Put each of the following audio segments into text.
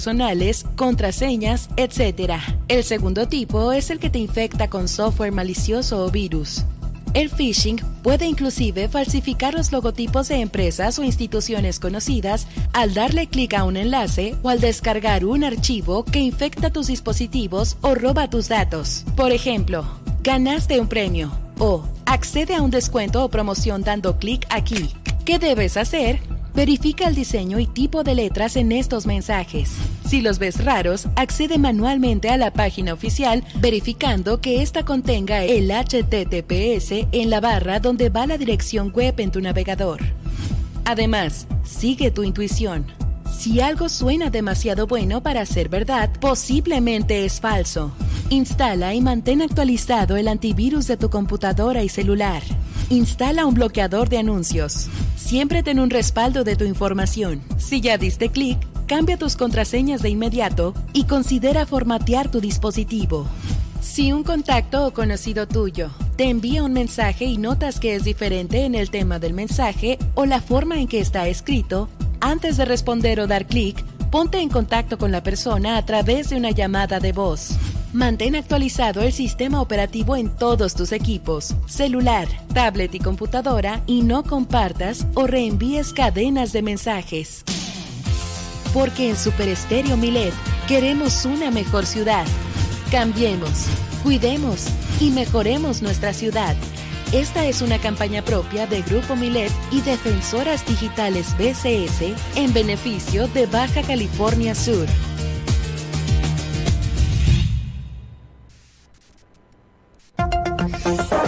personales, contraseñas, etc. El segundo tipo es el que te infecta con software malicioso o virus. El phishing puede inclusive falsificar los logotipos de empresas o instituciones conocidas al darle clic a un enlace o al descargar un archivo que infecta tus dispositivos o roba tus datos. Por ejemplo, ganaste un premio o accede a un descuento o promoción dando clic aquí. ¿Qué debes hacer? Verifica el diseño y tipo de letras en estos mensajes. Si los ves raros, accede manualmente a la página oficial verificando que ésta contenga el HTTPS en la barra donde va la dirección web en tu navegador. Además, sigue tu intuición. Si algo suena demasiado bueno para ser verdad, posiblemente es falso. Instala y mantén actualizado el antivirus de tu computadora y celular. Instala un bloqueador de anuncios. Siempre ten un respaldo de tu información. Si ya diste clic, cambia tus contraseñas de inmediato y considera formatear tu dispositivo. Si un contacto o conocido tuyo te envía un mensaje y notas que es diferente en el tema del mensaje o la forma en que está escrito, antes de responder o dar clic, ponte en contacto con la persona a través de una llamada de voz. Mantén actualizado el sistema operativo en todos tus equipos, celular, tablet y computadora y no compartas o reenvíes cadenas de mensajes. Porque en Super Estéreo Milet queremos una mejor ciudad. Cambiemos, cuidemos y mejoremos nuestra ciudad. Esta es una campaña propia de Grupo Milet y Defensoras Digitales BCS en beneficio de Baja California Sur.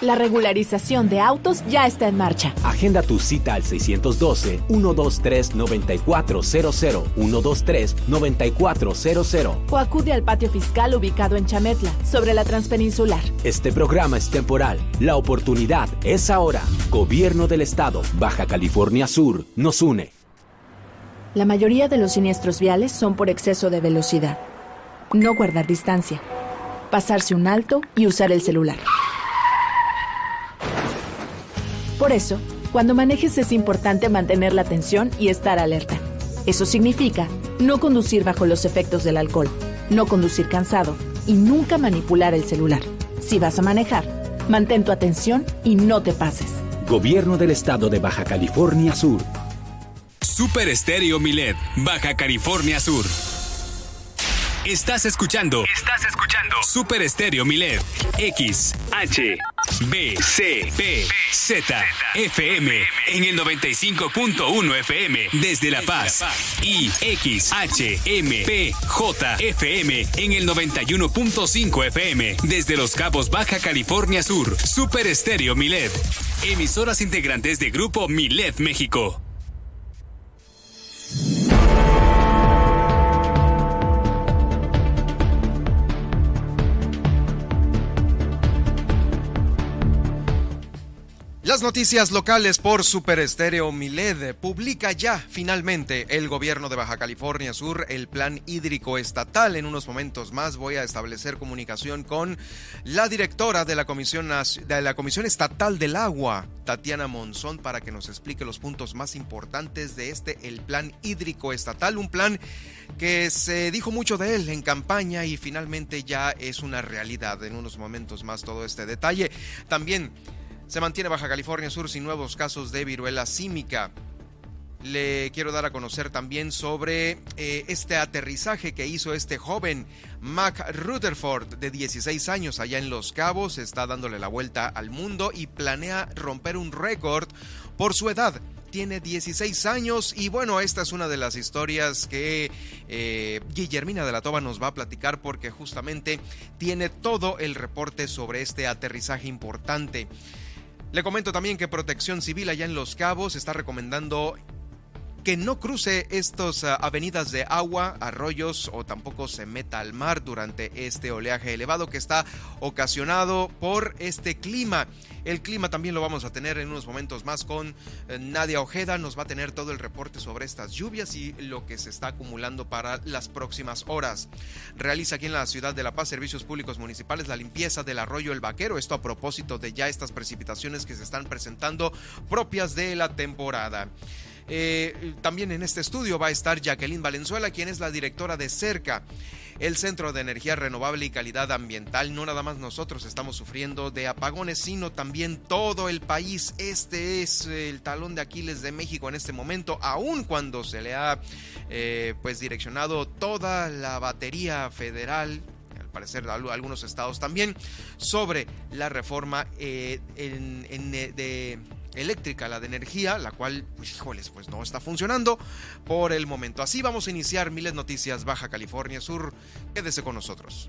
La regularización de autos ya está en marcha. Agenda tu cita al 612-123-9400, 123-9400. O acude al patio fiscal ubicado en Chametla, sobre la Transpeninsular. Este programa es temporal. La oportunidad es ahora. Gobierno del Estado, Baja California Sur, nos une. La mayoría de los siniestros viales son por exceso de velocidad. No guardar distancia. Pasarse un alto y usar el celular. Por eso, cuando manejes es importante mantener la atención y estar alerta. Eso significa no conducir bajo los efectos del alcohol, no conducir cansado y nunca manipular el celular. Si vas a manejar, mantén tu atención y no te pases. Gobierno del Estado de Baja California Sur. Super Estéreo Milet, Baja California Sur. Estás escuchando. Estás escuchando. Super Estéreo Milet. X, H, B, C, P, Z, FM. En el 95.1 FM. Desde La Paz. Y X, H, M, P, J, FM. En el 91.5 FM. Desde Los Cabos, Baja California Sur. Super Estéreo Milet. Emisoras integrantes de Grupo Milet México. Las noticias locales por Super Estéreo Miled publica ya finalmente el gobierno de Baja California Sur el plan hídrico estatal. En unos momentos más voy a establecer comunicación con la directora de la Comisión, de la Comisión Estatal del Agua, Tatiana Monzón, para que nos explique los puntos más importantes de este, el plan hídrico estatal. Un plan que se dijo mucho de él en campaña y finalmente ya es una realidad. En unos momentos más todo este detalle. También se mantiene Baja California Sur sin nuevos casos de viruela símica. Le quiero dar a conocer también sobre eh, este aterrizaje que hizo este joven Mac Rutherford de 16 años allá en Los Cabos. Está dándole la vuelta al mundo y planea romper un récord por su edad tiene 16 años y bueno, esta es una de las historias que eh, Guillermina de la Toba nos va a platicar porque justamente tiene todo el reporte sobre este aterrizaje importante. Le comento también que Protección Civil allá en Los Cabos está recomendando que no cruce estas ah, avenidas de agua, arroyos o tampoco se meta al mar durante este oleaje elevado que está ocasionado por este clima. El clima también lo vamos a tener en unos momentos más con eh, Nadia Ojeda. Nos va a tener todo el reporte sobre estas lluvias y lo que se está acumulando para las próximas horas. Realiza aquí en la ciudad de La Paz Servicios Públicos Municipales la limpieza del arroyo El Vaquero. Esto a propósito de ya estas precipitaciones que se están presentando propias de la temporada. Eh, también en este estudio va a estar Jacqueline Valenzuela, quien es la directora de CERCA el Centro de Energía Renovable y Calidad Ambiental. No nada más nosotros estamos sufriendo de apagones, sino también todo el país. Este es el talón de Aquiles de México en este momento, aun cuando se le ha eh, pues direccionado toda la batería federal al parecer algunos estados también, sobre la reforma eh, de eléctrica, la de energía, la cual, pues, híjoles, pues no está funcionando por el momento. Así vamos a iniciar Miles Noticias Baja California Sur. Quédese con nosotros.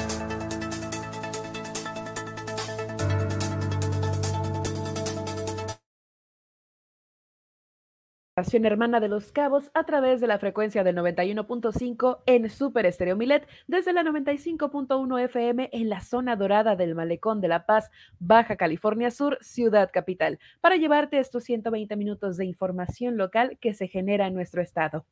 Hermana de los cabos a través de la frecuencia del 91.5 en Super Estéreo Milet, desde la 95.1 FM en la zona dorada del Malecón de La Paz, Baja California Sur, Ciudad Capital, para llevarte estos 120 minutos de información local que se genera en nuestro estado.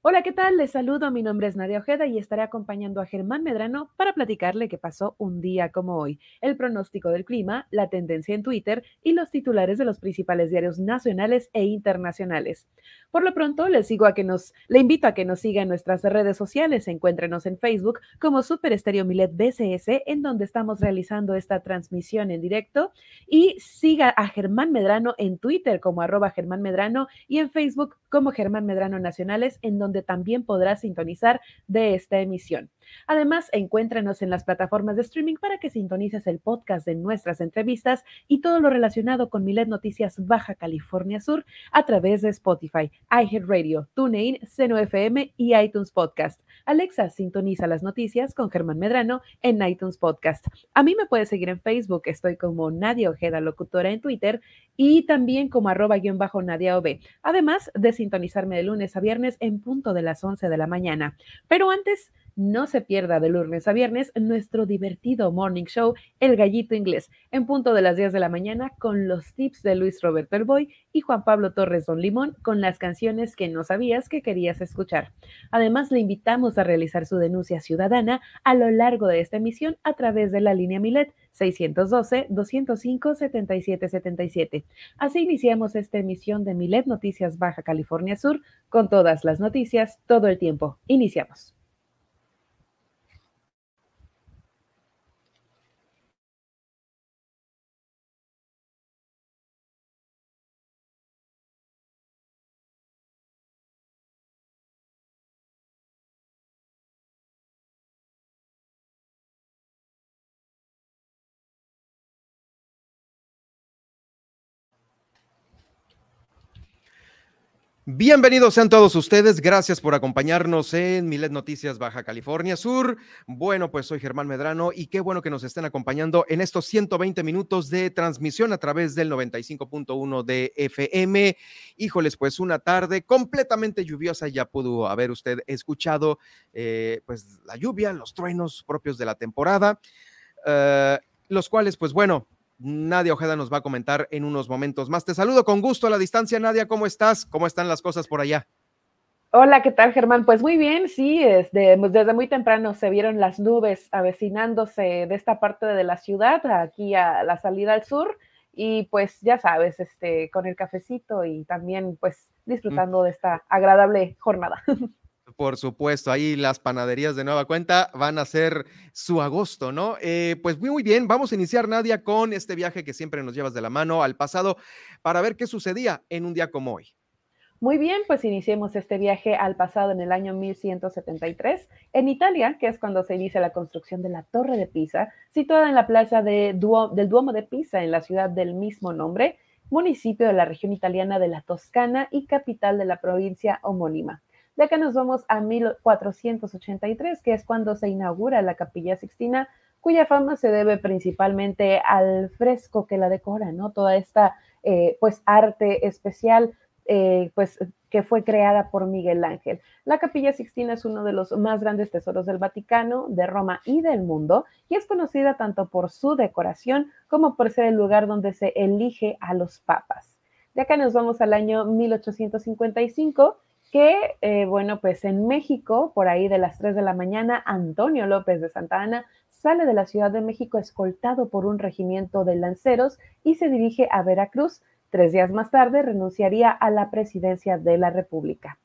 Hola, ¿qué tal? Les saludo, mi nombre es Nadia Ojeda y estaré acompañando a Germán Medrano para platicarle qué pasó un día como hoy, el pronóstico del clima, la tendencia en Twitter y los titulares de los principales diarios nacionales e internacionales. Por lo pronto, les sigo a que nos, le invito a que nos siga en nuestras redes sociales, encuéntrenos en Facebook como Super Estéreo Milet BCS, en donde estamos realizando esta transmisión en directo, y siga a Germán Medrano en Twitter como arroba Germán Medrano y en Facebook como Germán Medrano Nacionales, en donde también podrás sintonizar de esta emisión. Además, encuéntranos en las plataformas de streaming para que sintonices el podcast de nuestras entrevistas y todo lo relacionado con Milet Noticias Baja California Sur a través de Spotify, iHeartRadio, TuneIn, Seno FM y iTunes Podcast. Alexa, sintoniza las noticias con Germán Medrano en iTunes Podcast. A mí me puedes seguir en Facebook, estoy como Nadia Ojeda Locutora en Twitter y también como arroba guion bajo Nadia OB. Además de sintonizarme de lunes a viernes en punto de las 11 de la mañana. Pero antes, no se pierda de lunes a viernes nuestro divertido morning show El Gallito Inglés, en punto de las 10 de la mañana con los tips de Luis Roberto El Boy y Juan Pablo Torres Don Limón con las canciones que no sabías que querías escuchar. Además, le invitamos a realizar su denuncia ciudadana a lo largo de esta emisión a través de la línea Milet 612-205-7777. Así iniciamos esta emisión de Milet Noticias Baja California Sur con todas las noticias todo el tiempo. Iniciamos. Bienvenidos sean todos ustedes, gracias por acompañarnos en Milet Noticias Baja California Sur. Bueno, pues soy Germán Medrano y qué bueno que nos estén acompañando en estos 120 minutos de transmisión a través del 95.1 de FM. Híjoles, pues una tarde completamente lluviosa, ya pudo haber usted escuchado eh, pues la lluvia, los truenos propios de la temporada, eh, los cuales pues bueno, Nadia Ojeda nos va a comentar en unos momentos más. Te saludo con gusto a la distancia, Nadia. ¿Cómo estás? ¿Cómo están las cosas por allá? Hola, ¿qué tal, Germán? Pues muy bien, sí, desde, pues desde muy temprano se vieron las nubes avecinándose de esta parte de la ciudad, aquí a la salida al sur, y pues ya sabes, este, con el cafecito y también pues disfrutando de esta agradable jornada. Por supuesto, ahí las panaderías de nueva cuenta van a ser su agosto, ¿no? Eh, pues muy, muy bien, vamos a iniciar, Nadia, con este viaje que siempre nos llevas de la mano al pasado para ver qué sucedía en un día como hoy. Muy bien, pues iniciemos este viaje al pasado en el año 1173 en Italia, que es cuando se inicia la construcción de la Torre de Pisa, situada en la plaza de del Duomo de Pisa, en la ciudad del mismo nombre, municipio de la región italiana de la Toscana y capital de la provincia homónima. De acá nos vamos a 1483, que es cuando se inaugura la Capilla Sixtina, cuya fama se debe principalmente al fresco que la decora, ¿no? Toda esta, eh, pues, arte especial eh, pues, que fue creada por Miguel Ángel. La Capilla Sixtina es uno de los más grandes tesoros del Vaticano, de Roma y del mundo, y es conocida tanto por su decoración como por ser el lugar donde se elige a los papas. De acá nos vamos al año 1855, que, eh, bueno, pues en México, por ahí de las 3 de la mañana, Antonio López de Santa Ana sale de la Ciudad de México escoltado por un regimiento de lanceros y se dirige a Veracruz, Tres días más tarde renunciaría a la presidencia de la República.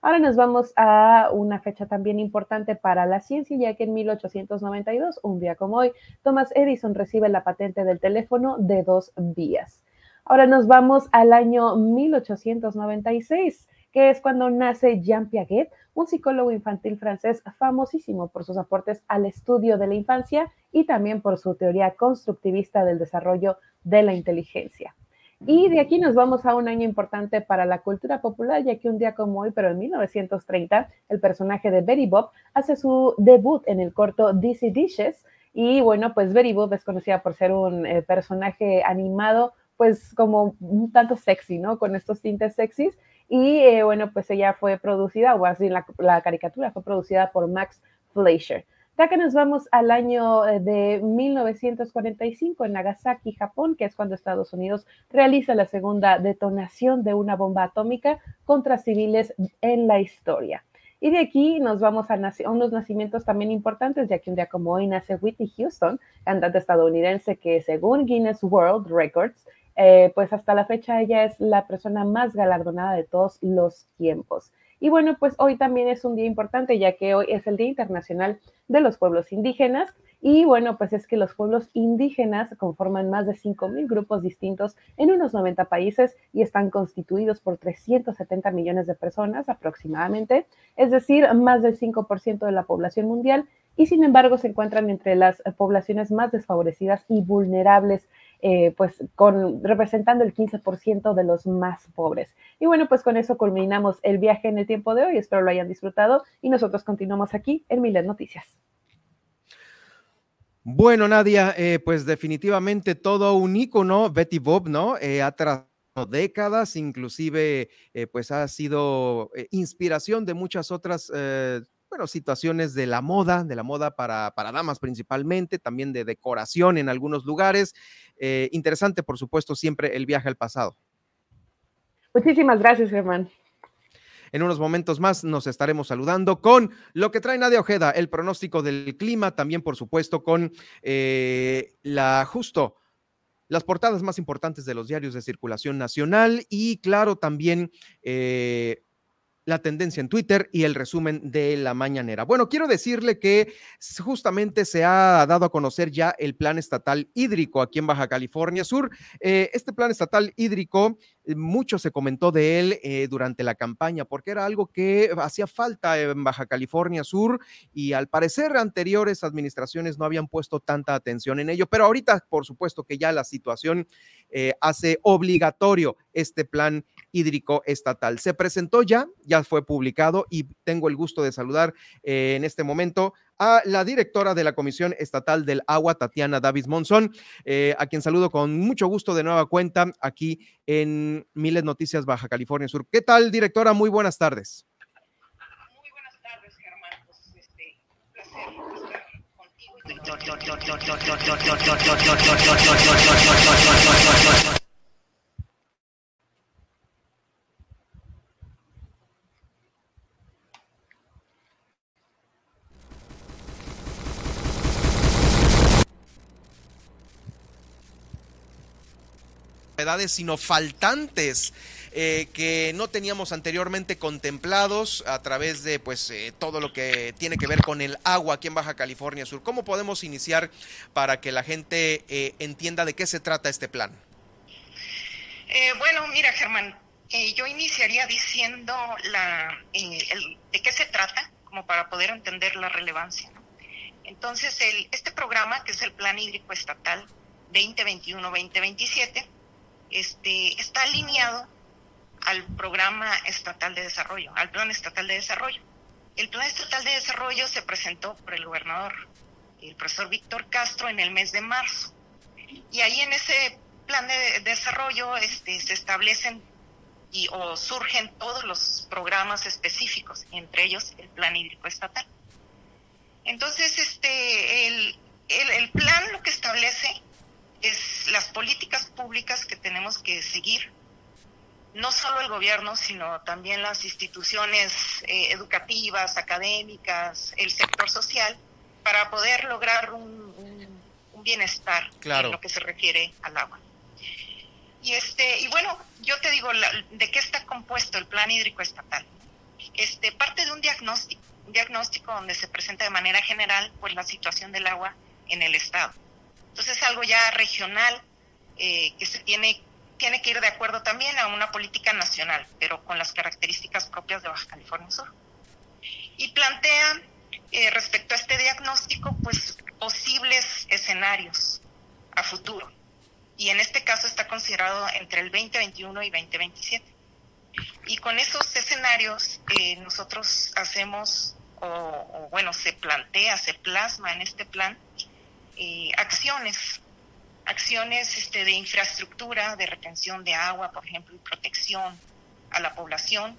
Ahora nos vamos a una fecha también importante para la ciencia, ya que en 1892, un día como hoy, Thomas Edison recibe la patente del teléfono de dos vías. Ahora nos vamos al año 1896, que es cuando nace Jean Piaget, un psicólogo infantil francés famosísimo por sus aportes al estudio de la infancia y también por su teoría constructivista del desarrollo de la inteligencia. Y de aquí nos vamos a un año importante para la cultura popular, ya que un día como hoy, pero en 1930, el personaje de Betty Bob hace su debut en el corto Dizzy Dishes. Y bueno, pues Betty Bob es conocida por ser un eh, personaje animado, pues como un tanto sexy, ¿no? Con estos tintes sexys. Y eh, bueno, pues ella fue producida, o así la, la caricatura fue producida por Max Fleischer. Ya que nos vamos al año eh, de 1945 en Nagasaki, Japón, que es cuando Estados Unidos realiza la segunda detonación de una bomba atómica contra civiles en la historia. Y de aquí nos vamos a, unos nacimientos también importantes, ya que un día como hoy nace Whitney Houston, cantante estadounidense que según Guinness World Records, eh, pues hasta la fecha ella es la persona más galardonada de todos los tiempos. Y bueno, pues hoy también es un día importante, ya que hoy es el Día Internacional de los Pueblos Indígenas. Y bueno, pues es que los pueblos indígenas conforman más de 5.000 grupos distintos en unos 90 países y están constituidos por 370 millones de personas aproximadamente, es decir, más del 5% de la población mundial y sin embargo se encuentran entre las poblaciones más desfavorecidas y vulnerables eh, pues con, representando el 15% de los más pobres. Y bueno, pues con eso culminamos el viaje en el tiempo de hoy. Espero lo hayan disfrutado y nosotros continuamos aquí en Miles Noticias. Bueno, Nadia, eh, pues definitivamente todo un ícono, Betty Bob, ¿no? Eh, ha décadas, inclusive pues ha sido inspiración de muchas otras bueno, situaciones de la moda, de la moda para, para damas principalmente, también de decoración en algunos lugares. Eh, interesante, por supuesto, siempre el viaje al pasado. Muchísimas gracias, Germán. En unos momentos más nos estaremos saludando con lo que trae Nadia Ojeda, el pronóstico del clima, también por supuesto con eh, la justo las portadas más importantes de los diarios de circulación nacional y claro también eh, la tendencia en Twitter y el resumen de la mañanera. Bueno, quiero decirle que justamente se ha dado a conocer ya el plan estatal hídrico aquí en Baja California Sur. Eh, este plan estatal hídrico mucho se comentó de él eh, durante la campaña porque era algo que hacía falta en Baja California Sur y al parecer anteriores administraciones no habían puesto tanta atención en ello, pero ahorita por supuesto que ya la situación eh, hace obligatorio este plan hídrico estatal. Se presentó ya, ya fue publicado y tengo el gusto de saludar eh, en este momento a la directora de la Comisión Estatal del Agua, Tatiana Davis Monzón, eh, a quien saludo con mucho gusto de nueva cuenta aquí en Miles Noticias Baja California Sur. ¿Qué tal, directora? Muy buenas tardes. Muy buenas tardes, Germán. Pues, este, placer estar contigo. Novedades, sino faltantes eh, que no teníamos anteriormente contemplados a través de pues eh, todo lo que tiene que ver con el agua aquí en Baja California Sur. ¿Cómo podemos iniciar para que la gente eh, entienda de qué se trata este plan? bueno, mira Germán, yo iniciaría diciendo la, de qué se trata, como para poder entender la relevancia. Entonces, el, este programa, que es el Plan Hídrico Estatal 2021-2027, este, está alineado al programa estatal de desarrollo, al plan estatal de desarrollo. El plan estatal de desarrollo se presentó por el gobernador, el profesor Víctor Castro, en el mes de marzo. Y ahí en ese plan de desarrollo este, se establecen y, o surgen todos los programas específicos, entre ellos el plan hídrico estatal. Entonces, este, el, el plan lo que establece es las políticas públicas que tenemos que seguir no solo el gobierno, sino también las instituciones eh, educativas, académicas, el sector social, para poder lograr un, bienestar en lo que se refiere al agua. Y este y bueno, yo te digo de qué está compuesto el plan hídrico estatal. Este parte de un diagnóstico, un diagnóstico donde se presenta de manera general pues la situación del agua en el estado. Entonces es algo ya regional eh, que se tiene tiene que ir de acuerdo también a una política nacional, pero con las características propias de Baja California Sur. Y plantea eh, respecto a este diagnóstico, pues posibles escenarios a futuro. Y en este caso está considerado entre el 2021 y 2027. Y con esos escenarios eh, nosotros hacemos, o, bueno, se plantea, se plasma en este plan, eh, acciones acciones este, de infraestructura, de retención de agua, por ejemplo, y protección a la población,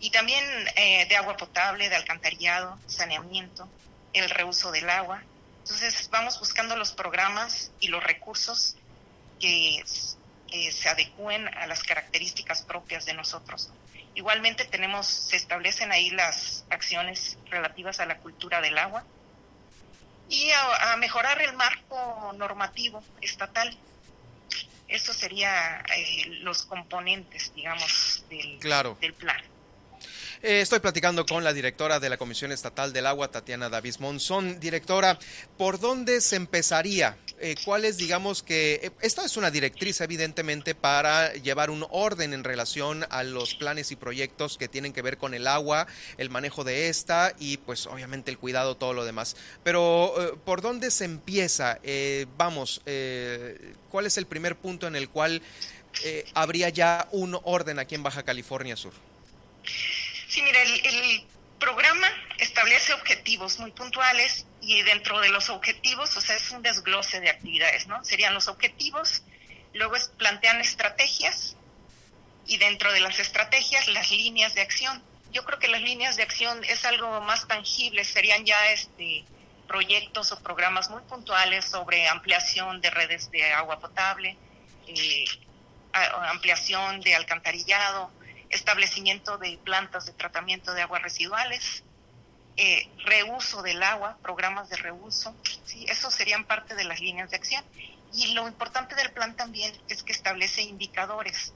y también eh, de agua potable, de alcantarillado, saneamiento, el reuso del agua. Entonces vamos buscando los programas y los recursos que, se adecúen a las características propias de nosotros. Igualmente tenemos, se establecen ahí las acciones relativas a la cultura del agua, y a, mejorar el marco normativo estatal. Eso sería eh, los componentes, digamos, del, del plan. Eh, estoy platicando con la directora de la Comisión Estatal del Agua, Tatiana Davis Monzón. Directora, ¿por dónde se empezaría? Eh, ¿Cuál es, digamos que, eh, esta es una directriz evidentemente para llevar un orden en relación a los planes y proyectos que tienen que ver con el agua, el manejo de esta y pues obviamente el cuidado, todo lo demás. Pero, ¿por dónde se empieza? vamos, ¿cuál es el primer punto en el cual habría ya un orden aquí en Baja California Sur? Sí, mira, el, programa establece objetivos muy puntuales y dentro de los objetivos, o sea, es un desglose de actividades, ¿no? Serían los objetivos, luego plantean estrategias y dentro de las estrategias las líneas de acción. Yo creo que las líneas de acción es algo más tangible, serían ya este proyectos o programas muy puntuales sobre ampliación de redes de agua potable, eh, ampliación de alcantarillado, establecimiento de plantas de tratamiento de aguas residuales, eh, reuso del agua, programas de reuso, ¿sí? esos serían parte de las líneas de acción. Y lo importante del plan también es que establece indicadores.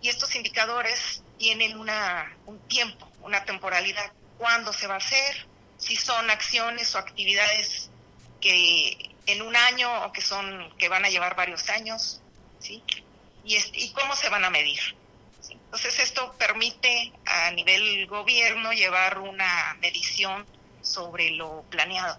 Y estos indicadores tienen una, un tiempo, una temporalidad, cuándo se va a hacer, si son acciones o actividades que en un año o que son que van a llevar varios años, ¿sí? Y, y cómo se van a medir. Entonces esto permite a nivel gobierno llevar una medición sobre lo planeado.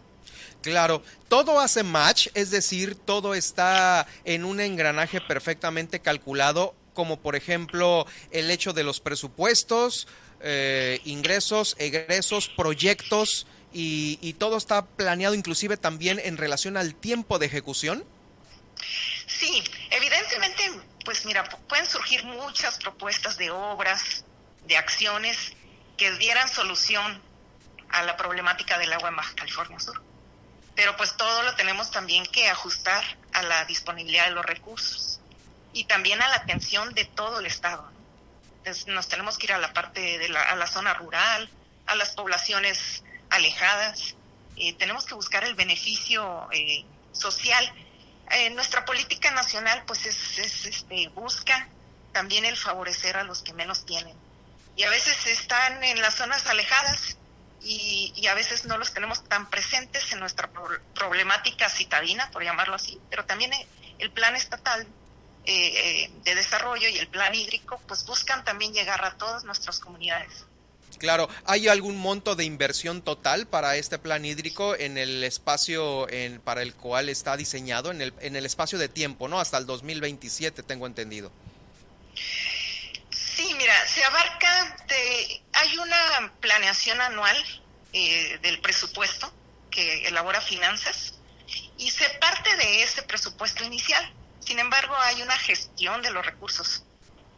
Claro, todo hace match, es decir, todo está en un engranaje perfectamente calculado, como por ejemplo el hecho de los presupuestos, eh, ingresos, egresos, proyectos, y, y todo está planeado inclusive también en relación al tiempo de ejecución. Sí, evidentemente pues mira, pueden surgir muchas propuestas de obras, de acciones que dieran solución a la problemática del agua en California Sur. Pero pues todo lo tenemos también que ajustar a la disponibilidad de los recursos y también a la atención de todo el Estado. Entonces nos tenemos que ir a la parte de la, a la zona rural, a las poblaciones alejadas. Eh, tenemos que buscar el beneficio eh, social eh, nuestra política nacional pues es, este, busca también el favorecer a los que menos tienen. Y a veces están en las zonas alejadas y, a veces no los tenemos tan presentes en nuestra problemática citadina, por llamarlo así, pero también el plan estatal eh, de desarrollo y el plan hídrico pues buscan también llegar a todas nuestras comunidades. Claro, ¿hay algún monto de inversión total para este plan hídrico en el espacio en, para el cual está diseñado, en el, espacio de tiempo, ¿no? Hasta el 2027, tengo entendido. Sí, mira, se abarca, de, hay una planeación anual eh, del presupuesto que elabora finanzas y se parte de ese presupuesto inicial. Sin embargo, hay una gestión de los recursos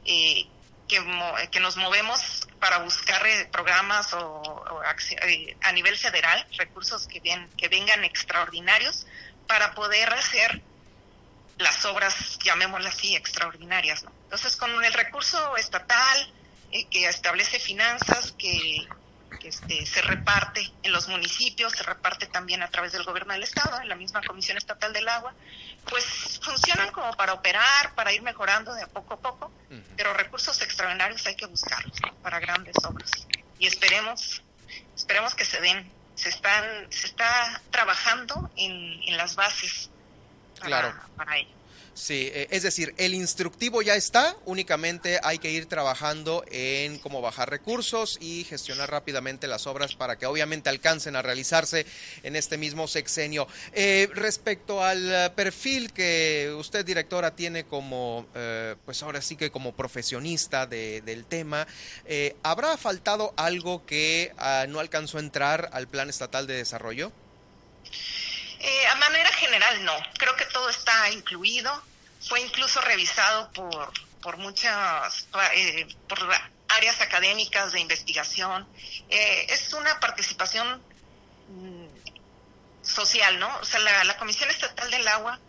eh, que, que nos movemos para buscar eh, programas o, eh, a nivel federal, recursos que, vengan extraordinarios para poder hacer las obras, llamémoslas así, extraordinarias. Entonces, con el recurso estatal eh, que establece finanzas, que, que este, se reparte en los municipios, se reparte también a través del gobierno del Estado, en la misma Comisión Estatal del Agua, pues funcionan como para operar, para ir mejorando de a poco a poco, pero recursos extraordinarios hay que buscarlos para grandes obras. Y esperemos, esperemos que se den. Se están, se está trabajando en, en las bases para, para ello. Sí, eh, es decir, el instructivo ya está, únicamente hay que ir trabajando en cómo bajar recursos y gestionar rápidamente las obras para que obviamente alcancen a realizarse en este mismo sexenio. Eh, respecto al perfil que usted, directora, tiene como, eh, pues ahora sí que como profesionista del tema, ¿habrá faltado algo que ah, no alcanzó a entrar al Plan Estatal de Desarrollo? A manera general no, creo que todo está incluido, fue incluso revisado por, por muchas, eh, por áreas académicas de investigación. Eh, es una participación mm, social, ¿no? O sea, la, Comisión Estatal del Agua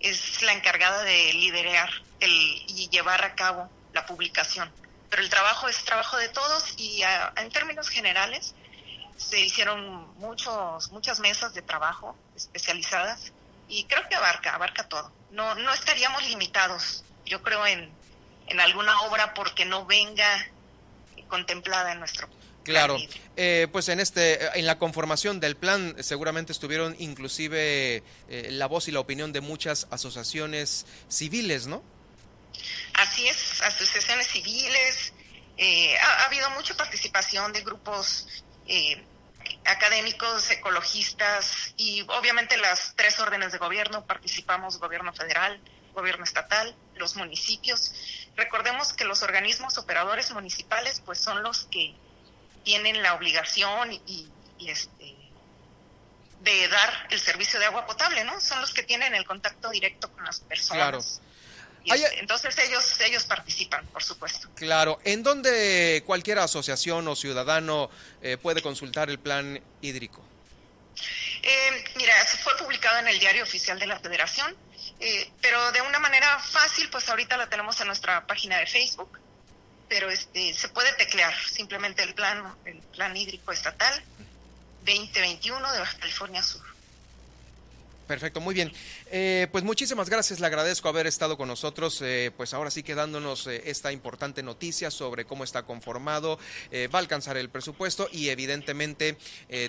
es la encargada de liderar el, y llevar a cabo la publicación. Pero el trabajo es trabajo de todos y en términos generales se hicieron muchos, muchas mesas de trabajo especializadas y creo que abarca, abarca todo. No, no estaríamos limitados, yo creo, en, en alguna obra porque no venga contemplada en nuestro Claro, eh, pues en este, en la conformación del plan seguramente estuvieron inclusive eh, la voz y la opinión de muchas asociaciones civiles, ¿no? Así es, asociaciones civiles. Eh, ha, ha, habido mucha participación de grupos académicos, ecologistas y obviamente las tres órdenes de gobierno, participamos gobierno federal, gobierno estatal, los municipios. Recordemos que los organismos operadores municipales pues son los que tienen la obligación y, este de dar el servicio de agua potable, ¿no? Son los que tienen el contacto directo con las personas. Entonces ellos, ellos participan, por supuesto. Claro. ¿En dónde cualquier asociación o ciudadano eh, puede consultar el plan hídrico? Eh, mira, fue publicado en el diario oficial de la Federación, eh, pero de una manera fácil, pues ahorita la tenemos en nuestra página de Facebook, pero este se puede teclear simplemente el plan, el plan hídrico estatal 2021 de Baja California Sur. Perfecto, muy bien. Eh, pues muchísimas gracias, le agradezco haber estado con nosotros. Eh, pues ahora sí que dándonos eh, esta importante noticia sobre cómo está conformado, va a alcanzar el presupuesto y evidentemente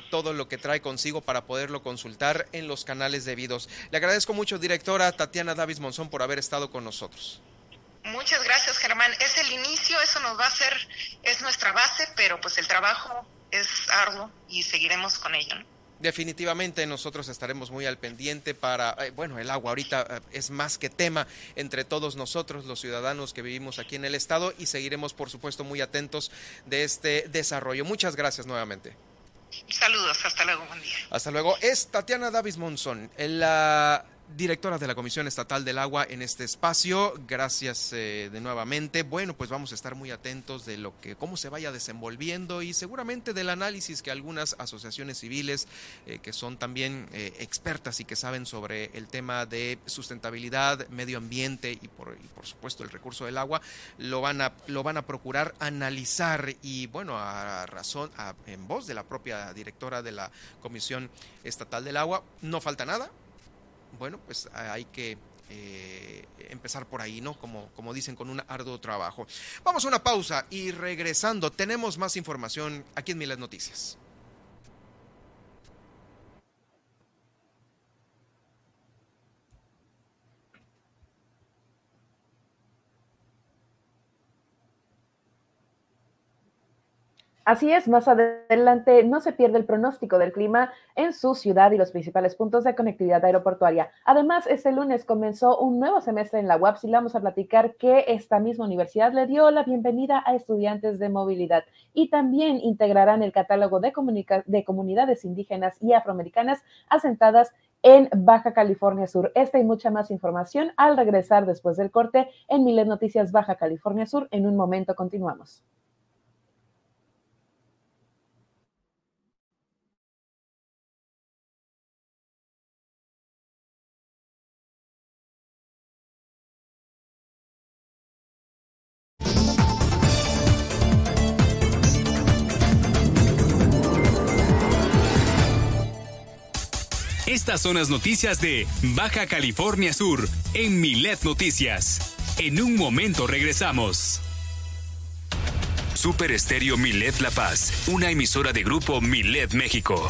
todo lo que trae consigo para poderlo consultar en los canales debidos. Le agradezco mucho, directora Tatiana Davis Monzón, por haber estado con nosotros. Muchas gracias, Germán. Es el inicio, eso nos va a hacer, es nuestra base, pero pues el trabajo es arduo y seguiremos con ello. Definitivamente nosotros estaremos muy al pendiente para, eh, bueno, el agua ahorita eh, es más que tema entre todos nosotros, los ciudadanos que vivimos aquí en el estado y seguiremos, por supuesto, muy atentos de este desarrollo. Muchas gracias nuevamente. Saludos, hasta luego, buen día. Hasta luego. Es Tatiana Davis Monzón, la directora de la Comisión Estatal del Agua en este espacio. Gracias eh, de nuevamente. Bueno, pues vamos a estar muy atentos de lo que cómo se vaya desenvolviendo y seguramente del análisis que algunas asociaciones civiles eh, que son también eh, expertas y que saben sobre el tema de sustentabilidad, medio ambiente y por, y por supuesto el recurso del agua lo van a lo van a procurar analizar y bueno a razón en voz de la propia directora de la Comisión Estatal del Agua no falta nada bueno, pues hay que eh, empezar por ahí, ¿no? Como, como dicen, con un arduo trabajo. Vamos a una pausa y regresando, tenemos más información aquí en Miles Noticias. Así es, más adelante no se pierde el pronóstico del clima en su ciudad y los principales puntos de conectividad aeroportuaria. Además, este lunes comenzó un nuevo semestre en la UAPS y le vamos a platicar que esta misma universidad le dio la bienvenida a estudiantes de movilidad y también integrarán el catálogo de, de comunidades indígenas y afroamericanas asentadas en Baja California Sur. Esta y mucha más información al regresar después del corte en Miles Noticias Baja California Sur. En un momento continuamos. Estas son las noticias de Baja California Sur en Milet Noticias. En un momento regresamos. Super Estéreo Milet La Paz, una emisora de grupo Milet México.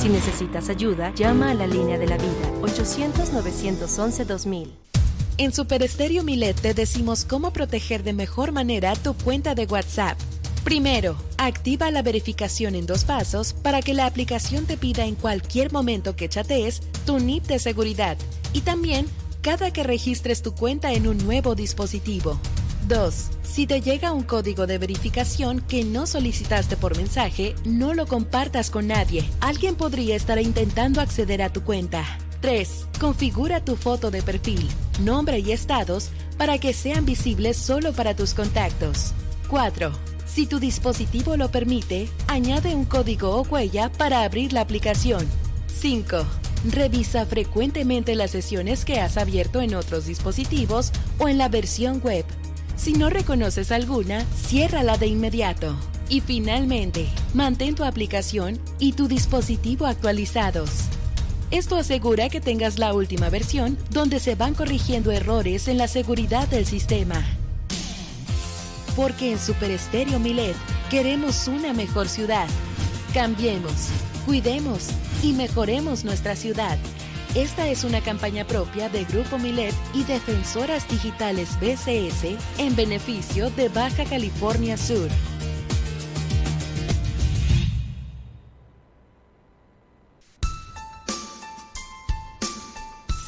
Si necesitas ayuda, llama a la línea de la vida 800-911-2000. En Super Estéreo Milet te decimos cómo proteger de mejor manera tu cuenta de WhatsApp. Primero, activa la verificación en dos pasos para que la aplicación te pida en cualquier momento que chatees tu NIP de seguridad y también cada que registres tu cuenta en un nuevo dispositivo. 2. Si te llega un código de verificación que no solicitaste por mensaje, no lo compartas con nadie. Alguien podría estar intentando acceder a tu cuenta. 3. Configura tu foto de perfil, nombre y estados para que sean visibles solo para tus contactos. 4. Si tu dispositivo lo permite, añade un código o huella para abrir la aplicación. 5. Revisa frecuentemente las sesiones que has abierto en otros dispositivos o en la versión web. Si no reconoces alguna, ciérrala de inmediato. Y finalmente, mantén tu aplicación y tu dispositivo actualizados. Esto asegura que tengas la última versión donde se van corrigiendo errores en la seguridad del sistema. Porque en Super Estéreo Milet queremos una mejor ciudad. Cambiemos, cuidemos y mejoremos nuestra ciudad. Esta es una campaña propia de Grupo Milet y Defensoras Digitales BCS en beneficio de Baja California Sur.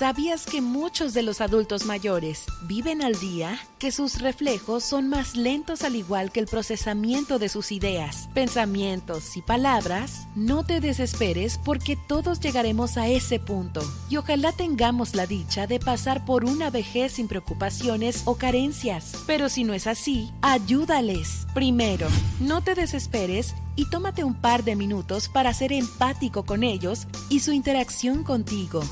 ¿Sabías que muchos de los adultos mayores viven al día? Que sus reflejos son más lentos al igual que el procesamiento de sus ideas, pensamientos y palabras. No te desesperes porque todos llegaremos a ese punto y ojalá tengamos la dicha de pasar por una vejez sin preocupaciones o carencias. Pero si no es así, ayúdales. Primero, no te desesperes y tómate un par de minutos para ser empático con ellos y su interacción contigo.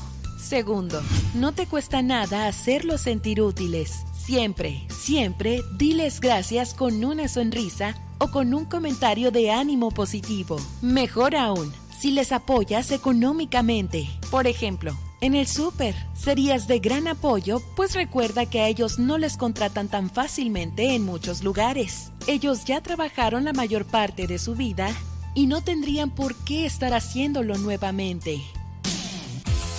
Segundo, no te cuesta nada hacerlos sentir útiles. Siempre, siempre diles gracias con una sonrisa o con un comentario de ánimo positivo. Mejor aún, si les apoyas económicamente. Por ejemplo, en el súper serías de gran apoyo, pues recuerda que a ellos no les contratan tan fácilmente en muchos lugares. Ellos ya trabajaron la mayor parte de su vida y no tendrían por qué estar haciéndolo nuevamente.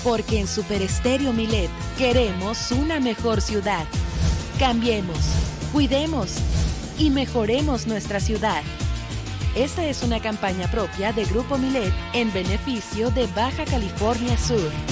Porque en Super Estéreo Milet queremos una mejor ciudad. Cambiemos, cuidemos y mejoremos nuestra ciudad. Esta es una campaña propia de Grupo Milet en beneficio de Baja California Sur.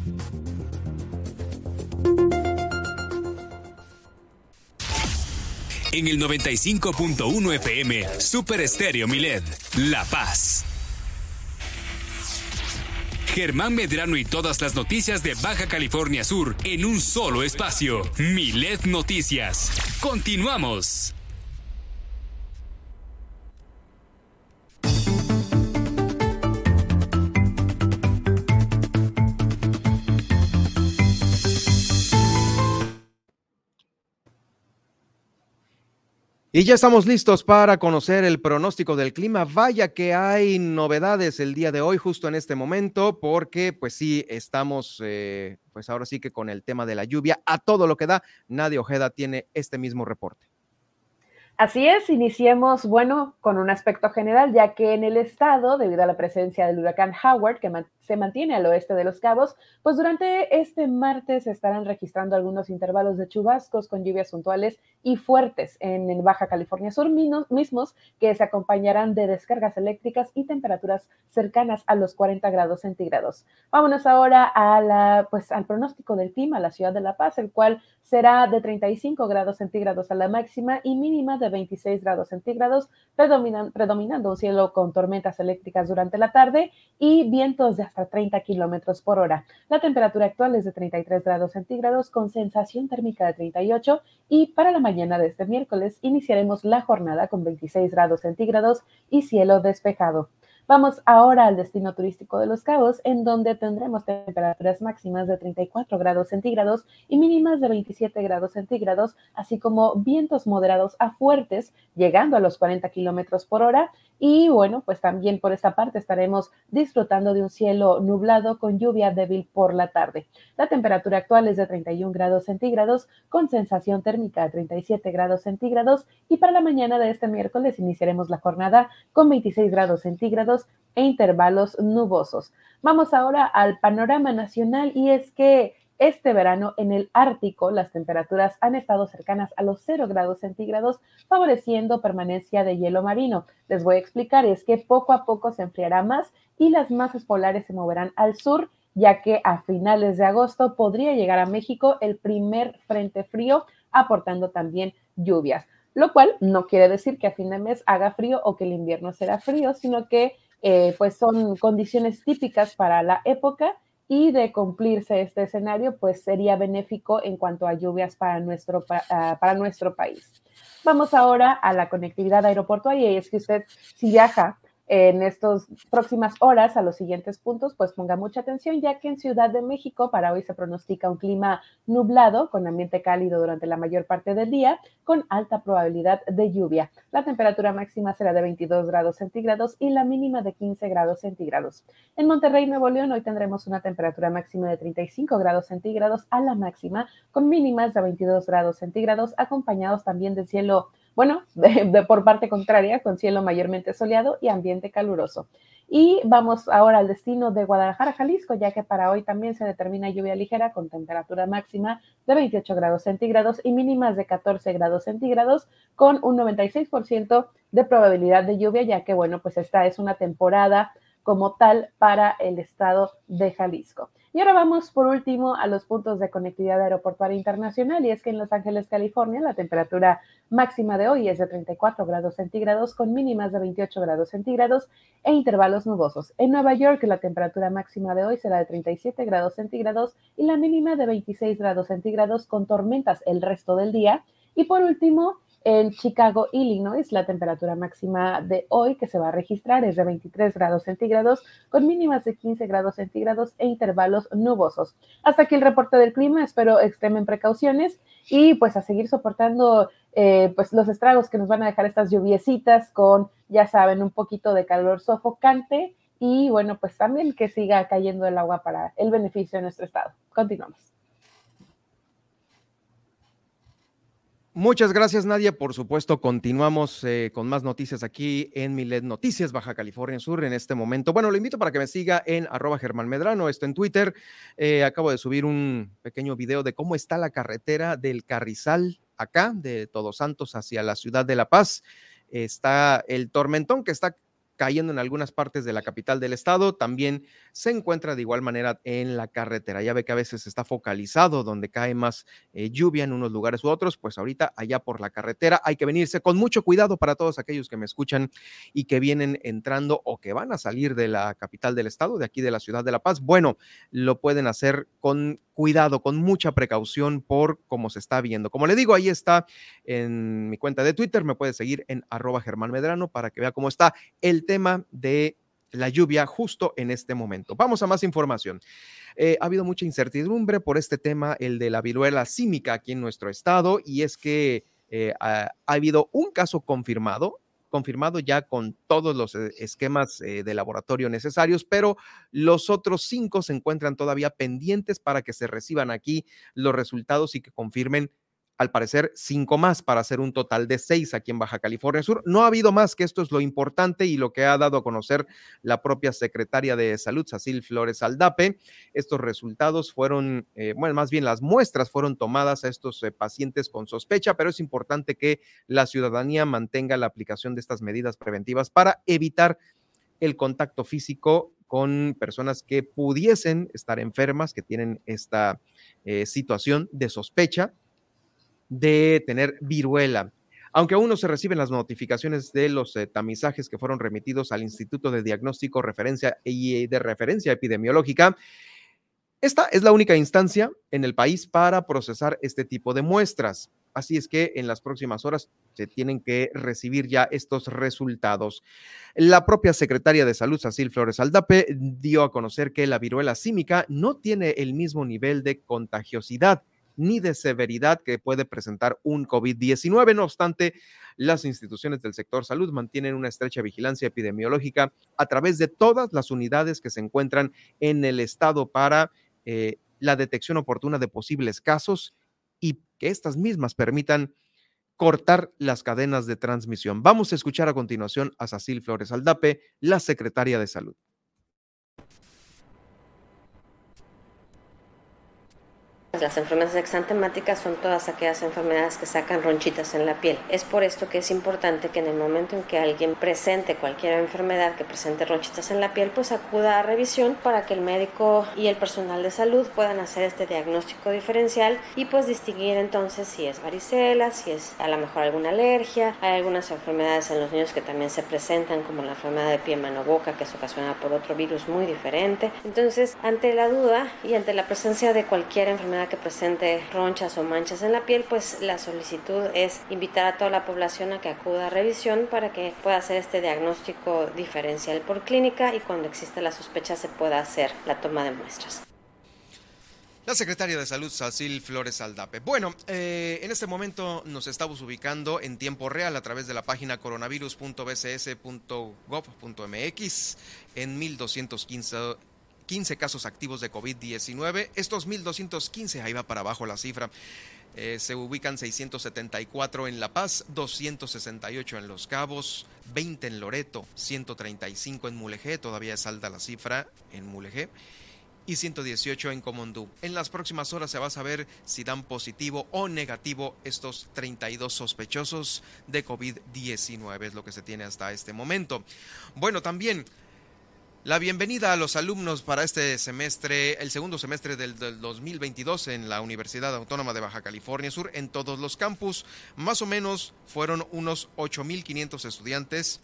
En el 95.1 FM, Super Estéreo Milet, La Paz. Germán Medrano y todas las noticias de Baja California Sur en un solo espacio. Milet Noticias. Continuamos. Y ya estamos listos para conocer el pronóstico del clima. Vaya que hay novedades el día de hoy, justo en este momento, porque pues sí, estamos, eh, pues ahora sí que con el tema de la lluvia, a todo lo que da, Nadia Ojeda tiene este mismo reporte. Así es, iniciemos, bueno, con un aspecto general, ya que en el estado, debido a la presencia del huracán Howard, que mantiene al oeste de Los Cabos, pues durante este martes estarán registrando algunos intervalos de chubascos con lluvias puntuales y fuertes en Baja California Sur mismos, que se acompañarán de descargas eléctricas y temperaturas cercanas a los 40 grados centígrados. Vámonos ahora a la, pues, al pronóstico del clima, la ciudad de La Paz, el cual será de 35 grados centígrados a la máxima y mínima de 26 grados centígrados, predominando un cielo con tormentas eléctricas durante la tarde y vientos de hasta 30 kilómetros por hora. La temperatura actual es de 33 grados centígrados con sensación térmica de 38 y para la mañana de este miércoles iniciaremos la jornada con 26 grados centígrados y cielo despejado. Vamos ahora al destino turístico de Los Cabos, en donde tendremos temperaturas máximas de 34 grados centígrados y mínimas de 27 grados centígrados, así como vientos moderados a fuertes, llegando a los 40 kilómetros por hora. Y bueno, pues también por esta parte estaremos disfrutando de un cielo nublado con lluvia débil por la tarde. La temperatura actual es de 31 grados centígrados, con sensación térmica de 37 grados centígrados. Y para la mañana de este miércoles iniciaremos la jornada con 26 grados centígrados e intervalos nubosos. Vamos ahora al panorama nacional y es que este verano en el Ártico las temperaturas han estado cercanas a los 0 grados centígrados, favoreciendo permanencia de hielo marino. Les voy a explicar, es que poco a poco se enfriará más y las masas polares se moverán al sur, ya que a finales de agosto podría llegar a México el primer frente frío, aportando también lluvias lo cual no quiere decir que a fin de mes haga frío o que el invierno será frío, sino que eh, pues son condiciones típicas para la época y de cumplirse este escenario, pues sería benéfico en cuanto a lluvias para nuestro, ah, para nuestro país. Vamos ahora a la conectividad aeroportuaria y es que usted si viaja en estas próximas horas a los siguientes puntos, pues ponga mucha atención, ya que en Ciudad de México para hoy se pronostica un clima nublado con ambiente cálido durante la mayor parte del día, con alta probabilidad de lluvia. La temperatura máxima será de 22 grados centígrados y la mínima de 15 grados centígrados. En Monterrey, Nuevo León, hoy tendremos una temperatura máxima de 35 grados centígrados a la máxima, con mínimas de 22 grados centígrados, acompañados también del cielo bueno, de, por parte contraria, con cielo mayormente soleado y ambiente caluroso. Y vamos ahora al destino de Guadalajara, Jalisco, ya que para hoy también se determina lluvia ligera con temperatura máxima de 28 grados centígrados y mínimas de 14 grados centígrados, con un 96% de probabilidad de lluvia, ya que, bueno, pues esta es una temporada como tal para el estado de Jalisco. Y ahora vamos por último a los puntos de conectividad aeroportuaria internacional y es que en Los Ángeles, California, la temperatura máxima de hoy es de 34 grados centígrados con mínimas de 28 grados centígrados e intervalos nubosos. En Nueva York, la temperatura máxima de hoy será de 37 grados centígrados y la mínima de 26 grados centígrados con tormentas el resto del día. Y por último, en Chicago, Illinois, la temperatura máxima de hoy que se va a registrar es de 23 grados centígrados, con mínimas de 15 grados centígrados e intervalos nubosos. Hasta aquí el reporte del clima, espero extremen precauciones y pues a seguir soportando eh, pues los estragos que nos van a dejar estas lluviecitas con, ya saben, un poquito de calor sofocante y bueno, pues también que siga cayendo el agua para el beneficio de nuestro estado. Continuamos. Muchas gracias, Nadia. Por supuesto, continuamos eh, con más noticias aquí en Milet Noticias, Baja California Sur, en este momento. Bueno, lo invito para que me siga en arroba Germán Medrano, esto en Twitter. Eh, acabo de subir un pequeño video de cómo está la carretera del Carrizal acá, de Todos Santos hacia la ciudad de La Paz. Está el tormentón que está cayendo en algunas partes de la capital del estado, también se encuentra de igual manera en la carretera. Ya ve que a veces está focalizado donde cae más eh, lluvia en unos lugares u otros, pues ahorita allá por la carretera hay que venirse con mucho cuidado para todos aquellos que me escuchan y que vienen entrando o que van a salir de la capital del estado, de aquí de la ciudad de La Paz. Bueno, lo pueden hacer con cuidado, con mucha precaución por cómo se está viendo. Como le digo, ahí está en mi cuenta de Twitter, me puede seguir en arroba Germán Medrano para que vea cómo está el tema de la lluvia justo en este momento. Vamos a más información. Eh, ha habido mucha incertidumbre por este tema, el de la viruela símica aquí en nuestro estado, y es que eh, ha, habido un caso confirmado confirmado ya con todos los eh, esquemas de laboratorio necesarios, pero los otros cinco se encuentran todavía pendientes para que se reciban aquí los resultados y que confirmen al parecer cinco más para hacer un total de seis aquí en Baja California Sur. No ha habido más que esto es lo importante y lo que ha dado a conocer la propia secretaria de Salud, Sacil Flores Aldape. Estos resultados fueron, eh, bueno, más bien las muestras fueron tomadas a estos eh, pacientes con sospecha, pero es importante que la ciudadanía mantenga la aplicación de estas medidas preventivas para evitar el contacto físico con personas que pudiesen estar enfermas, que tienen esta eh, situación de sospecha de tener viruela. Aunque aún no se reciben las notificaciones de los eh, tamizajes que fueron remitidos al Instituto de Diagnóstico Referencia y de Referencia Epidemiológica, esta es la única instancia en el país para procesar este tipo de muestras. Así es que en las próximas horas se tienen que recibir ya estos resultados. La propia secretaria de Salud, Cecil Flores Aldape, dio a conocer que la viruela símica no tiene el mismo nivel de contagiosidad ni de severidad que puede presentar un COVID-19. No obstante, las instituciones del sector salud mantienen una estrecha vigilancia epidemiológica a través de todas las unidades que se encuentran en el estado para eh, la detección oportuna de posibles casos y que estas mismas permitan cortar las cadenas de transmisión. Vamos a escuchar a continuación a Sacil Flores Aldape, la secretaria de Salud. Las enfermedades exantemáticas son todas aquellas enfermedades que sacan ronchitas en la piel. Es por esto que es importante que en el momento en que alguien presente cualquier enfermedad que presente ronchitas en la piel, pues acuda a revisión para que el médico y el personal de salud puedan hacer este diagnóstico diferencial y pues distinguir entonces si es varicela, si es a lo mejor alguna alergia. Hay algunas enfermedades en los niños que también se presentan como la enfermedad de pie mano boca que es ocasionada por otro virus muy diferente. Entonces, ante la duda y ante la presencia de cualquier enfermedad que presente ronchas o manchas en la piel, pues la solicitud es invitar a toda la población a que acuda a revisión para que pueda hacer este diagnóstico diferencial por clínica y cuando existe la sospecha se pueda hacer la toma de muestras. La secretaria de Salud, Sacil Flores Aldape. Bueno, eh, en este momento nos estamos ubicando en tiempo real a través de la página coronavirus.bcs.gov.mx en 1215 15 casos activos de COVID-19. Estos 1.215, ahí va para abajo la cifra. Eh, se ubican 674 en La Paz, 268 en Los Cabos, 20 en Loreto, 135 en Mulegé, todavía es la cifra en Mulegé, y 118 en Comondú. En las próximas horas se va a saber si dan positivo o negativo estos 32 sospechosos de COVID-19, es lo que se tiene hasta este momento. Bueno, también la bienvenida a los alumnos para este semestre, el segundo semestre del, 2022 en la Universidad Autónoma de Baja California Sur, en todos los campus. Más o menos fueron unos 8.500 estudiantes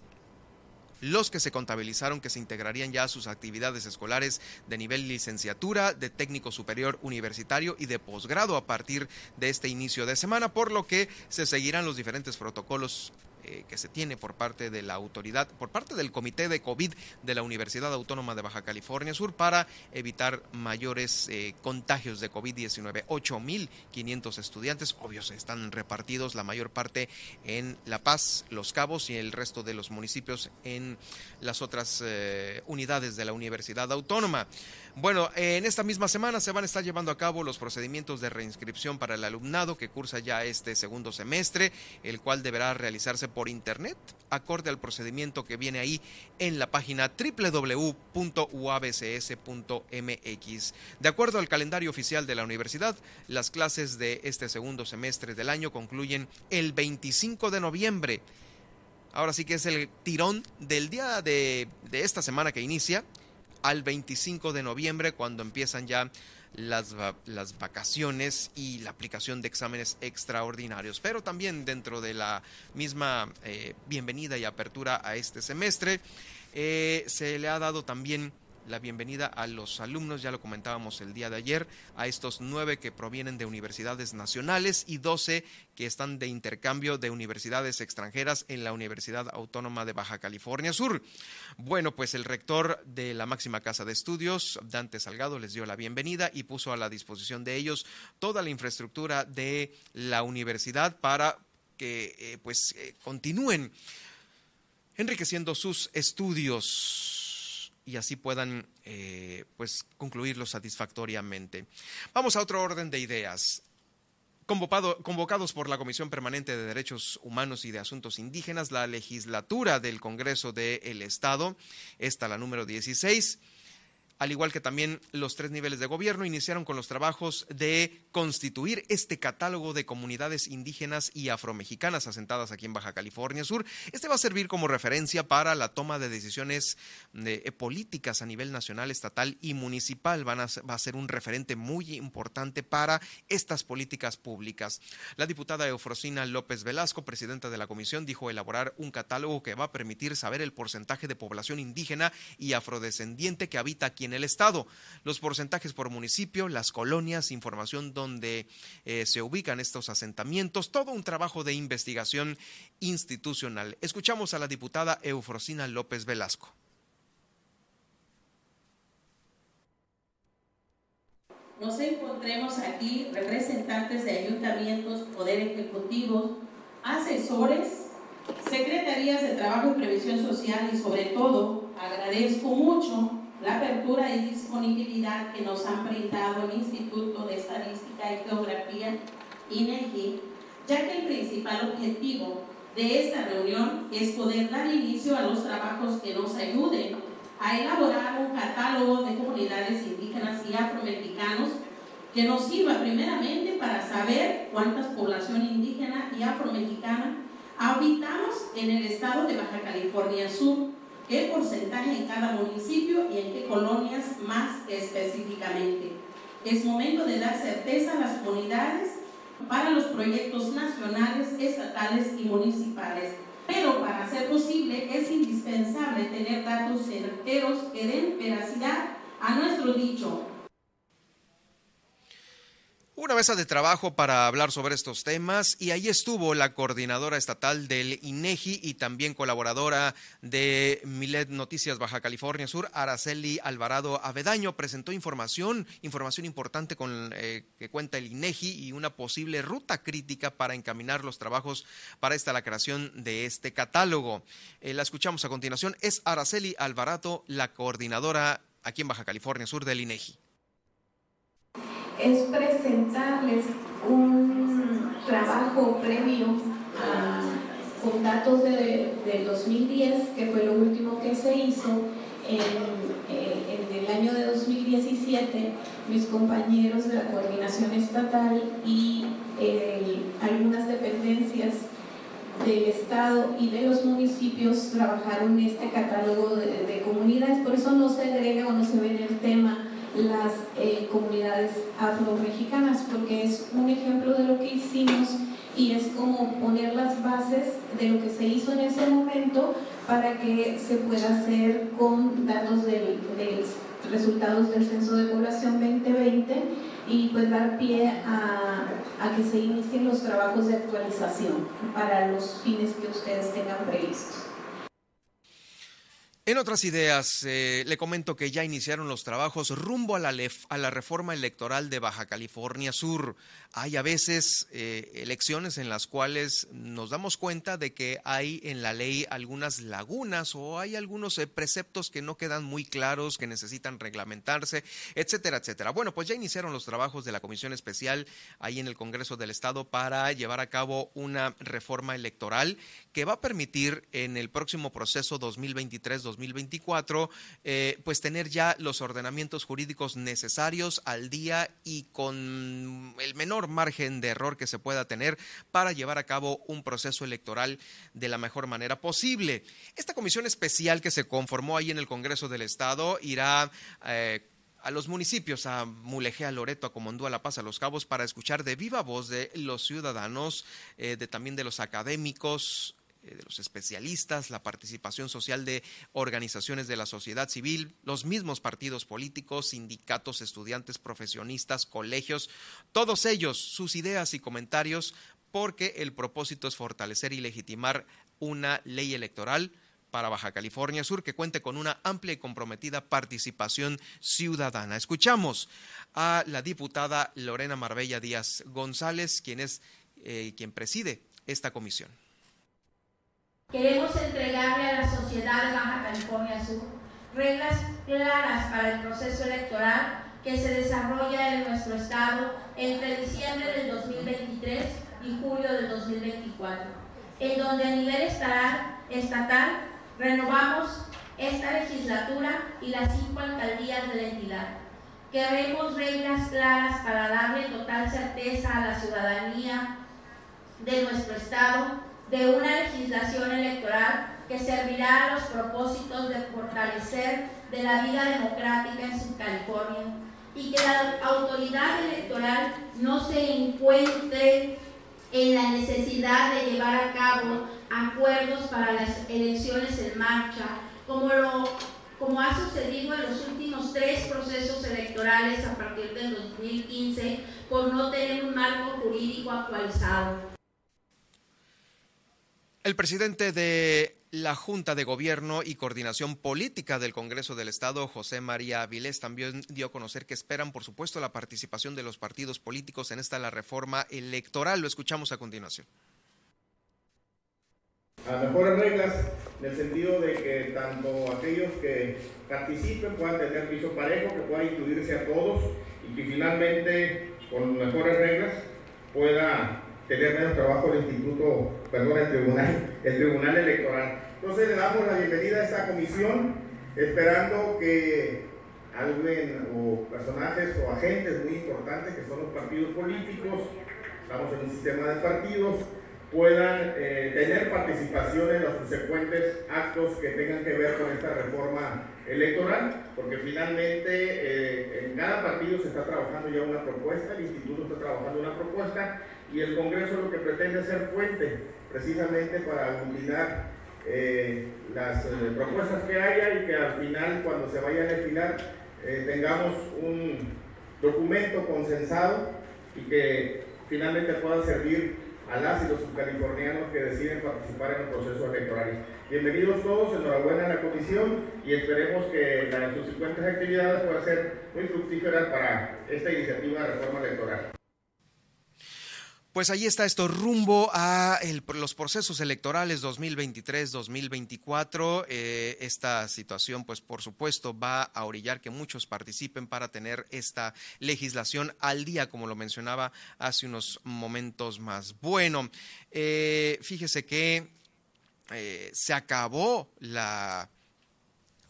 los que se contabilizaron que se integrarían ya a sus actividades escolares de nivel licenciatura, de técnico superior universitario y de posgrado a partir de este inicio de semana, por lo que se seguirán los diferentes protocolos eh, que se tiene por parte de la autoridad, por parte del Comité de COVID de la Universidad Autónoma de Baja California Sur para evitar mayores eh, contagios de COVID-19. 8.500 estudiantes, obvios, están repartidos la mayor parte en La Paz, Los Cabos y el resto de los municipios en las otras eh, unidades de la Universidad Autónoma. Bueno, en esta misma semana se van a estar llevando a cabo los procedimientos de reinscripción para el alumnado que cursa ya este segundo semestre, el cual deberá realizarse por internet, acorde al procedimiento que viene ahí en la página www.uabcs.mx. De acuerdo al calendario oficial de la universidad, las clases de este segundo semestre del año concluyen el 25 de noviembre. Ahora sí que es el tirón del día de, de esta semana que inicia al 25 de noviembre, cuando empiezan ya las, las, vacaciones y la aplicación de exámenes extraordinarios. Pero también dentro de la misma eh, bienvenida y apertura a este semestre, eh, se le ha dado también la bienvenida a los alumnos, ya lo comentábamos el día de ayer, a estos nueve que provienen de universidades nacionales y doce que están de intercambio de universidades extranjeras en la Universidad Autónoma de Baja California Sur. Bueno, pues el rector de la máxima casa de estudios, Dante Salgado, les dio la bienvenida y puso a la disposición de ellos toda la infraestructura de la universidad para que eh, pues eh, continúen enriqueciendo sus estudios y así puedan eh, pues concluirlo satisfactoriamente. Vamos a otro orden de ideas. convocados por la Comisión Permanente de Derechos Humanos y de Asuntos Indígenas, la legislatura del Congreso del Estado, esta la número 16, al igual que también los tres niveles de gobierno, iniciaron con los trabajos de constituir este catálogo de comunidades indígenas y afromexicanas asentadas aquí en Baja California Sur. Este va a servir como referencia para la toma de decisiones de, eh, políticas a nivel nacional, estatal y municipal. Va a ser un referente muy importante para estas políticas públicas. La diputada Eufrosina López Velasco, presidenta de la comisión, dijo elaborar un catálogo que va a permitir saber el porcentaje de población indígena y afrodescendiente que habita aquí el estado. Los porcentajes por municipio, las colonias, información donde eh, se ubican estos asentamientos, todo un trabajo de investigación institucional. Escuchamos a la diputada Eufrosina López Velasco. Nos encontremos aquí representantes de ayuntamientos, poder ejecutivo, asesores, secretarías de Trabajo y Previsión Social y sobre todo agradezco mucho la apertura y disponibilidad que nos han brindado el Instituto de Estadística y Geografía, INEGI, ya que el principal objetivo de esta reunión es poder dar inicio a los trabajos que nos ayuden a elaborar un catálogo de comunidades indígenas y afromexicanos que nos sirva primeramente para saber cuántas población indígena y afromexicana habitamos en el estado de Baja California Sur qué porcentaje en cada municipio y en qué colonias más específicamente. Es momento de dar certeza a las comunidades para los proyectos nacionales, estatales y municipales. Pero para ser posible es indispensable tener datos certeros que den veracidad a nuestro dicho una mesa de trabajo para hablar sobre estos temas y ahí estuvo la coordinadora estatal del INEGI y también colaboradora de Milet Noticias Baja California Sur, Araceli Alvarado Avedaño, presentó información, información importante con eh, que cuenta el INEGI y una posible ruta crítica para encaminar los trabajos para esta la creación de este catálogo. Eh, la escuchamos a continuación, es Araceli Alvarado, la coordinadora aquí en Baja California Sur del INEGI es presentarles un trabajo previo con datos de, del 2010, que fue lo último que se hizo. En, eh, el año de 2017, mis compañeros de la coordinación estatal y eh, algunas dependencias del Estado y de los municipios trabajaron este catálogo de, de comunidades, por eso no se agrega o no se ve en el tema las eh, comunidades afro-mexicanas, porque es un ejemplo de lo que hicimos y es como poner las bases de lo que se hizo en ese momento para que se pueda hacer con datos de resultados del Censo de Población 2020 y pues dar pie a que se inicien los trabajos de actualización para los fines que ustedes tengan previstos. En otras ideas, eh, le comento que ya iniciaron los trabajos rumbo a la, a la, reforma electoral de Baja California Sur. Hay a veces eh, elecciones en las cuales nos damos cuenta de que hay en la ley algunas lagunas o hay algunos eh, preceptos que no quedan muy claros, que necesitan reglamentarse, etcétera, etcétera. Bueno, pues ya iniciaron los trabajos de la Comisión Especial ahí en el Congreso del Estado para llevar a cabo una reforma electoral que va a permitir en el próximo proceso 2023-2024, eh, pues tener ya los ordenamientos jurídicos necesarios al día y con el menor margen de error que se pueda tener para llevar a cabo un proceso electoral de la mejor manera posible. Esta comisión especial que se conformó ahí en el Congreso del Estado irá... Eh, a los municipios, a Mulegea, Loreto, a Comondú, a La Paz, a Los Cabos, para escuchar de viva voz de los ciudadanos, eh, de también de los académicos, de los especialistas, la participación social de organizaciones de la sociedad civil, los mismos partidos políticos, sindicatos, estudiantes, profesionistas, colegios, todos ellos, sus ideas y comentarios, porque el propósito es fortalecer y legitimar una ley electoral para Baja California Sur que cuente con una amplia y comprometida participación ciudadana. Escuchamos a la diputada Lorena Marbella Díaz González, quien es eh, quien preside esta comisión. Queremos entregarle a la sociedad de Baja California Sur reglas claras para el proceso electoral que se desarrolla en nuestro estado entre diciembre del 2023 y julio del 2024, en donde a nivel estatal, renovamos esta legislatura y las cinco alcaldías de la entidad. Queremos reglas claras para darle total certeza a la ciudadanía de nuestro estado de una legislación electoral que servirá a los propósitos de fortalecer de la vida democrática en Subcalifornia y que la autoridad electoral no se encuentre en la necesidad de llevar a cabo acuerdos para las elecciones en marcha, como, lo, como ha sucedido en los últimos tres procesos electorales a partir del 2015, por no tener un marco jurídico actualizado. El presidente de la Junta de Gobierno y Coordinación Política del Congreso del Estado, José María Avilés, también dio a conocer que esperan, por supuesto, la participación de los partidos políticos en esta la reforma electoral. Lo escuchamos a continuación. A mejores reglas, en el sentido de que tanto aquellos que participen puedan tener piso parejo, que puedan incluirse a todos y que finalmente, con mejores reglas, pueda tener menos trabajo el Instituto, perdón, el Tribunal, el Tribunal Electoral. Entonces le damos la bienvenida a esta comisión, esperando que alguien o personajes o agentes muy importantes que son los partidos políticos, estamos en un sistema de partidos, puedan eh, tener participación en los subsecuentes actos que tengan que ver con esta reforma electoral, porque finalmente eh, en cada partido se está trabajando ya una propuesta, el instituto está trabajando una propuesta y el Congreso lo que pretende es ser fuente precisamente para aglutinar eh, las propuestas que haya y que al final cuando se vaya a destinar tengamos un documento consensado y que finalmente pueda servir a las y los subcalifornianos que deciden participar en el proceso electoral. Bienvenidos todos, enhorabuena a la comisión y esperemos que las subsecuentes actividades puedan ser muy fructíferas para esta iniciativa de reforma electoral. Pues ahí está esto rumbo a los procesos electorales 2023-2024. Eh, esta situación, pues por supuesto, va a orillar que muchos participen para tener esta legislación al día, como lo mencionaba hace unos momentos más. Bueno, eh, fíjese que eh, se acabó la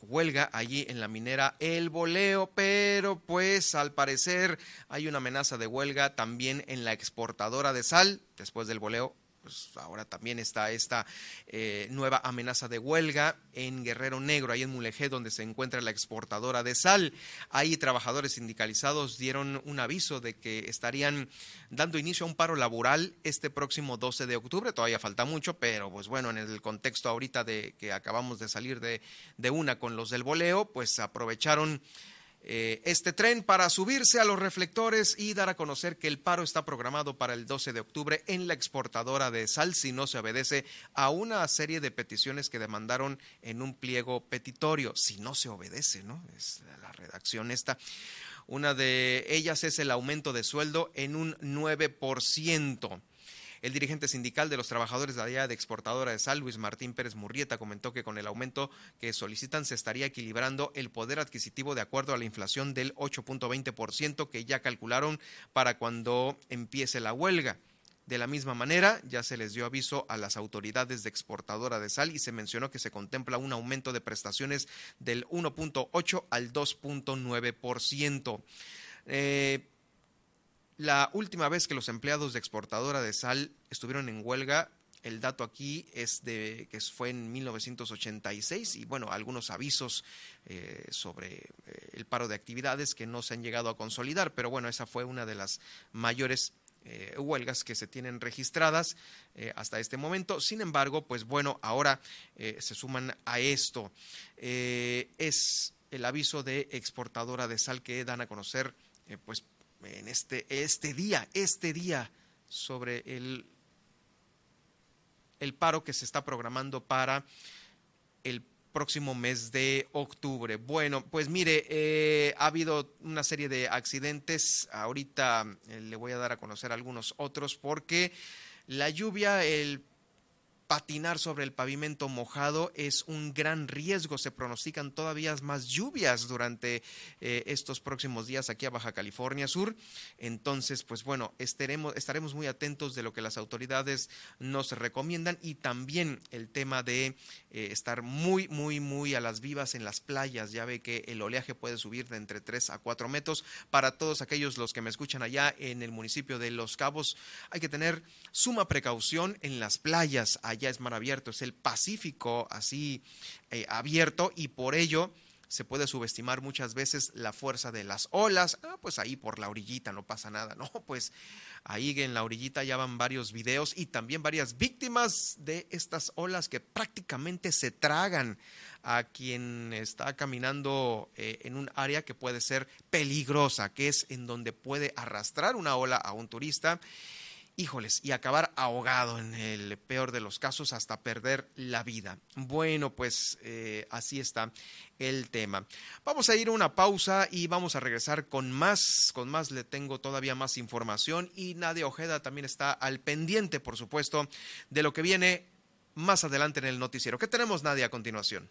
huelga allí en la minera El Boleo, pero pues al parecer hay una amenaza de huelga también en la exportadora de sal después del boleo pues ahora también está esta eh, nueva amenaza de huelga en Guerrero Negro, ahí en Mulegé, donde se encuentra la exportadora de sal. Ahí trabajadores sindicalizados dieron un aviso de que estarían dando inicio a un paro laboral este próximo 12 de octubre. Todavía falta mucho, pero pues bueno, en el contexto ahorita de que acabamos de salir de, de una con los del boleo, pues aprovecharon eh, este tren para subirse a los reflectores y dar a conocer que el paro está programado para el 12 de octubre en la exportadora de sal si no se obedece a una serie de peticiones que demandaron en un pliego petitorio. Si no se obedece, ¿no? Es la redacción esta. Una de ellas es el aumento de sueldo en un 9%. El dirigente sindical de los trabajadores de la de exportadora de sal, Luis Martín Pérez Murrieta, comentó que con el aumento que solicitan se estaría equilibrando el poder adquisitivo de acuerdo a la inflación del 8.20% que ya calcularon para cuando empiece la huelga. De la misma manera, ya se les dio aviso a las autoridades de exportadora de sal y se mencionó que se contempla un aumento de prestaciones del 1.8 al 2.9%. Eh, la última vez que los empleados de exportadora de sal estuvieron en huelga, el dato aquí es de que fue en 1986 y bueno, algunos avisos eh, sobre eh, el paro de actividades que no se han llegado a consolidar, pero bueno, esa fue una de las mayores eh, huelgas que se tienen registradas hasta este momento. Sin embargo, pues bueno, ahora se suman a esto. es el aviso de exportadora de sal que dan a conocer, pues en este, este día, este día sobre el, el paro que se está programando para el próximo mes de octubre. Bueno, pues mire, eh, ha habido una serie de accidentes. Ahorita eh, le voy a dar a conocer algunos otros porque la lluvia, el patinar sobre el pavimento mojado es un gran riesgo. Se pronostican todavía más lluvias durante eh, estos próximos días aquí a Baja California Sur. Entonces, pues bueno, estaremos, estaremos muy atentos de lo que las autoridades nos recomiendan y también el tema de eh, estar muy, muy, muy a las vivas en las playas. Ya ve que el oleaje puede subir de entre 3 a 4 metros. Para todos aquellos los que me escuchan allá en el municipio de Los Cabos, hay que tener suma precaución en las playas ya es mar abierto, es el Pacífico así eh, abierto y por ello se puede subestimar muchas veces la fuerza de las olas. Ah, pues ahí por la orillita no pasa nada. No, pues ahí en la orillita ya van varios videos y también varias víctimas de estas olas que prácticamente se tragan a quien está caminando eh, en un área que puede ser peligrosa, que es en donde puede arrastrar una ola a un turista híjoles, y acabar ahogado en el peor de los casos hasta perder la vida. Bueno, pues eh, así está el tema. Vamos a ir a una pausa y vamos a regresar con más, con más le tengo todavía más información y Nadia Ojeda también está al pendiente, por supuesto, de lo que viene más adelante en el noticiero. ¿Qué tenemos, Nadia, a continuación?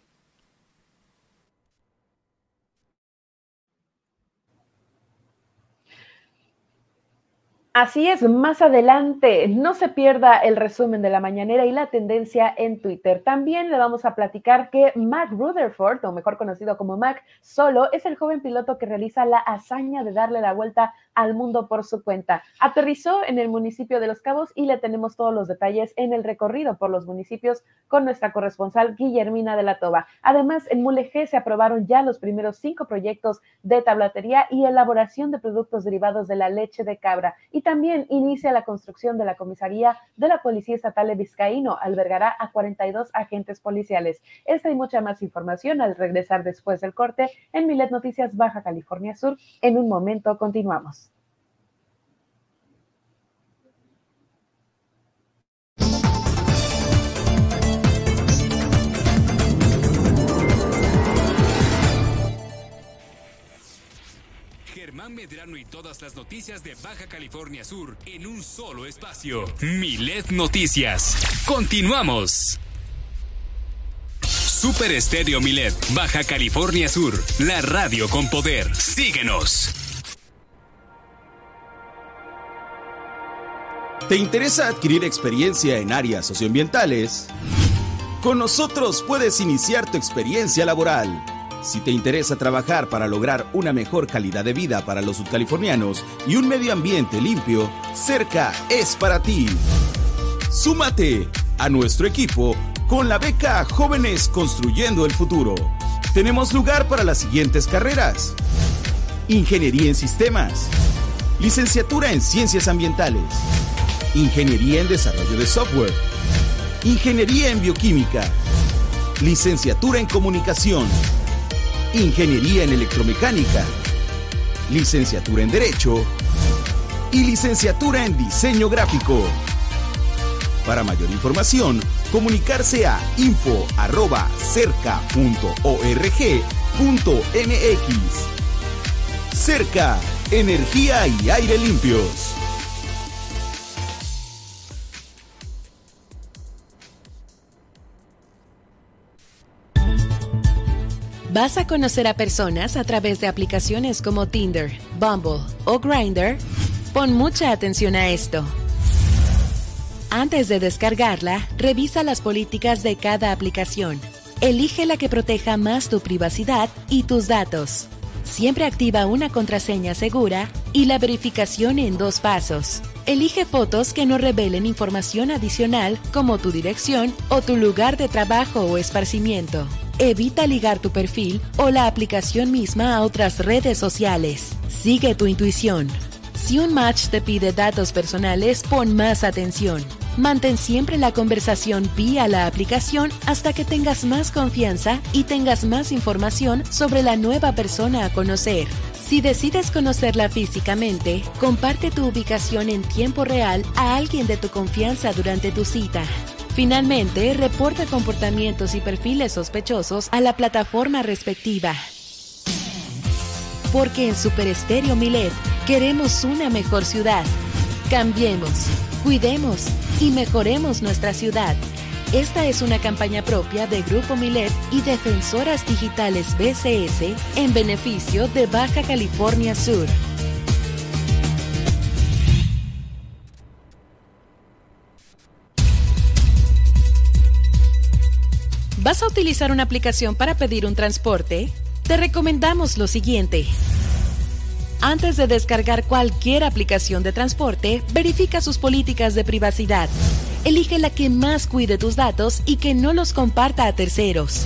Así es, más adelante, no se pierda el resumen de la mañanera y la tendencia en Twitter. También le vamos a platicar que Mac Rutherford, o mejor conocido como Mac Solo, es el joven piloto que realiza la hazaña de darle la vuelta al mundo por su cuenta. Aterrizó en el municipio de Los Cabos y le tenemos todos los detalles en el recorrido por los municipios con nuestra corresponsal Guillermina de la Toba. Además, en Mulegé se aprobaron ya los primeros cinco proyectos de tablatería y elaboración de productos derivados de la leche de cabra. Y también inicia la construcción de la comisaría de la Policía Estatal de Vizcaíno. Albergará a 42 agentes policiales. Esta y mucha más información al regresar después del corte en Milet Noticias Baja California Sur. En un momento continuamos. Germán Medrano y todas las noticias de Baja California Sur en un solo espacio. Milet Noticias. Continuamos. Super Estéreo Milet, Baja California Sur, la radio con poder. Síguenos. ¿Te interesa adquirir experiencia en áreas socioambientales? Con nosotros puedes iniciar tu experiencia laboral si te interesa trabajar para lograr una mejor calidad de vida para los sudcalifornianos y un medio ambiente limpio, cerca es para ti. Súmate a nuestro equipo con la beca Jóvenes Construyendo el Futuro. Tenemos lugar para las siguientes carreras. Ingeniería en Sistemas. Licenciatura en Ciencias Ambientales. Ingeniería en Desarrollo de Software. Ingeniería en Bioquímica. Licenciatura en Comunicación Ingeniería en Electromecánica, Licenciatura en Derecho y Licenciatura en Diseño Gráfico. Para mayor información, comunicarse a info.cerca.org.mx. Cerca, energía y aire limpios. ¿Vas a conocer a personas a través de aplicaciones como Tinder, Bumble o Grindr? Pon mucha atención a esto. Antes de descargarla, revisa las políticas de cada aplicación. Elige la que proteja más tu privacidad y tus datos. Siempre activa una contraseña segura y la verificación en dos pasos. Elige fotos que no revelen información adicional como tu dirección o tu lugar de trabajo o esparcimiento. Evita ligar tu perfil o la aplicación misma a otras redes sociales. Sigue tu intuición. Si un match te pide datos personales, pon más atención. Mantén siempre la conversación vía la aplicación hasta que tengas más confianza y tengas más información sobre la nueva persona a conocer. Si decides conocerla físicamente, comparte tu ubicación en tiempo real a alguien de tu confianza durante tu cita. Finalmente, reporta comportamientos y perfiles sospechosos a la plataforma respectiva. Porque en Super Estéreo Milet queremos una mejor ciudad. Cambiemos, cuidemos y mejoremos nuestra ciudad. Esta es una campaña propia de Grupo Milet y Defensoras Digitales BCS en beneficio de Baja California Sur. ¿Vas a utilizar una aplicación para pedir un transporte? Te recomendamos lo siguiente. Antes de descargar cualquier aplicación de transporte, verifica sus políticas de privacidad. Elige la que más cuide tus datos y que no los comparta a terceros.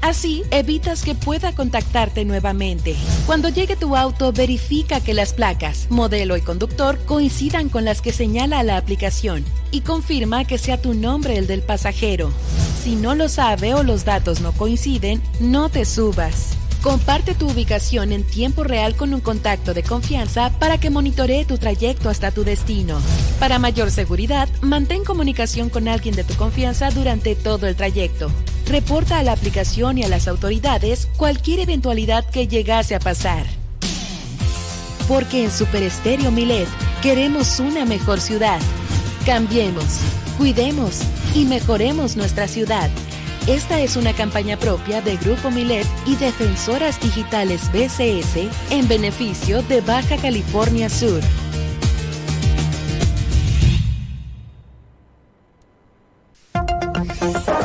Así evitas que pueda contactarte nuevamente. Cuando llegue tu auto, verifica que las placas, modelo y conductor coincidan con las que señala la aplicación y confirma que sea tu nombre el del pasajero. Si no lo sabe o los datos no coinciden, no te subas. Comparte tu ubicación en tiempo real con un contacto de confianza para que monitoree tu trayecto hasta tu destino. Para mayor seguridad, mantén comunicación con alguien de tu confianza durante todo el trayecto. Reporta a la aplicación y a las autoridades cualquier eventualidad que llegase a pasar. Porque en Super Estéreo Milet queremos una mejor ciudad. Cambiemos, cuidemos y mejoremos nuestra ciudad. Esta es una campaña propia de Grupo Milet y Defensoras Digitales BCS en beneficio de Baja California Sur.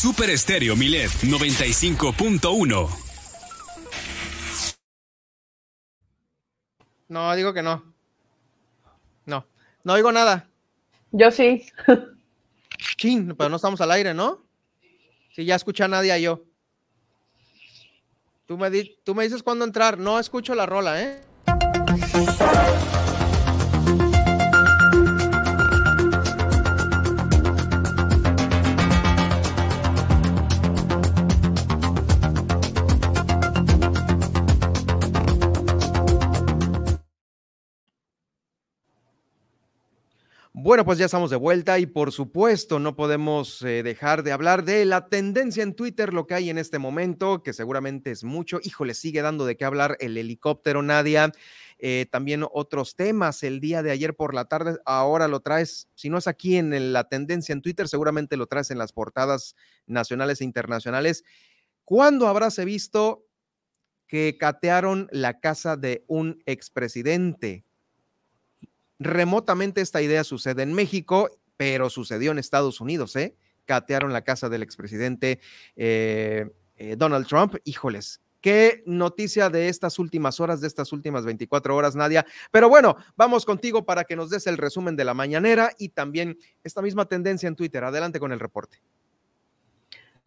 Super Estéreo Milet 95.1. No, digo que no. No, no digo nada. Yo sí. Chin, pero no estamos al aire, ¿no? Si ya escucha a nadie yo. Tú me, di tú me dices cuándo entrar. No escucho la rola, ¿eh? Bueno, pues ya estamos de vuelta y por supuesto no podemos eh, dejar de hablar de la tendencia en Twitter, lo que hay en este momento, que seguramente es mucho. Híjole, sigue dando de qué hablar el helicóptero, Nadia. Eh, también otros temas el día de ayer por la tarde, ahora lo traes, si no es aquí en la tendencia en Twitter, seguramente lo traes en las portadas nacionales e internacionales. ¿Cuándo habrás visto que catearon la casa de un expresidente? Remotamente esta idea sucede en México, pero sucedió en Estados Unidos, ¿eh? Catearon la casa del expresidente eh, eh, Donald Trump. Híjoles, qué noticia de estas últimas horas, de estas últimas 24 horas, Nadia. Pero bueno, vamos contigo para que nos des el resumen de la mañanera y también esta misma tendencia en Twitter. Adelante con el reporte.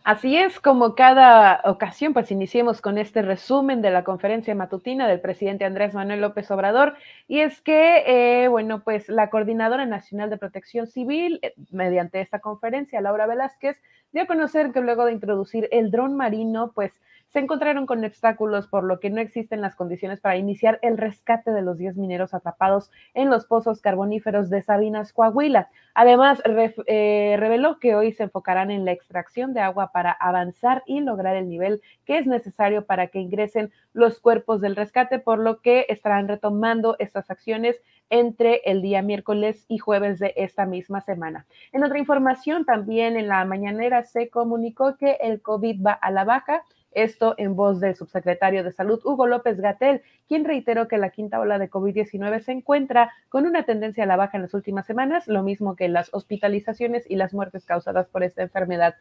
Así es, como cada ocasión, pues iniciemos con este resumen de la conferencia matutina del presidente Andrés Manuel López Obrador. Y es que, eh, bueno, pues la Coordinadora Nacional de Protección Civil, eh, mediante esta conferencia, Laura Velázquez, dio a conocer que luego de introducir el dron marino, pues se encontraron con obstáculos por lo que no existen las condiciones para iniciar el rescate de los 10 mineros atrapados en los pozos carboníferos de Sabinas, Coahuila. Además, eh, reveló que hoy se enfocarán en la extracción de agua para avanzar y lograr el nivel que es necesario para que ingresen los cuerpos del rescate, por lo que estarán retomando estas acciones entre el día miércoles y jueves de esta misma semana. En otra información, también en la mañanera se comunicó que el COVID va a la baja esto en voz del subsecretario de Salud, Hugo López Gatel, quien reiteró que la quinta ola de COVID-19 se encuentra con una tendencia a la baja en las últimas semanas, lo mismo que las hospitalizaciones y las muertes causadas por esta enfermedad.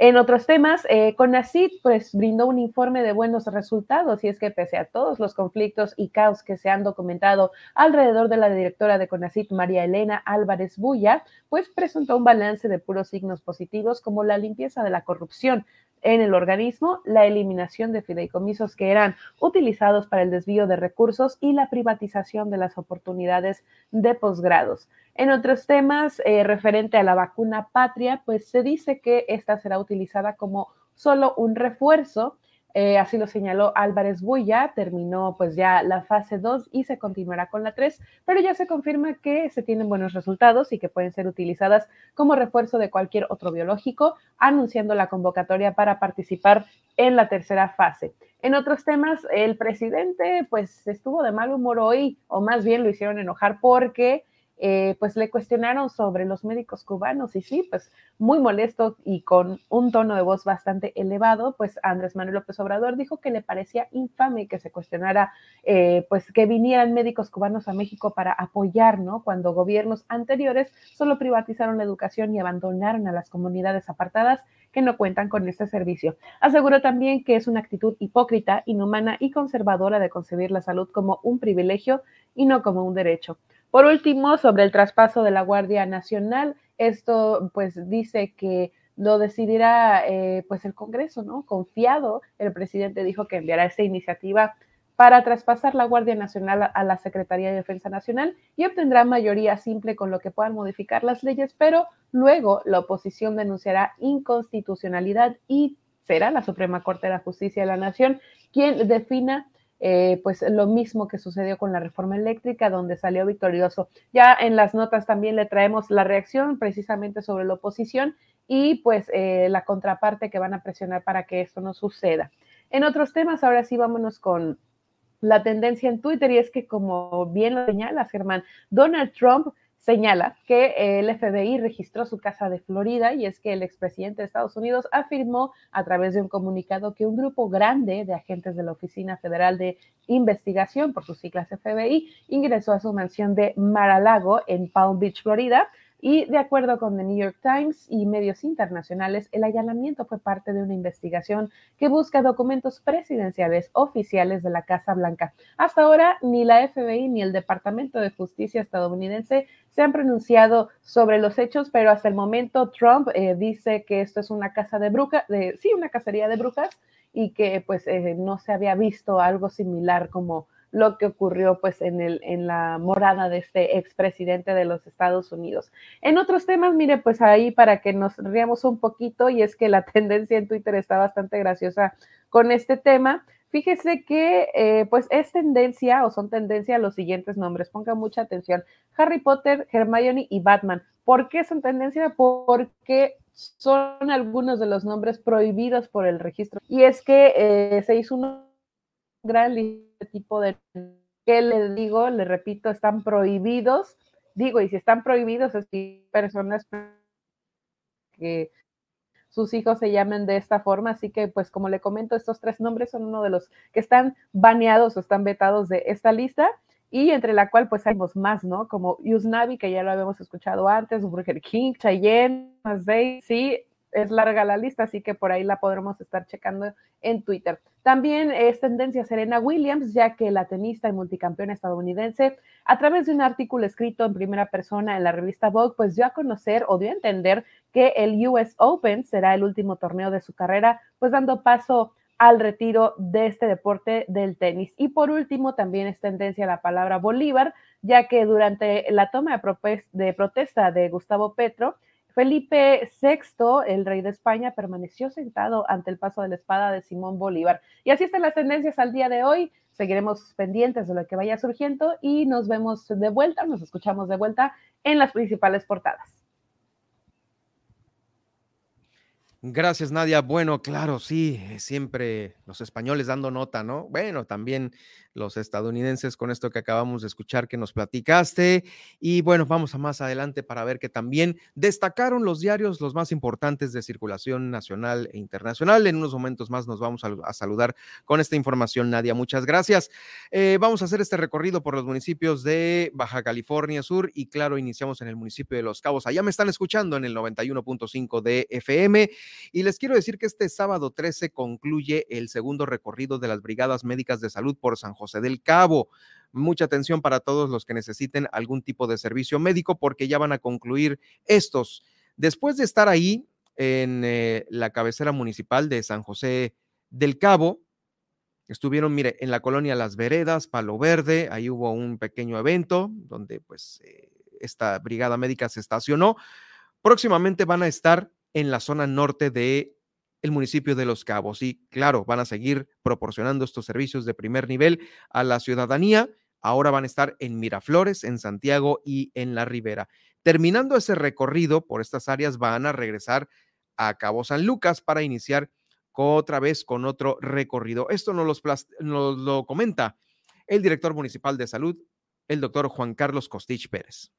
En otros temas, eh, pues brindó un informe de buenos resultados y es que pese a todos los conflictos y caos que se han documentado alrededor de la directora de CONACID, María Elena Álvarez Bulla, pues presentó un balance de puros signos positivos como la limpieza de la corrupción, en el organismo, la eliminación de fideicomisos que eran utilizados para el desvío de recursos y la privatización de las oportunidades de posgrados. En otros temas, eh, referente a la vacuna patria, pues se dice que esta será utilizada como solo un refuerzo eh, así lo señaló Álvarez Buya, terminó pues ya la fase 2 y se continuará con la 3, pero ya se confirma que se tienen buenos resultados y que pueden ser utilizadas como refuerzo de cualquier otro biológico, anunciando la convocatoria para participar en la tercera fase. En otros temas, el presidente pues estuvo de mal humor hoy, o más bien lo hicieron enojar porque eh, pues le cuestionaron sobre los médicos cubanos y sí, pues muy molesto y con un tono de voz bastante elevado, pues Andrés Manuel López Obrador dijo que le parecía infame que se cuestionara, eh, pues que vinieran médicos cubanos a México para apoyar, ¿no? Cuando gobiernos anteriores solo privatizaron la educación y abandonaron a las comunidades apartadas que no cuentan con este servicio. Aseguró también que es una actitud hipócrita, inhumana y conservadora de concebir la salud como un privilegio y no como un derecho. Por último, sobre el traspaso de la Guardia Nacional, esto pues dice que lo decidirá eh, pues el Congreso, ¿no? Confiado, el presidente dijo que enviará esta iniciativa para traspasar la Guardia Nacional a la Secretaría de Defensa Nacional y obtendrá mayoría simple con lo que puedan modificar las leyes, pero luego la oposición denunciará inconstitucionalidad y será la Suprema Corte de la Justicia de la Nación quien defina eh, pues lo mismo que sucedió con la reforma eléctrica, donde salió victorioso. Ya en las notas también le traemos la reacción precisamente sobre la oposición y pues eh, la contraparte que van a presionar para que esto no suceda. En otros temas, ahora sí vámonos con la tendencia en Twitter y es que como bien lo señalas, Germán, Donald Trump señala que el FBI registró su casa de Florida y es que el expresidente de Estados Unidos afirmó a través de un comunicado que un grupo grande de agentes de la Oficina Federal de Investigación, por sus siglas FBI, ingresó a su mansión de Mar-a-Lago en Palm Beach, Florida, y de acuerdo con The New York Times y medios internacionales, el allanamiento fue parte de una investigación que busca documentos presidenciales oficiales de la Casa Blanca. Hasta ahora, ni la FBI ni el Departamento de Justicia estadounidense se han pronunciado sobre los hechos, pero hasta el momento Trump eh, dice que esto es una casa de brujas, sí, una cacería de brujas, y que pues eh, no se había visto algo similar como lo que ocurrió pues en, el, en la morada de este expresidente de los Estados Unidos. En otros temas, mire, pues ahí para que nos riamos un poquito, y es que la tendencia en Twitter está bastante graciosa con este tema, Fíjese que eh, pues es tendencia o son tendencia los siguientes nombres. Ponga mucha atención. Harry Potter, Hermione y Batman. ¿Por qué son tendencia? Porque son algunos de los nombres prohibidos por el registro. Y es que eh, se hizo un gran tipo de que le digo, le repito, están prohibidos. Digo, y si están prohibidos es que personas que sus hijos se llamen de esta forma. Así que, pues, como le comento, estos tres nombres son uno de los que están baneados o están vetados de esta lista. Y entre la cual, pues, hay más, ¿no? Como Yusnavi, que ya lo habíamos escuchado antes, Burger King, Cheyenne, Masday, sí, es larga la lista, así que por ahí la podremos estar checando en Twitter. También es tendencia Serena Williams, ya que la tenista y multicampeona estadounidense, a través de un artículo escrito en primera persona en la revista Vogue, pues dio a conocer o dio a entender que el US Open será el último torneo de su carrera, pues dando paso al retiro de este deporte del tenis. Y por último, también es tendencia la palabra Bolívar, ya que durante la toma de, protesta de Gustavo Petro, Felipe VI, el rey de España, permaneció sentado ante el paso de la espada de Simón Bolívar. Y así están las tendencias al día de hoy. Seguiremos pendientes de lo que vaya surgiendo y nos vemos de vuelta, nos escuchamos de vuelta en las principales portadas. Gracias, Nadia. Bueno, claro, sí, siempre los españoles dando nota, ¿no? Bueno, también los estadounidenses con esto que acabamos de escuchar que nos platicaste. Y bueno, vamos a más adelante para ver que también destacaron los diarios los más importantes de circulación nacional e internacional. En unos momentos más nos vamos a, saludar con esta información, Nadia. Muchas gracias. Eh, vamos a hacer este recorrido por los municipios de Baja California Sur y claro, iniciamos en el municipio de Los Cabos. Allá me están escuchando en el 91.5 de FM y les quiero decir que este sábado 13 concluye el segundo recorrido de las Brigadas Médicas de Salud por San José del Cabo. Mucha atención para todos los que necesiten algún tipo de servicio médico porque ya van a concluir estos. Después de estar ahí en eh, la cabecera municipal de San José del Cabo, estuvieron, mire, en la colonia Las Veredas, Palo Verde, ahí hubo un pequeño evento donde pues eh, esta brigada médica se estacionó. Próximamente van a estar en la zona norte de el municipio de Los Cabos. Y claro, van a seguir proporcionando estos servicios de primer nivel a la ciudadanía. Ahora van a estar en Miraflores, en Santiago y en La Ribera. Terminando ese recorrido por estas áreas, van a regresar a Cabo San Lucas para iniciar otra vez con otro recorrido. Esto nos, nos lo comenta el director municipal de salud, el doctor Juan Carlos Costich Pérez.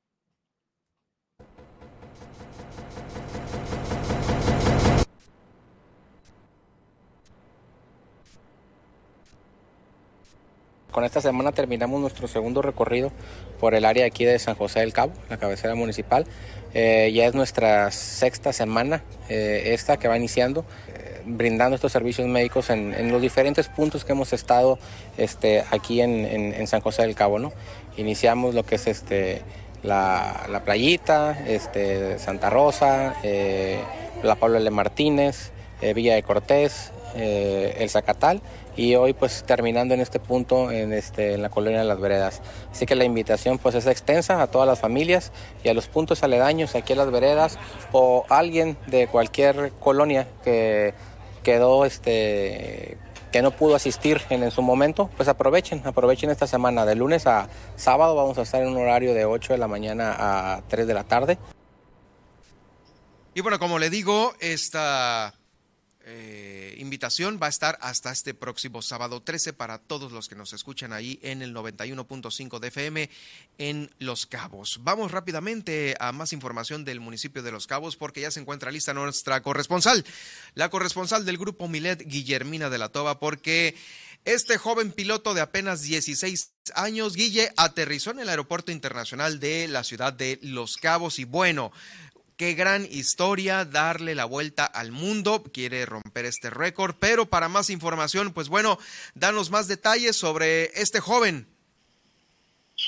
Con esta semana terminamos nuestro segundo recorrido por el área aquí de San José del Cabo, la cabecera municipal. Eh, ya es nuestra sexta semana eh, esta que va iniciando, eh, brindando estos servicios médicos en, los diferentes puntos que hemos estado este, aquí en, San José del Cabo. ¿no? Iniciamos lo que es este, la, la playita, este, Santa Rosa, la Pablo L. Martínez, Villa de Cortés, el Zacatal y hoy pues terminando en este punto en, este, en la colonia de las veredas. Así que la invitación pues es extensa a todas las familias y a los puntos aledaños aquí en las veredas o alguien de cualquier colonia que quedó este que no pudo asistir en, en, su momento, pues aprovechen, aprovechen esta semana. De lunes a sábado vamos a estar en un horario de 8 de la mañana a 3 de la tarde. Y bueno, como le digo, esta eh, invitación va a estar hasta este próximo sábado 13 para todos los que nos escuchan ahí en el 91.5 de FM en Los Cabos. Vamos rápidamente a más información del municipio de Los Cabos porque ya se encuentra lista nuestra corresponsal, la corresponsal del grupo Milet, Guillermina de la Toba, porque este joven piloto de apenas 16 años, Guille, aterrizó en el aeropuerto internacional de la ciudad de Los Cabos y bueno, Qué gran historia, darle la vuelta al mundo, quiere romper este récord, pero para más información, pues bueno, danos más detalles sobre este joven.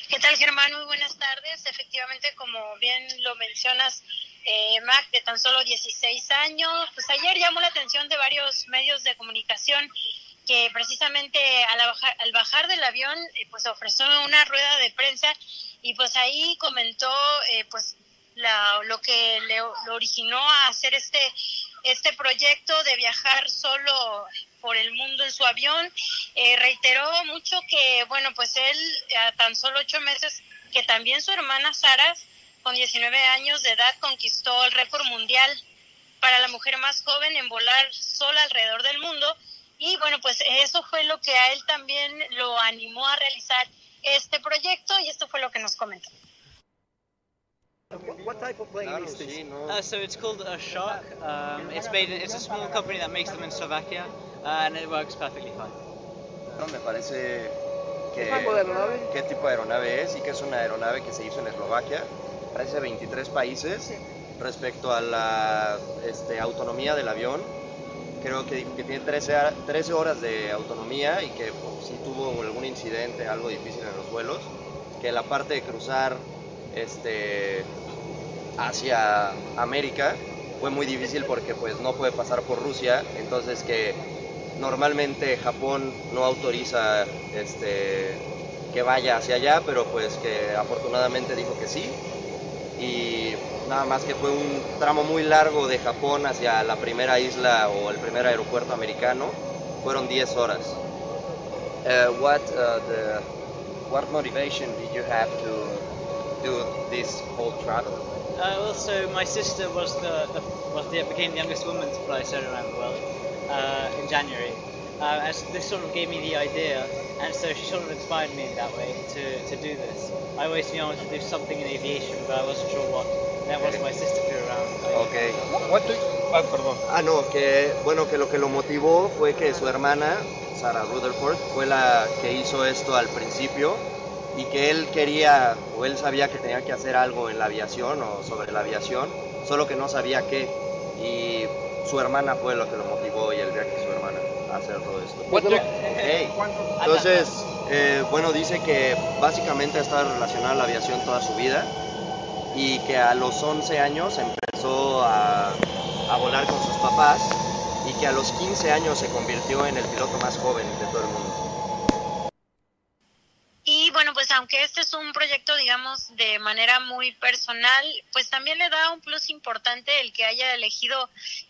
¿Qué tal, Germán? Muy buenas tardes. Efectivamente, como bien lo mencionas, eh, Mac, de tan solo 16 años, pues ayer llamó la atención de varios medios de comunicación que precisamente al bajar, del avión, eh, pues ofreció una rueda de prensa y pues ahí comentó, eh, pues la, lo que le lo originó a hacer este este proyecto de viajar solo por el mundo en su avión. Eh, reiteró mucho que, bueno, pues él a tan solo ocho meses, que también su hermana Sara, con 19 años de edad, conquistó el récord mundial para la mujer más joven en volar sola alrededor del mundo. Y bueno, pues eso fue lo que a él también lo animó a realizar este proyecto y esto fue lo que nos comentó. What type of plane is this? Uh, so it's called a Shark. Um, it's made. It's a small company that makes them in Slovakia, uh, and it works perfectly fine. No, me parece que ¿Qué tipo de aeronave? qué tipo de aeronave es y que es una aeronave que se hizo en Eslovaquia. Parece 23 países respecto a la este, autonomía del avión. Creo que que tiene 13, a- 13 horas de autonomía y que pues, si tuvo algún incidente, algo difícil en los vuelos, que la parte de cruzar este, hacia América fue muy difícil porque pues no puede pasar por Rusia, entonces que normalmente Japón no autoriza este, que vaya hacia allá, pero pues que afortunadamente dijo que sí y nada más que fue un tramo muy largo de Japón hacia la primera isla o el primer aeropuerto americano, fueron 10 horas. Uh, what uh, the what motivation did you have to do this whole travel? Uh, well, so my sister was the, the was the, became the youngest woman to fly solo around the world uh, in January, uh, and so this sort of gave me the idea, and so she sort of inspired me in that way to, to do this. I always knew I wanted to do something in aviation, but I wasn't sure what. That was my sister flew around. Okay. What? ah, perdón. Ah, no, que bueno, que lo que lo motivó fue que su hermana, Sarah Rutherford, fue la que hizo esto al principio y que él quería o él sabía que tenía que hacer algo en la aviación o sobre la aviación, solo que no sabía qué. Y su hermana fue lo que lo motivó y el viaje de su hermana a hacer todo esto. Ok. Entonces, eh, bueno, dice que básicamente ha estado relacionada a la aviación toda su vida y que a los 11 años empezó a, a volar con sus papás y que a los 15 años se convirtió en el piloto más joven de todo el mundo. Aunque este es un proyecto, digamos, de manera muy personal, pues también le da un plus importante el que haya elegido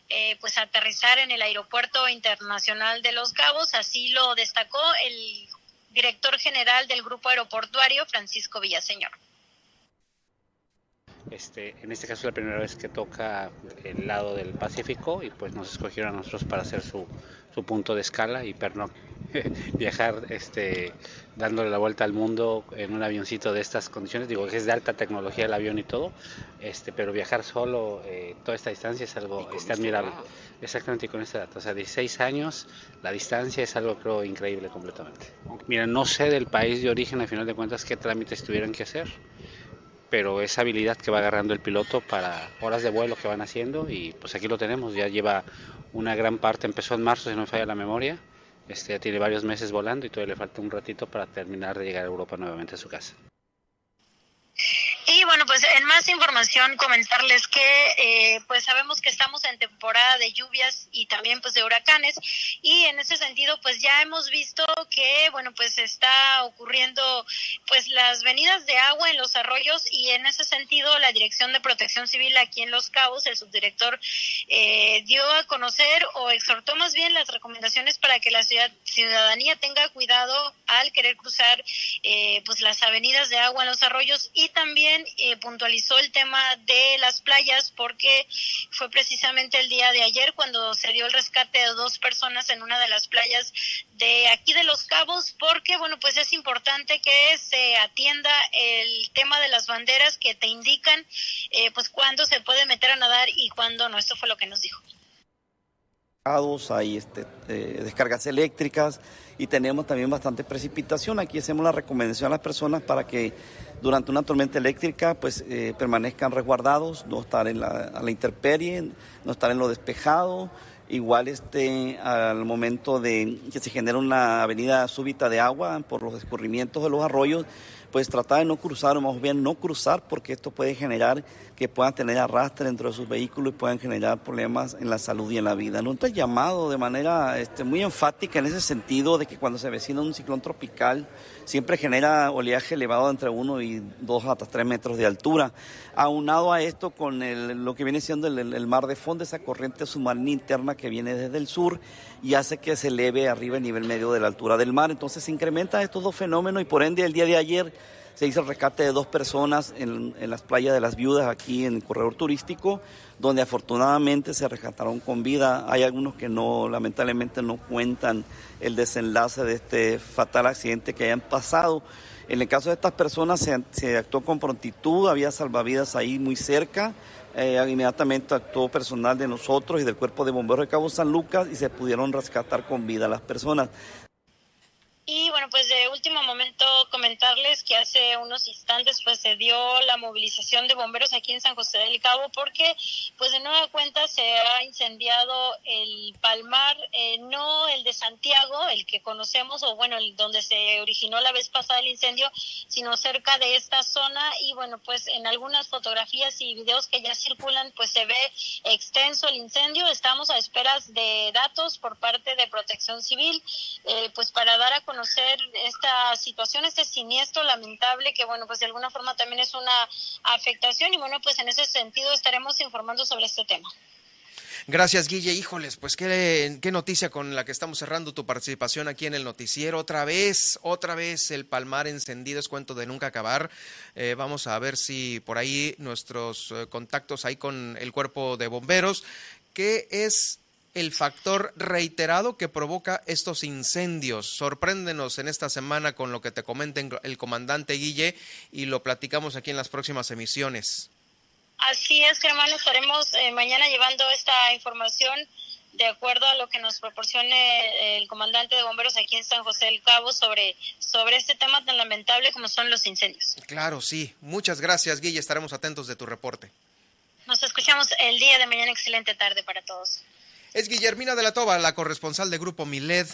eh, pues aterrizar en el Aeropuerto Internacional de Los Cabos. Así lo destacó el director general del Grupo Aeroportuario, Francisco Villaseñor. Este, en este caso es la primera vez que toca el lado del Pacífico y pues nos escogieron a nosotros para hacer su, su punto de escala y pernoctar viajar este, dándole la vuelta al mundo en un avioncito de estas condiciones. Digo que es de alta tecnología el avión y todo, este, pero viajar solo eh, toda esta distancia es algo está admirable. Exactamente, y con esta edad. O sea, 16 años, la distancia es algo creo increíble completamente. Mira, no sé del país de origen, al final de cuentas, qué trámites tuvieran que hacer pero esa habilidad que va agarrando el piloto para horas de vuelo que van haciendo y pues aquí lo tenemos, ya lleva una gran parte, empezó en marzo si no me falla la memoria, este, ya tiene varios meses volando y todavía le falta un ratito para terminar de llegar a Europa nuevamente a su casa. Y bueno, pues en más información comentarles que eh, pues sabemos que estamos en temporada de lluvias y también pues de huracanes. Y en ese sentido pues ya hemos visto que bueno pues está ocurriendo pues las venidas de agua en los arroyos y en ese sentido la Dirección de Protección Civil aquí en Los Cabos, el subdirector eh, dio a conocer o exhortó más bien las recomendaciones para que la ciudad, ciudadanía tenga cuidado al querer cruzar eh, pues las avenidas de agua en los arroyos y también eh, puntualizó el tema de las playas porque fue precisamente el día de ayer cuando se dio el rescate de dos personas en una de las playas de aquí de Los Cabos porque bueno pues es importante que se atienda el tema de las banderas que te indican eh, pues cuándo se puede meter a nadar y cuándo no esto fue lo que nos dijo hay este, eh, descargas eléctricas y tenemos también bastante precipitación. Aquí hacemos la recomendación a las personas para que durante una tormenta eléctrica pues eh, permanezcan resguardados, no estar en la, a la intemperie, no estar en lo despejado. Igual este, al momento de que se genera una avenida súbita de agua por los escurrimientos de los arroyos, pues tratar de no cruzar, o más bien no cruzar, porque esto puede generar que puedan tener arrastre dentro de sus vehículos y puedan generar problemas en la salud y en la vida. ¿no? Entonces, llamado de manera este, muy enfática en ese sentido de que cuando se vecina un ciclón tropical, siempre genera oleaje elevado entre 1 y 2 hasta 3 metros de altura. Aunado a esto con lo que viene siendo el, mar de fondo, esa corriente submarina interna que viene desde el sur y hace que se eleve arriba el nivel medio de la altura del mar. Entonces se incrementan estos dos fenómenos y por ende el día de ayer se hizo el rescate de dos personas en, las playas de las viudas aquí en el corredor turístico, donde afortunadamente se rescataron con vida. Hay algunos que no, lamentablemente no cuentan el desenlace de este fatal accidente que hayan pasado. En el caso de estas personas se, se actuó con prontitud, había salvavidas ahí muy cerca. Eh, inmediatamente actuó personal de nosotros y del Cuerpo de Bomberos de Cabo San Lucas y se pudieron rescatar con vida las personas. Y bueno, pues de último momento comentarles que hace unos instantes pues se dio la movilización de bomberos aquí en San José del Cabo porque pues de nueva cuenta se ha incendiado el Palmar, eh, no el de Santiago, el que conocemos o bueno, el donde se originó la vez pasada el incendio, sino cerca de esta zona. Y bueno, pues en algunas fotografías y videos que ya circulan pues se ve extenso el incendio, estamos a esperas de datos por parte de Protección Civil eh, pues para dar a conocer conocer esta situación, este siniestro lamentable que, bueno, pues de alguna forma también es una afectación y, bueno, pues en ese sentido estaremos informando sobre este tema. Gracias, Guille. Híjoles, pues qué, qué, noticia con la que estamos cerrando tu participación aquí en el noticiero. Otra vez, otra vez el palmar encendido es cuento de nunca acabar. Eh, vamos a ver si por ahí nuestros eh, contactos ahí con el cuerpo de bomberos, que es el factor reiterado que provoca estos incendios. Sorpréndenos en esta semana con lo que te comenta el comandante Guille y lo platicamos aquí en las próximas emisiones. Así es, hermano, estaremos eh, mañana llevando esta información de acuerdo a lo que nos proporcione el comandante de bomberos aquí en San José del Cabo sobre, sobre este tema tan lamentable como son los incendios. Claro, sí. Muchas gracias, Guille. Estaremos atentos de tu reporte. Nos escuchamos el día de mañana. Excelente tarde para todos. Es Guillermina de la Toba, la corresponsal de Grupo Miled,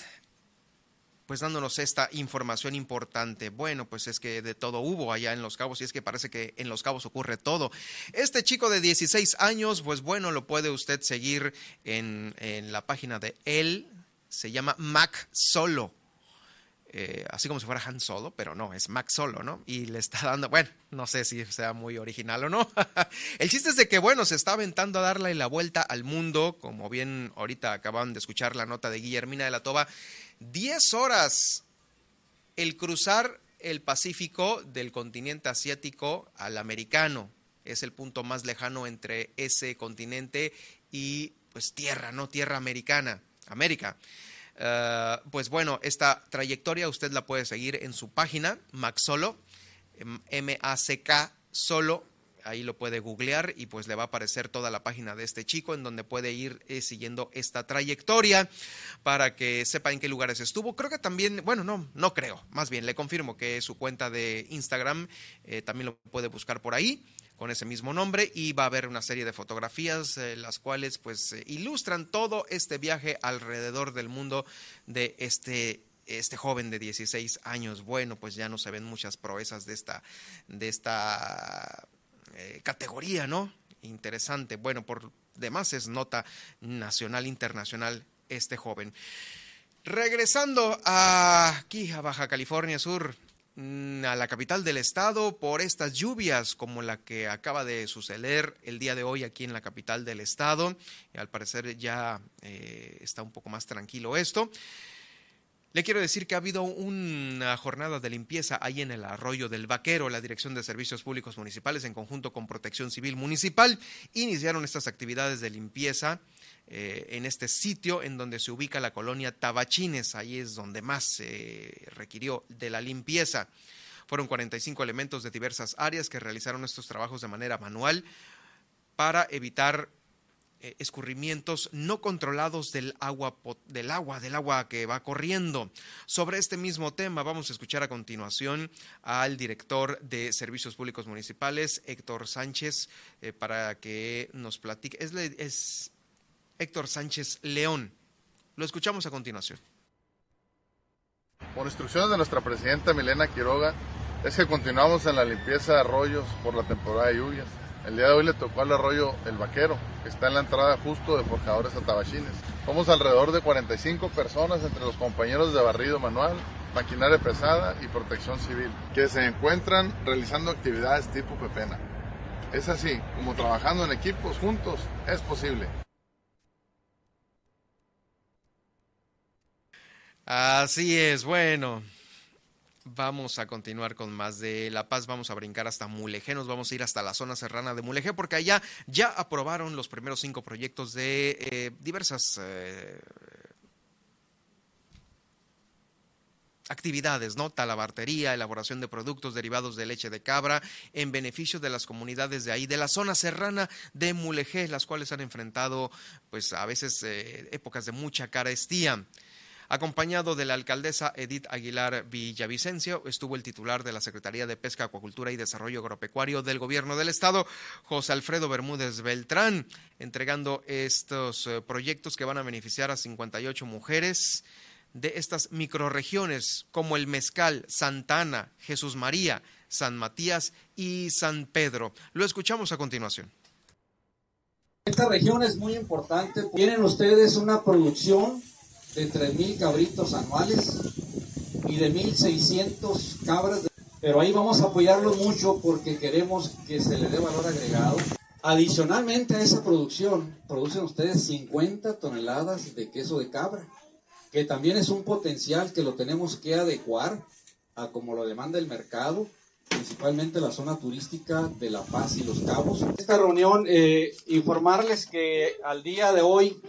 pues dándonos esta información importante. Bueno, pues es que de todo hubo allá en Los Cabos y es que parece que en Los Cabos ocurre todo. Este chico de 16 años, pues bueno, lo puede usted seguir en, en la página de él, se llama Mac Solo. Eh, así como si fuera Han Solo, pero no, es Max Solo, ¿no? Y le está dando, bueno, no sé si sea muy original o no. el chiste es de que, bueno, se está aventando a darle la vuelta al mundo, como bien ahorita acaban de escuchar la nota de Guillermina de la Toba, 10 horas el cruzar el Pacífico del continente asiático al americano. Es el punto más lejano entre ese continente y pues tierra, ¿no? Tierra americana, América. Eh, pues bueno, esta trayectoria usted la puede seguir en su página, Maxolo, M-A-C-K, solo. Ahí lo puede googlear y pues le va a aparecer toda la página de este chico en donde puede ir eh, siguiendo esta trayectoria para que sepa en qué lugares estuvo. Creo que también, bueno, no, no creo, más bien le confirmo que su cuenta de Instagram eh, también lo puede buscar por ahí con ese mismo nombre y va a haber una serie de fotografías eh, las cuales pues eh, ilustran todo este viaje alrededor del mundo de este este joven de 16 años. Bueno, pues ya no se ven muchas proezas de esta de esta eh, categoría, ¿no? Interesante. Bueno, por demás es nota nacional internacional este joven. Regresando aquí a Baja California Sur, a la capital del estado por estas lluvias como la que acaba de suceder el día de hoy aquí en la capital del estado. Al parecer ya eh, está un poco más tranquilo esto. Le quiero decir que ha habido una jornada de limpieza ahí en el arroyo del Vaquero. La Dirección de Servicios Públicos Municipales, en conjunto con Protección Civil Municipal, iniciaron estas actividades de limpieza eh, en este sitio en donde se ubica la colonia Tabachines. Ahí es donde más se requirió de la limpieza. Fueron 45 elementos de diversas áreas que realizaron estos trabajos de manera manual para evitar escurrimientos no controlados del agua, del agua, del agua que va corriendo. Sobre este mismo tema vamos a escuchar a continuación al director de Servicios Públicos Municipales, Héctor Sánchez, eh, para que nos platique. Es, es Héctor Sánchez León. Lo escuchamos a continuación. Por instrucciones de nuestra presidenta Milena Quiroga, es que continuamos en la limpieza de arroyos por la temporada de lluvias. El día de hoy le tocó al arroyo El Vaquero, que está en la entrada justo de Forjadores a Tabachines. Somos alrededor de 45 personas entre los compañeros de barrido manual, maquinaria pesada y protección civil, que se encuentran realizando actividades tipo pepena. Es así, como trabajando en equipos juntos, es posible. Así es, bueno. Vamos a continuar con más de La Paz, vamos a brincar hasta Mulegé, nos vamos a ir hasta la zona serrana de Mulegé, porque allá ya aprobaron los primeros cinco proyectos de eh, diversas eh, actividades, ¿no? Talabartería, elaboración de productos derivados de leche de cabra, en beneficio de las comunidades de ahí, de la zona serrana de Mulegé, las cuales han enfrentado, pues a veces, eh, épocas de mucha carestía. Acompañado de la alcaldesa Edith Aguilar Villavicencio, estuvo el titular de la Secretaría de Pesca, Acuacultura y Desarrollo Agropecuario del Gobierno del Estado, José Alfredo Bermúdez Beltrán, entregando estos eh, proyectos que van a beneficiar a 58 mujeres de estas microregiones como el Mezcal, Santana, Jesús María, San Matías y San Pedro. Lo escuchamos a continuación. Esta región es muy importante. Tienen ustedes una producción de 3.000 cabritos anuales y de 1.600 cabras. Pero ahí vamos a apoyarlo mucho porque queremos que se le dé valor agregado. Adicionalmente a esa producción, producen ustedes 50 toneladas de queso de cabra, que también es un potencial que lo tenemos que adecuar a como lo demanda el mercado, principalmente la zona turística de La Paz y Los Cabos. Esta reunión, eh, informarles que al día de hoy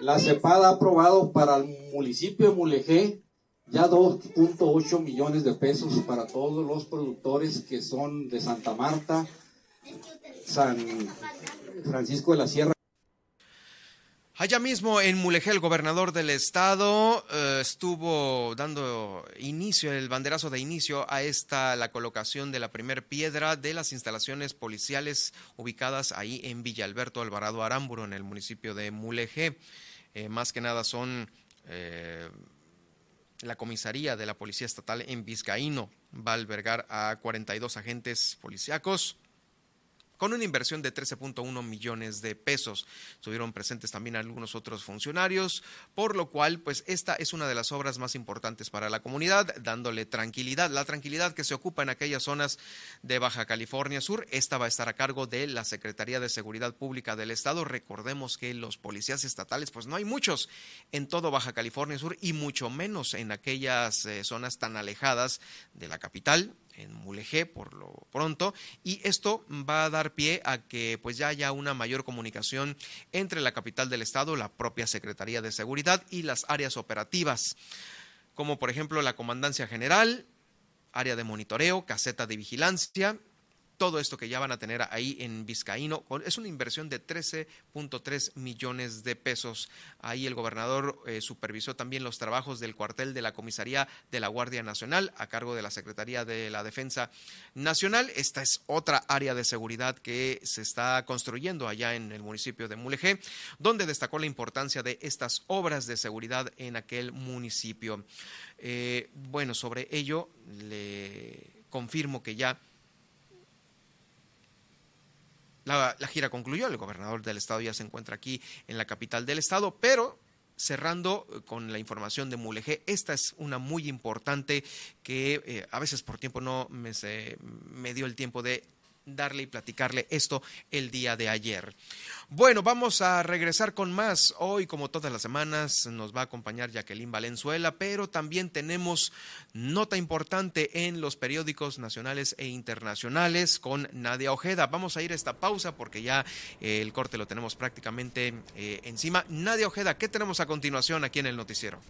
la CEPAD ha aprobado para el municipio de Mulegé ya 2.8 millones de pesos para todos los productores que son de Santa Marta, San Francisco de la Sierra. Allá mismo en Mulegé, el gobernador del estado eh, estuvo dando inicio, el banderazo de inicio a esta, la colocación de la primer piedra de las instalaciones policiales ubicadas ahí en Villa Alberto Alvarado Aramburo, en el municipio de Mulegé. Eh, más que nada son eh, la comisaría de la Policía Estatal en Vizcaíno. Va a albergar a 42 agentes policíacos con una inversión de 13.1 millones de pesos. Estuvieron presentes también algunos otros funcionarios, por lo cual, pues esta es una de las obras más importantes para la comunidad, dándole tranquilidad, la tranquilidad que se ocupa en aquellas zonas de Baja California Sur. Esta va a estar a cargo de la Secretaría de Seguridad Pública del Estado. Recordemos que los policías estatales, pues no hay muchos en todo Baja California Sur y mucho menos en aquellas eh, zonas tan alejadas de la capital en Mulegé por lo pronto y esto va a dar pie a que pues ya haya una mayor comunicación entre la capital del estado, la propia Secretaría de Seguridad y las áreas operativas, como por ejemplo la Comandancia General, área de monitoreo, caseta de vigilancia, todo esto que ya van a tener ahí en Vizcaíno. Es una inversión de 13.3 millones de pesos. Ahí el gobernador eh, supervisó también los trabajos del cuartel de la Comisaría de la Guardia Nacional a cargo de la Secretaría de la Defensa Nacional. Esta es otra área de seguridad que se está construyendo allá en el municipio de Mulegé, donde destacó la importancia de estas obras de seguridad en aquel municipio. Eh, bueno, sobre ello le confirmo que ya la, gira concluyó, el gobernador del estado ya se encuentra aquí en la capital del estado, pero cerrando eh, con la información de Mulegé, esta es una muy importante que eh, a veces por tiempo no me, me dio el tiempo de darle y platicarle esto el día de ayer. Bueno, vamos a regresar con más. Hoy, como todas las semanas, nos va a acompañar Jacqueline Valenzuela, pero también tenemos nota importante en los periódicos nacionales e internacionales con Nadia Ojeda. Vamos a ir a esta pausa porque ya eh, el corte lo tenemos prácticamente eh, encima. Nadia Ojeda, ¿qué tenemos a continuación aquí en el noticiero?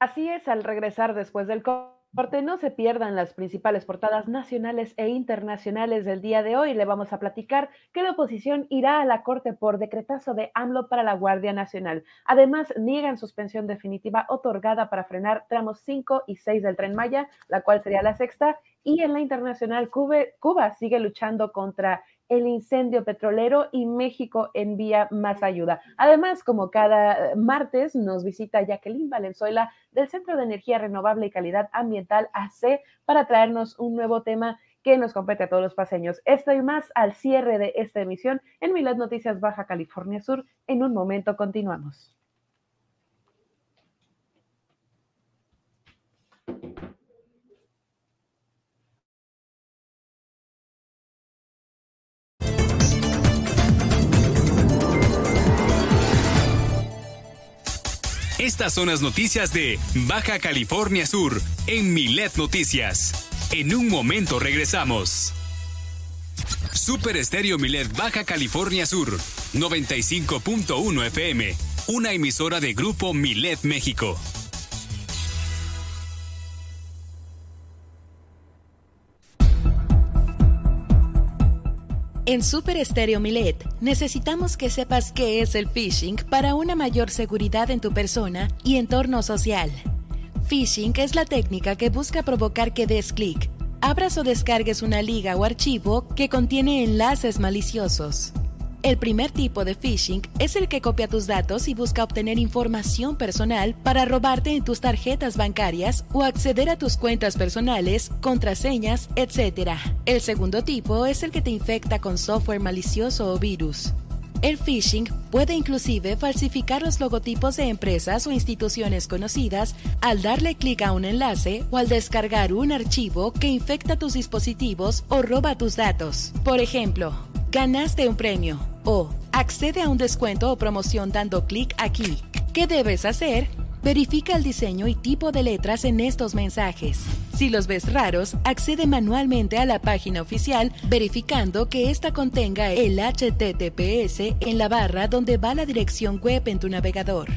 Así es, al regresar después del corte, no se pierdan las principales portadas nacionales e internacionales del día de hoy. Le vamos a platicar que la oposición irá a la Corte por decretazo de AMLO para la Guardia Nacional. Además, niegan suspensión definitiva otorgada para frenar tramos 5 y 6 del tren Maya, la cual sería la sexta. Y en la internacional, Cuba, Cuba sigue luchando contra el incendio petrolero y México envía más ayuda. Además, como cada martes, nos visita Jacqueline Valenzuela del Centro de Energía Renovable y Calidad Ambiental AC para traernos un nuevo tema que nos compete a todos los paseños. Esto y más al cierre de esta emisión en Milas Noticias Baja California Sur. En un momento continuamos. Estas son las noticias de Baja California Sur en Milet Noticias. En un momento regresamos. Super Estéreo Milet Baja California Sur, 95.1 FM, una emisora de Grupo Milet México. En Super Estéreo Milet necesitamos que sepas qué es el phishing para una mayor seguridad en tu persona y entorno social. Phishing es la técnica que busca provocar que des clic, abras o descargues una liga o archivo que contiene enlaces maliciosos. El primer tipo de phishing es el que copia tus datos y busca obtener información personal para robarte en tus tarjetas bancarias o acceder a tus cuentas personales, contraseñas, etc. El segundo tipo es el que te infecta con software malicioso o virus. El phishing puede inclusive falsificar los logotipos de empresas o instituciones conocidas al darle clic a un enlace o al descargar un archivo que infecta tus dispositivos o roba tus datos. Por ejemplo, ganaste un premio o accede a un descuento o promoción dando clic aquí. ¿Qué debes hacer? Verifica el diseño y tipo de letras en estos mensajes. Si los ves raros, accede manualmente a la página oficial verificando que ésta contenga el HTTPS en la barra donde va la dirección web en tu navegador.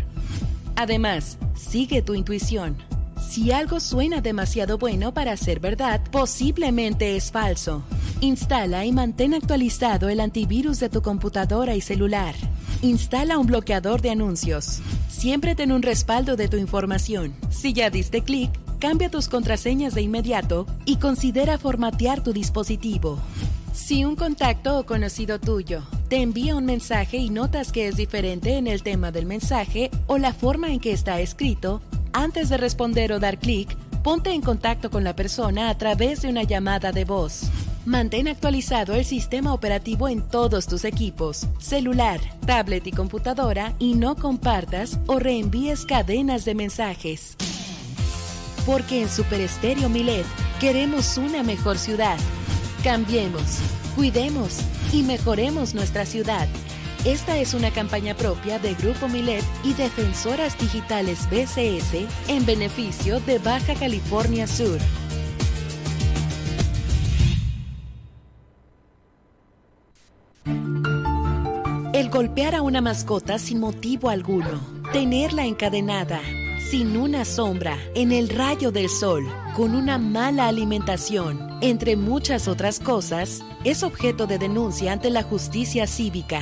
Además, sigue tu intuición. Si algo suena demasiado bueno para ser verdad, posiblemente es falso. Instala y mantén actualizado el antivirus de tu computadora y celular. Instala un bloqueador de anuncios. Siempre ten un respaldo de tu información. Si ya diste clic, cambia tus contraseñas de inmediato y considera formatear tu dispositivo. Si un contacto o conocido tuyo te envía un mensaje y notas que es diferente en el tema del mensaje o la forma en que está escrito, antes de responder o dar clic, ponte en contacto con la persona a través de una llamada de voz. Mantén actualizado el sistema operativo en todos tus equipos, celular, tablet y computadora y no compartas o reenvíes cadenas de mensajes. Porque en Super Estéreo Milet queremos una mejor ciudad. Cambiemos, cuidemos y mejoremos nuestra ciudad. Esta es una campaña propia de Grupo Milet y Defensoras Digitales BCS en beneficio de Baja California Sur. El golpear a una mascota sin motivo alguno, tenerla encadenada, sin una sombra, en el rayo del sol, con una mala alimentación, entre muchas otras cosas, es objeto de denuncia ante la justicia cívica.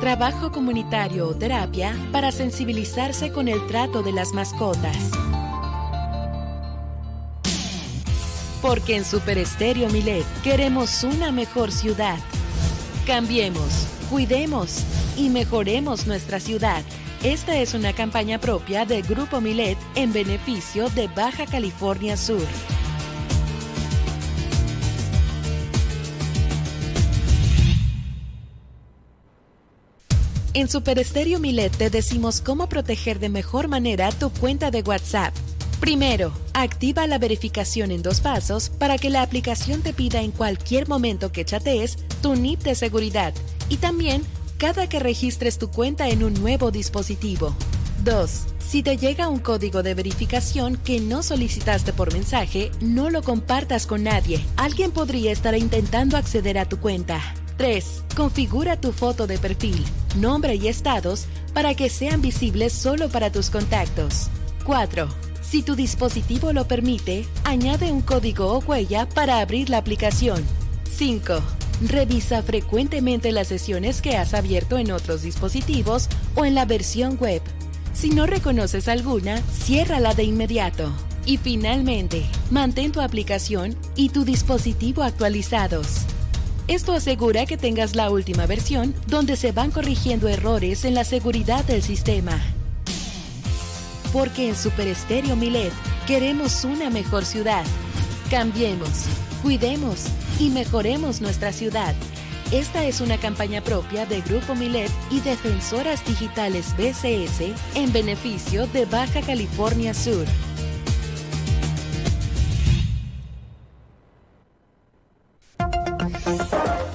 trabajo comunitario o terapia para sensibilizarse con el trato de las mascotas. Porque en Super Estéreo Milet queremos una mejor ciudad. Cambiemos, cuidemos y mejoremos nuestra ciudad. Esta es una campaña propia de Grupo Milet en beneficio de Baja California Sur. En Super Estéreo Milet te decimos cómo proteger de mejor manera tu cuenta de WhatsApp. Primero, activa la verificación en dos pasos para que la aplicación te pida en cualquier momento que chatees tu NIP de seguridad y también cada que registres tu cuenta en un nuevo dispositivo. 2. Si te llega un código de verificación que no solicitaste por mensaje, no lo compartas con nadie. Alguien podría estar intentando acceder a tu cuenta. 3. Configura tu foto de perfil, nombre y estados para que sean visibles solo para tus contactos. 4. Si tu dispositivo lo permite, añade un código o huella para abrir la aplicación. 5. Revisa frecuentemente las sesiones que has abierto en otros dispositivos o en la versión web. Si no reconoces alguna, ciérrala de inmediato. Y finalmente, mantén tu aplicación y tu dispositivo actualizados. Esto asegura que tengas la última versión donde se van corrigiendo errores en la seguridad del sistema. Porque en Super Estéreo Milet queremos una mejor ciudad. Cambiemos, cuidemos y mejoremos nuestra ciudad. Esta es una campaña propia de Grupo Milet y Defensoras Digitales BCS en beneficio de Baja California Sur.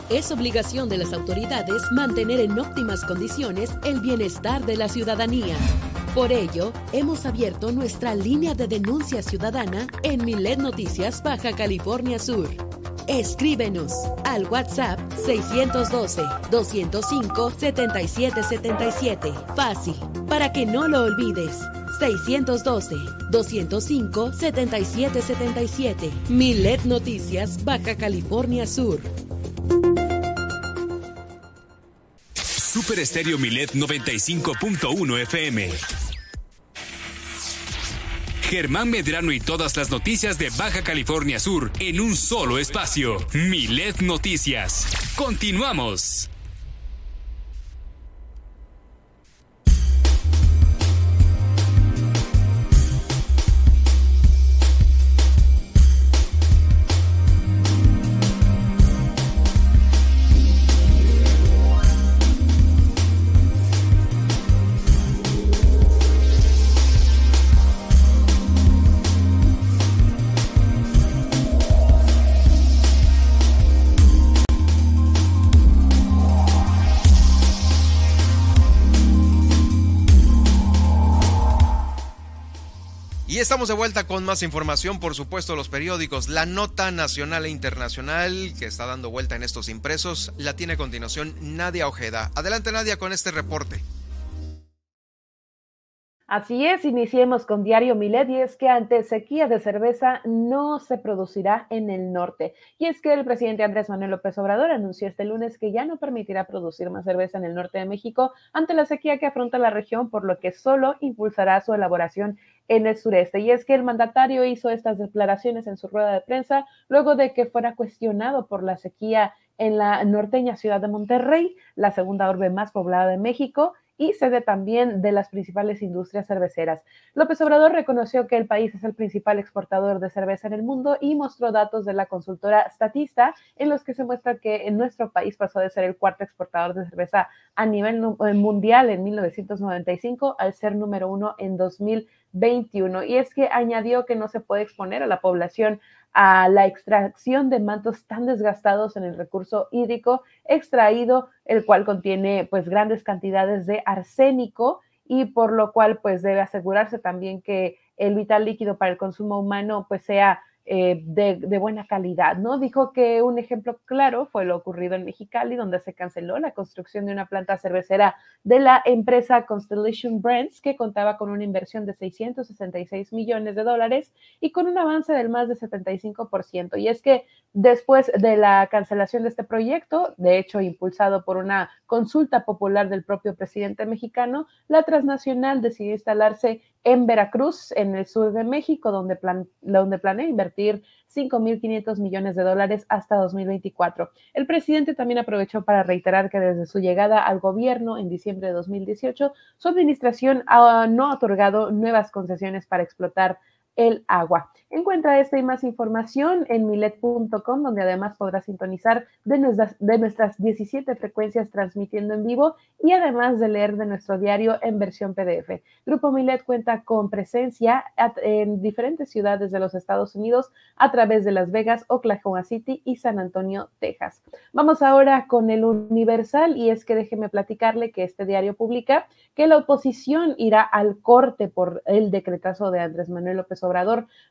Es obligación de las autoridades mantener en óptimas condiciones el bienestar de la ciudadanía. Por ello, hemos abierto nuestra línea de denuncia ciudadana en Milet Noticias Baja California Sur. Escríbenos al WhatsApp 612-205-7777. Fácil, para que no lo olvides. 612-205-7777. Milet Noticias Baja California Sur. Super Estéreo Milet 95.1 FM. Germán Medrano y todas las noticias de Baja California Sur en un solo espacio. Milet Noticias. Continuamos. Estamos de vuelta con más información, por supuesto, los periódicos. La nota nacional e internacional que está dando vuelta en estos impresos la tiene a continuación Nadia Ojeda. Adelante, Nadia, con este reporte. Así es, iniciemos con Diario Milet y es que ante sequía de cerveza no se producirá en el norte. Y es que el presidente Andrés Manuel López Obrador anunció este lunes que ya no permitirá producir más cerveza en el norte de México ante la sequía que afronta la región, por lo que solo impulsará su elaboración en el sureste. Y es que el mandatario hizo estas declaraciones en su rueda de prensa luego de que fuera cuestionado por la sequía en la norteña ciudad de Monterrey, la segunda orbe más poblada de México y sede también de las principales industrias cerveceras. López Obrador reconoció que el país es el principal exportador de cerveza en el mundo y mostró datos de la consultora Statista en los que se muestra que en nuestro país pasó de ser el cuarto exportador de cerveza a nivel eh, mundial en 1995 al ser número uno en 2021. Y es que añadió que no se puede exponer a la población a la extracción de mantos tan desgastados en el recurso hídrico extraído, el cual contiene pues grandes cantidades de arsénico y por lo cual pues debe asegurarse también que el vital líquido para el consumo humano pues sea eh, de, buena calidad, ¿no? Dijo que un ejemplo claro fue lo ocurrido en Mexicali, donde se canceló la construcción de una planta cervecera de la empresa Constellation Brands, que contaba con una inversión de 666 millones de dólares y con un avance del más de 75%. Y es que después de la cancelación de este proyecto, de hecho impulsado por una consulta popular del propio presidente mexicano, la transnacional decidió instalarse en Veracruz, en el sur de México, donde, plan, planea invertir 5.500 millones de dólares hasta 2024. El presidente también aprovechó para reiterar que desde su llegada al gobierno en diciembre de 2018, su administración no ha otorgado nuevas concesiones para explotar el agua. Encuentra esta y más información en milet.com, donde además podrás sintonizar de nuestras, de nuestras 17 frecuencias transmitiendo en vivo y además de leer de nuestro diario en versión PDF. Grupo Milet cuenta con presencia en diferentes ciudades de los Estados Unidos a través de Las Vegas, Oklahoma City y San Antonio, Texas. Vamos ahora con el Universal y es que déjeme platicarle que este diario publica que la oposición irá al corte por el decretazo de Andrés Manuel López Obrador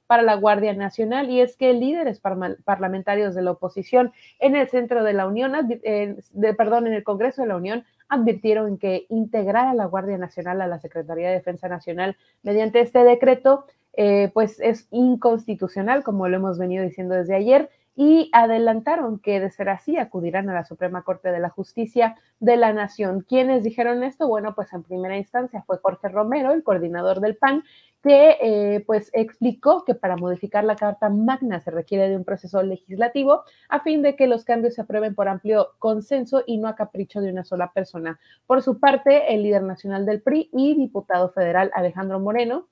Para la Guardia Nacional y es que líderes parlamentarios de la oposición en el centro de la Unión, de, perdón, en el Congreso de la Unión advirtieron que integrar a la Guardia Nacional a la Secretaría de Defensa Nacional mediante este decreto, eh, pues es inconstitucional, como lo hemos venido diciendo desde ayer, y adelantaron que de ser así acudirán a la Suprema Corte de la Justicia de la Nación. ¿Quiénes dijeron esto? Bueno, pues en primera instancia fue Jorge Romero, el coordinador del PAN, que eh, pues explicó que para modificar la Carta Magna se requiere de un proceso legislativo a fin de que los cambios se aprueben por amplio consenso y no a capricho de una sola persona. Por su parte, el líder nacional del PRI y diputado federal Alejandro Moreno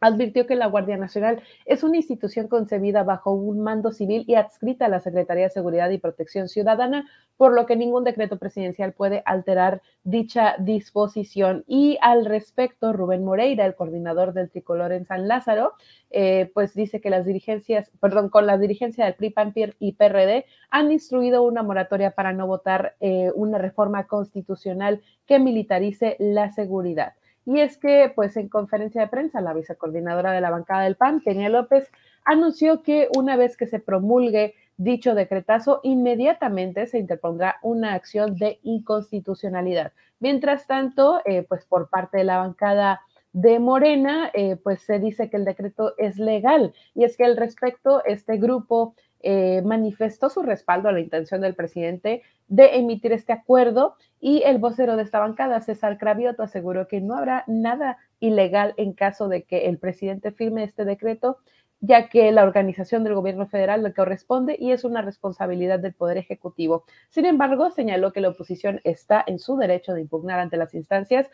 advirtió que la Guardia Nacional es una institución concebida bajo un mando civil y adscrita a la Secretaría de Seguridad y Protección Ciudadana, por lo que ningún decreto presidencial puede alterar dicha disposición. Y al respecto, Rubén Moreira, el coordinador del tricolor en San Lázaro, eh, pues dice que las dirigencias, perdón, con la dirigencia del PRI, PAN y PRD han instruido una moratoria para no votar eh, una reforma constitucional que militarice la seguridad. Y es que, pues en conferencia de prensa, la vicecoordinadora de la bancada del PAN, Kenia López, anunció que una vez que se promulgue dicho decretazo, inmediatamente se interpondrá una acción de inconstitucionalidad. Mientras tanto, eh, pues por parte de la bancada de Morena, eh, pues se dice que el decreto es legal. Y es que al respecto, este grupo eh, manifestó su respaldo a la intención del presidente de emitir este acuerdo y el vocero de esta bancada, César Cravioto, aseguró que no habrá nada ilegal en caso de que el presidente firme este decreto, ya que la organización del gobierno federal le corresponde y es una responsabilidad del Poder Ejecutivo. Sin embargo, señaló que la oposición está en su derecho de impugnar ante las instancias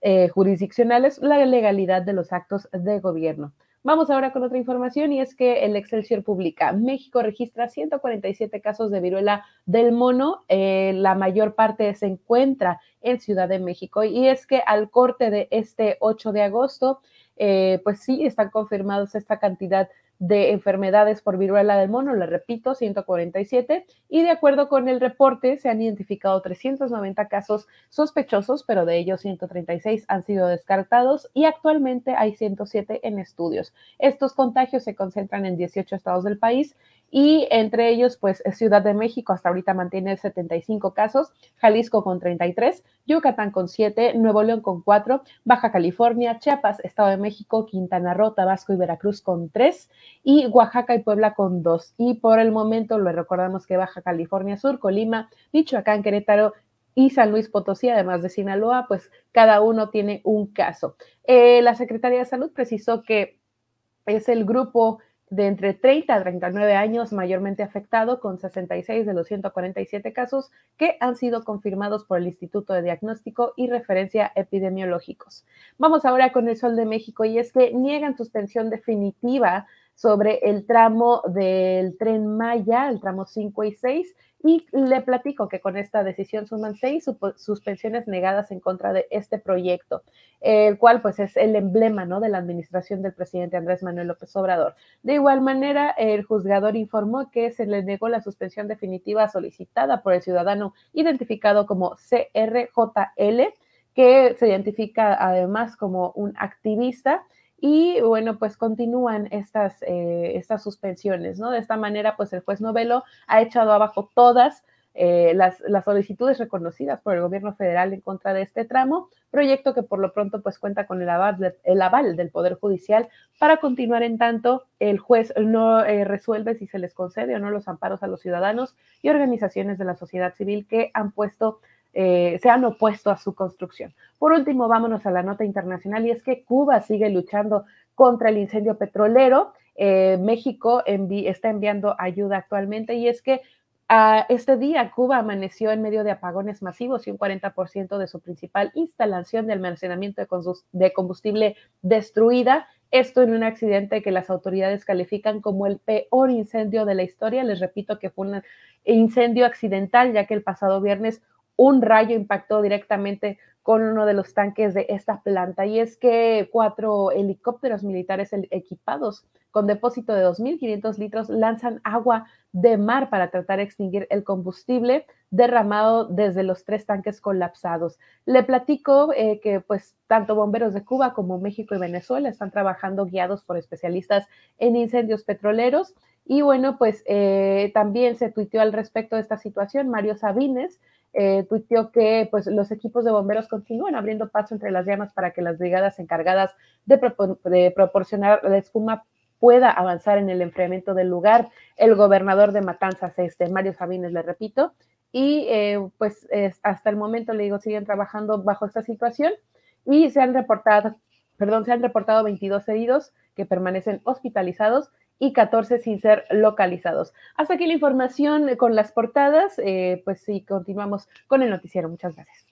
eh, jurisdiccionales la legalidad de los actos de gobierno. Vamos ahora con otra información y es que el Excelsior publica, México registra 147 casos de viruela del mono, eh, la mayor parte se encuentra en Ciudad de México y es que al corte de este 8 de agosto, eh, pues sí, están confirmados esta cantidad de enfermedades por viruela del mono, le repito, 147, y de acuerdo con el reporte se han identificado 390 casos sospechosos, pero de ellos 136 han sido descartados y actualmente hay 107 en estudios. Estos contagios se concentran en 18 estados del país y entre ellos, pues Ciudad de México hasta ahorita mantiene 75 casos, Jalisco con 33, Yucatán con 7, Nuevo León con 4, Baja California, Chiapas, Estado de México, Quintana Roo, Tabasco y Veracruz con 3 y Oaxaca y Puebla con 2. Y por el momento le recordamos que Baja California Sur, Colima, Michoacán, Querétaro y San Luis Potosí, además de Sinaloa, pues cada uno tiene un caso. Eh, la Secretaría de Salud precisó que es el grupo de entre 30 a 39 años mayormente afectado, con 66 de los 147 casos que han sido confirmados por el Instituto de Diagnóstico y Referencia Epidemiológicos. Vamos ahora con el Sol de México y es que niegan suspensión definitiva sobre el tramo del tren Maya, el tramo 5 y 6, y le platico que con esta decisión suman seis suspensiones negadas en contra de este proyecto, el cual pues es el emblema ¿no? de la administración del presidente Andrés Manuel López Obrador. De igual manera, el juzgador informó que se le negó la suspensión definitiva solicitada por el ciudadano identificado como CRJL, que se identifica además como un activista y bueno, pues continúan estas, eh, estas suspensiones, ¿no? De esta manera, pues el juez Novelo ha echado abajo todas eh, las, las, solicitudes reconocidas por el gobierno federal en contra de este tramo, proyecto que por lo pronto pues cuenta con el aval, el aval del Poder Judicial para continuar en tanto el juez no eh, resuelve si se les concede o no los amparos a los ciudadanos y organizaciones de la sociedad civil que han puesto eh, se han opuesto a su construcción. Por último, vámonos a la nota internacional y es que Cuba sigue luchando contra el incendio petrolero. Eh, México está enviando ayuda actualmente y es que este día Cuba amaneció en medio de apagones masivos y un 40% de su principal instalación de almacenamiento de combustible destruida. Esto en un accidente que las autoridades califican como el peor incendio de la historia. Les repito que fue un incendio accidental, ya que el pasado viernes un rayo impactó directamente con uno de los tanques de esta planta. Y es que cuatro helicópteros militares equipados con depósito de 2.500 litros lanzan agua de mar para tratar de extinguir el combustible derramado desde los tres tanques colapsados. Le platico eh, que pues tanto bomberos de Cuba como México y Venezuela están trabajando guiados por especialistas en incendios petroleros. Y bueno, pues eh, también se tuiteó al respecto de esta situación Mario Sabines, eh, tuiteó que pues, los equipos de bomberos continúan abriendo paso entre las llamas para que las brigadas encargadas de, proporcionar la espuma pueda avanzar en el enfriamiento del lugar. El gobernador de Matanzas, este, Mario Sabines, le repito, y eh, pues hasta el momento, le digo, siguen trabajando bajo esta situación y se han reportado, perdón, se han reportado 22 heridos que permanecen hospitalizados y 14 sin ser localizados. Hasta aquí la información con las portadas. Eh, pues sí, continuamos con el noticiero. Muchas gracias.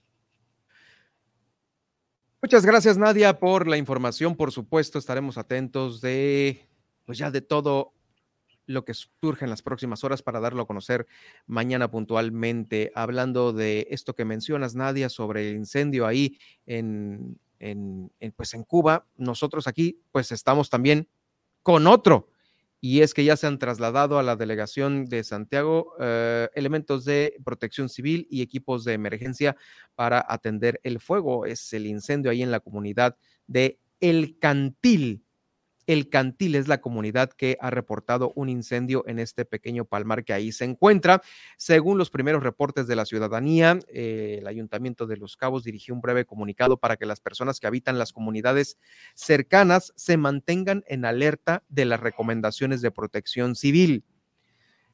Muchas gracias, Nadia, por la información. Por supuesto, estaremos atentos de, pues ya de todo lo que surge en las próximas horas para darlo a conocer mañana puntualmente. Hablando de esto que mencionas, Nadia, sobre el incendio ahí en, en, pues en Cuba, nosotros aquí pues estamos también con otro y es que ya se han trasladado a la delegación de Santiago eh, elementos de protección civil y equipos de emergencia para atender el fuego. Es el incendio ahí en la comunidad de El Cantil, el Cantil es la comunidad que ha reportado un incendio en este pequeño palmar que ahí se encuentra. Según los primeros reportes de la ciudadanía, eh, el Ayuntamiento de Los Cabos dirigió un breve comunicado para que las personas que habitan las comunidades cercanas se mantengan en alerta de las recomendaciones de protección civil.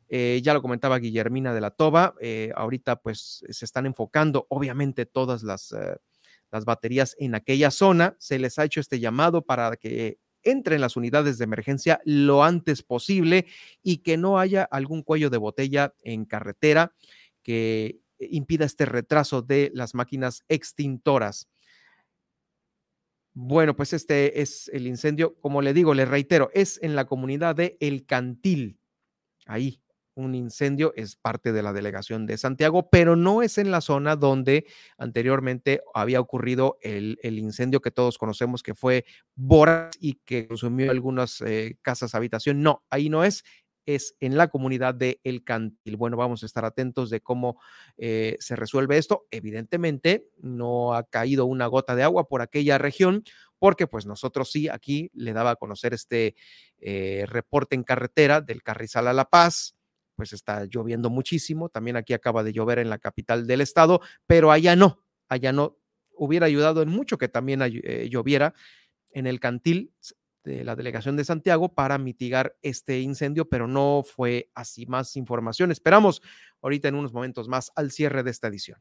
Eh, ya lo comentaba Guillermina de la Toba, eh, ahorita pues se están enfocando obviamente todas las, las baterías en aquella zona. Se les ha hecho este llamado para que entre en las unidades de emergencia lo antes posible y que no haya algún cuello de botella en carretera que impida este retraso de las máquinas extintoras. Bueno, pues este es el incendio, como le digo, le reitero, es en la comunidad de El Cantil, ahí un incendio, es parte de la delegación de Santiago, pero no es en la zona donde anteriormente había ocurrido el, incendio que todos conocemos que fue Boras y que consumió algunas eh, casas habitación. No, ahí no es, es en la comunidad de El Cantil. Bueno, vamos a estar atentos de cómo eh, se resuelve esto. Evidentemente, no ha caído una gota de agua por aquella región, porque pues nosotros sí aquí le daba a conocer este eh, reporte en carretera del Carrizal a La Paz, pues está lloviendo muchísimo. También aquí acaba de llover en la capital del estado, pero allá no, allá no. Hubiera ayudado en mucho que también eh, lloviera en el cantil de la delegación de Santiago para mitigar este incendio, pero no fue así. Más información. Esperamos ahorita en unos momentos más al cierre de esta edición.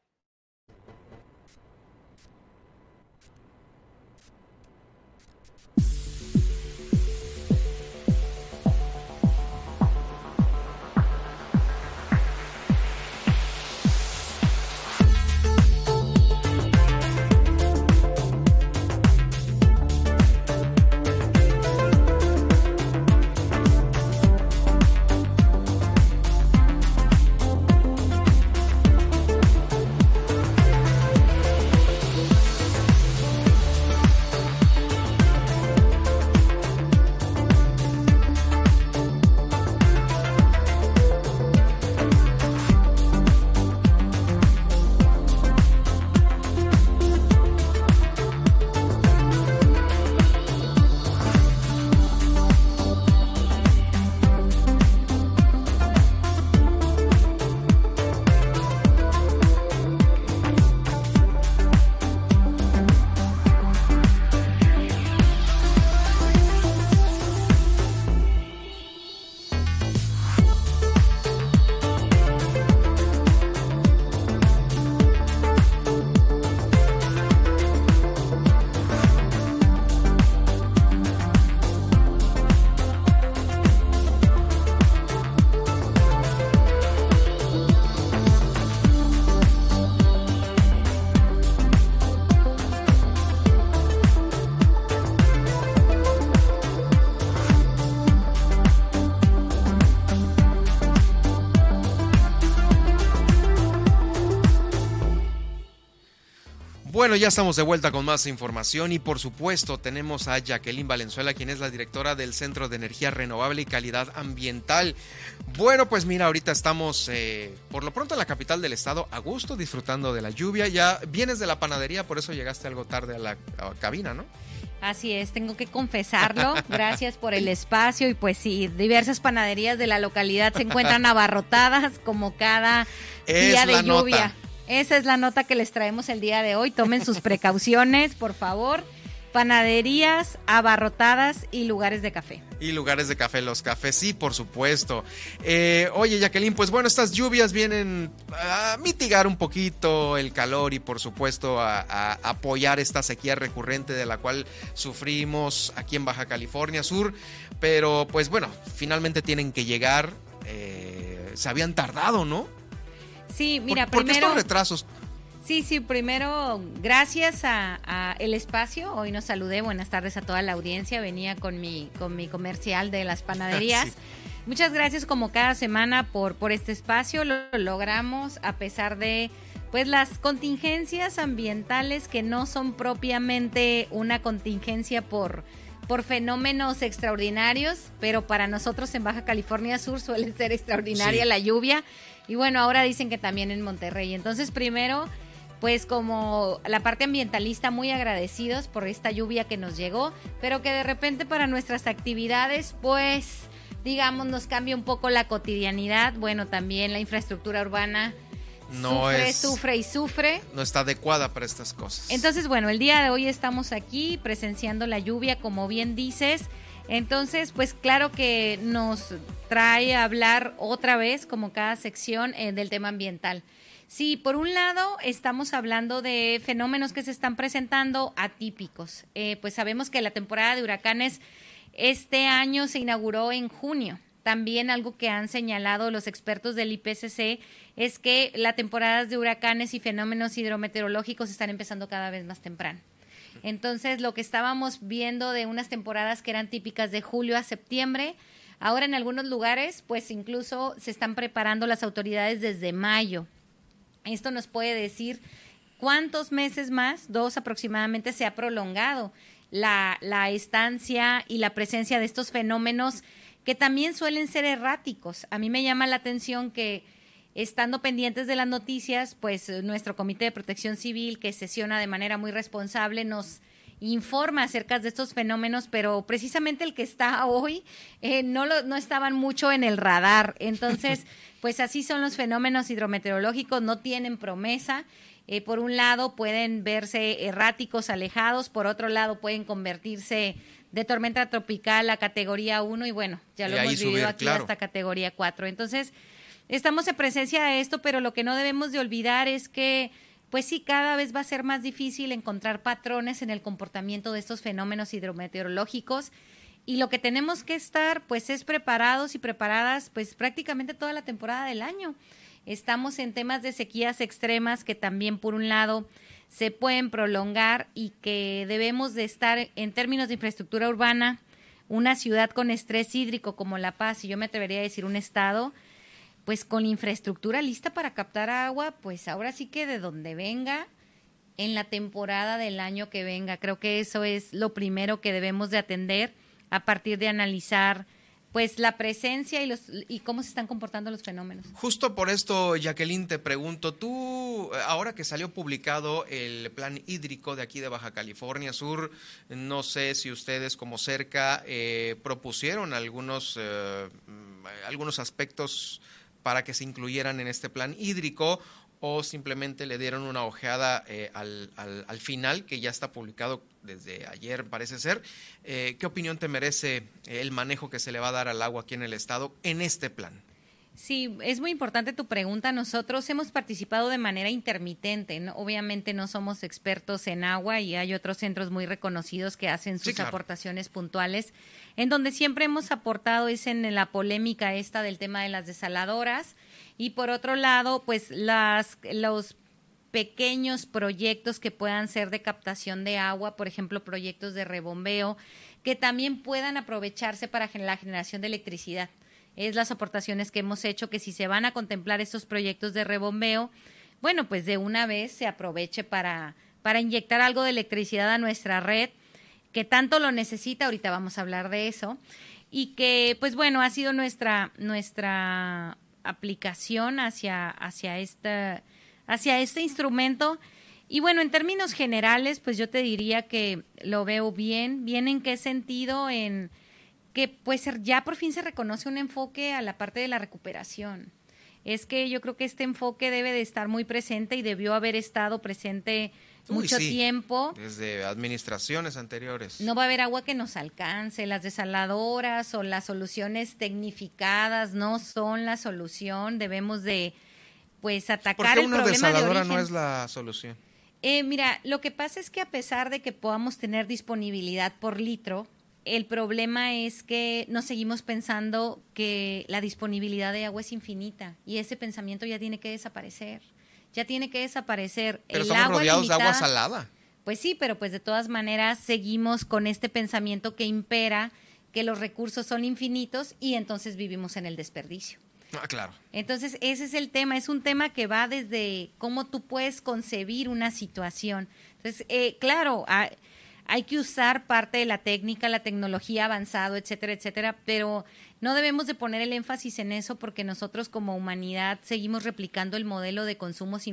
Bueno, ya estamos de vuelta con más información y por supuesto tenemos a Jacqueline Valenzuela, quien es la directora del Centro de Energía Renovable y Calidad Ambiental. Bueno, pues mira, ahorita estamos eh, por lo pronto en la capital del estado, a gusto, disfrutando de la lluvia. Ya vienes de la panadería, por eso llegaste algo tarde a la a cabina, ¿no? Así es, tengo que confesarlo. Gracias por el espacio y pues sí, diversas panaderías de la localidad se encuentran abarrotadas como cada día de lluvia. Esa es la nota que les traemos el día de hoy. Tomen sus precauciones, por favor. Panaderías abarrotadas y lugares de café. Y lugares de café, los cafés, sí, por supuesto. Eh, oye, Jacqueline, pues bueno, estas lluvias vienen a mitigar un poquito el calor y por supuesto a, apoyar esta sequía recurrente de la cual sufrimos aquí en Baja California Sur. Pero pues bueno, finalmente tienen que llegar. Eh, se habían tardado, ¿no? Sí, mira, ¿Por, primero. estos retrasos? Sí, sí, primero, gracias a, El Espacio. Hoy nos saludé. Buenas tardes a toda la audiencia. Venía con mi, con mi comercial de las panaderías. Muchas gracias como cada semana por, por este espacio. Lo, logramos a pesar de pues las contingencias ambientales que no son propiamente una contingencia por, por fenómenos extraordinarios, pero para nosotros en Baja California Sur suele ser extraordinaria la lluvia y bueno, ahora dicen que también en Monterrey. Entonces, primero, pues como la parte ambientalista, muy agradecidos por esta lluvia que nos llegó, pero que de repente para nuestras actividades, pues, digamos, nos cambia un poco la cotidianidad. Bueno, también la infraestructura urbana. No sufre, sufre y sufre. No está adecuada para estas cosas. Entonces, bueno, el día de hoy estamos aquí presenciando la lluvia, como bien dices. Entonces, pues claro que nos trae a hablar otra vez, como cada sección, eh, del tema ambiental. Sí, por un lado estamos hablando de fenómenos que se están presentando atípicos. Eh, pues sabemos que la temporada de huracanes este año se inauguró en junio. También algo que han señalado los expertos del IPCC es que las temporadas de huracanes y fenómenos hidrometeorológicos están empezando cada vez más temprano. Entonces, lo que estábamos viendo de unas temporadas que eran típicas de julio a septiembre, ahora en algunos lugares, pues incluso se están preparando las autoridades desde mayo. Esto nos puede decir cuántos meses más, dos aproximadamente, se ha prolongado la, estancia y la presencia de estos fenómenos que también suelen ser erráticos. A mí me llama la atención que estando pendientes de las noticias, pues eh, nuestro Comité de Protección Civil, que sesiona de manera muy responsable, nos informa acerca de estos fenómenos, pero precisamente el que está hoy eh, no, lo, no estaban mucho en el radar. Entonces, pues así son los fenómenos hidrometeorológicos, no tienen promesa. Eh, por un lado pueden verse erráticos, alejados, por otro lado pueden convertirse de tormenta tropical a categoría 1 y bueno, ya lo hemos vivido aquí hasta categoría 4. Entonces, estamos en presencia de esto, pero lo que no debemos de olvidar es que pues sí, cada vez va a ser más difícil encontrar patrones en el comportamiento de estos fenómenos hidrometeorológicos y lo que tenemos que estar pues es preparados y preparadas pues prácticamente toda la temporada del año. Estamos en temas de sequías extremas que también por un lado se pueden prolongar y que debemos de estar en términos de infraestructura urbana, una ciudad con estrés hídrico como La Paz, y yo me atrevería a decir un estado, pues con infraestructura lista para captar agua, pues ahora sí que de donde venga, en la temporada del año que venga. Creo que eso es lo primero que debemos de atender a partir de analizar pues la presencia y los y cómo se están comportando los fenómenos. Justo por esto, Jacqueline, te pregunto, tú, ahora que salió publicado el plan hídrico de aquí de Baja California Sur, no sé si ustedes como cerca eh, propusieron algunos, eh, algunos aspectos para que se incluyeran en este plan hídrico o simplemente le dieron una ojeada eh, al, al, final, que ya está publicado desde ayer, parece ser. Eh, ¿Qué opinión te merece el manejo que se le va a dar al agua aquí en el Estado en este plan? Sí, es muy importante tu pregunta. Nosotros hemos participado de manera intermitente. ¿no? Obviamente no somos expertos en agua y hay otros centros muy reconocidos que hacen sus aportaciones puntuales. En donde siempre hemos aportado es en la polémica esta del tema de las desaladoras. Y por otro lado, pues las, los pequeños proyectos que puedan ser de captación de agua, por ejemplo, proyectos de rebombeo, que también puedan aprovecharse para la generación de electricidad es las aportaciones que hemos hecho, que si se van a contemplar estos proyectos de rebombeo, bueno, pues de una vez se aproveche para, para inyectar algo de electricidad a nuestra red, que tanto lo necesita, ahorita vamos a hablar de eso, y que pues bueno, ha sido nuestra, nuestra aplicación hacia, hacia, esta, hacia este instrumento. Y bueno, en términos generales, pues yo te diría que lo veo bien. ¿Bien en qué sentido? En que pues ya por fin se reconoce un enfoque a la parte de la recuperación. Es que yo creo que este enfoque debe de estar muy presente y debió haber estado presente mucho tiempo. Desde administraciones anteriores. No va a haber agua que nos alcance. Las desaladoras o las soluciones tecnificadas no son la solución. Debemos de pues atacar ¿Por qué el una desaladora no es la solución? Eh, mira, lo que pasa es que a pesar de que podamos tener disponibilidad por litro, el problema es que nos seguimos pensando que la disponibilidad de agua es infinita y ese pensamiento ya tiene que desaparecer. Ya tiene que desaparecer. Pero el agua rodeados de agua salada. Pues sí, pero pues de todas maneras seguimos con este pensamiento que impera que los recursos son infinitos y entonces vivimos en el desperdicio. Ah, claro. Entonces, ese es el tema, es un tema que va desde cómo tú puedes concebir una situación. Entonces, eh, claro, hay que usar parte de la técnica, la tecnología avanzado, etcétera, etcétera, pero no debemos de poner el énfasis en eso porque nosotros como humanidad seguimos replicando el modelo de consumos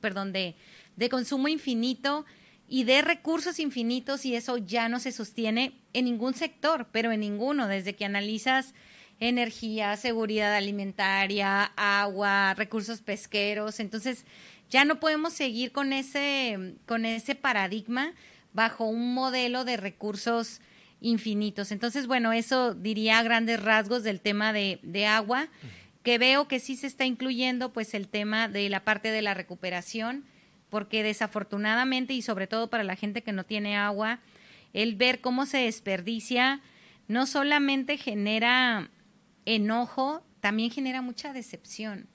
perdón, de, de consumo infinito y de recursos infinitos y eso ya no se sostiene en ningún sector, pero en ninguno, desde que analizas energía, seguridad alimentaria, agua, recursos pesqueros, entonces ya no podemos seguir con ese con ese paradigma bajo un modelo de recursos infinitos. Entonces, bueno, eso diría grandes rasgos del tema de, de agua, que veo que sí se está incluyendo pues el tema de la parte de la recuperación, porque desafortunadamente y sobre todo para la gente que no tiene agua, el ver cómo se desperdicia no solamente genera enojo, también genera mucha decepción.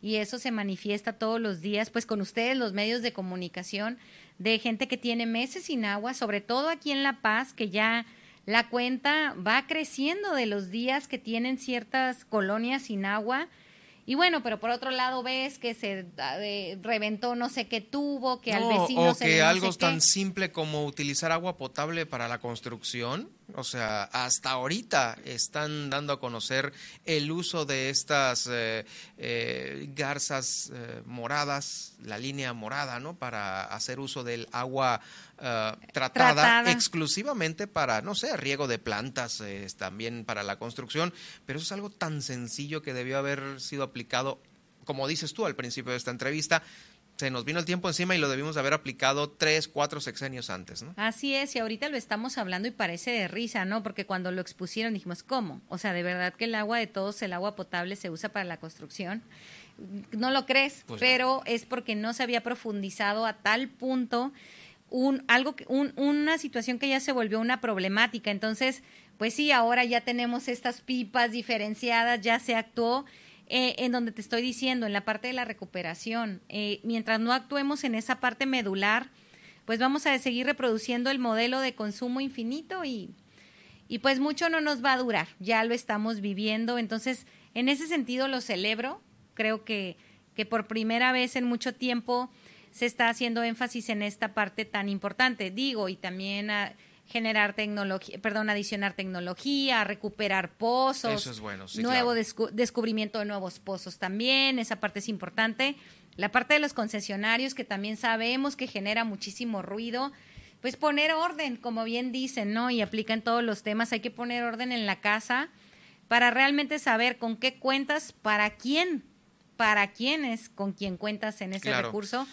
Y eso se manifiesta todos los días, pues con ustedes, los medios de comunicación, de gente que tiene meses sin agua, sobre todo aquí en La Paz, que ya la cuenta va creciendo de los días que tienen ciertas colonias sin agua y bueno, pero por otro lado ves que se eh, reventó no sé qué tubo, que al vecino o que algo tan simple como utilizar agua potable para la construcción, o sea, hasta ahorita están dando a conocer el uso de estas eh, eh, garzas moradas, la línea morada, ¿no? Para hacer uso del agua tratada, tratada, exclusivamente para, no sé, riego de plantas, también para la construcción, pero eso es algo tan sencillo que debió haber sido aplicado, como dices tú al principio de esta entrevista, se nos vino el tiempo encima y lo debimos haber aplicado tres, cuatro sexenios antes, ¿no? Así es, y ahorita lo estamos hablando y parece de risa, ¿no? Porque cuando lo expusieron dijimos, ¿cómo? O sea, de verdad que el agua de todos, el agua potable se usa para la construcción. No lo crees, pues pero es porque no se había profundizado a tal punto un, algo, un, una situación que ya se volvió una problemática. Entonces, pues sí, ahora ya tenemos estas pipas diferenciadas, ya se actuó. Eh, en donde te estoy diciendo, en la parte de la recuperación, eh, mientras no actuemos en esa parte medular, pues vamos a seguir reproduciendo el modelo de consumo infinito y, y pues mucho no nos va a durar, ya lo estamos viviendo, entonces en ese sentido lo celebro, creo que, que por primera vez en mucho tiempo se está haciendo énfasis en esta parte tan importante. Digo, y también a generar tecnología, perdón, adicionar tecnología, recuperar pozos. Eso es bueno, Nuevo descubrimiento de nuevos pozos también, esa parte es importante. La parte de los concesionarios, que también sabemos que genera muchísimo ruido, pues poner orden, como bien dicen, ¿no? Y aplican todos los temas, hay que poner orden en la casa para realmente saber con qué cuentas, para quién, para quién es con quién cuentas en ese recurso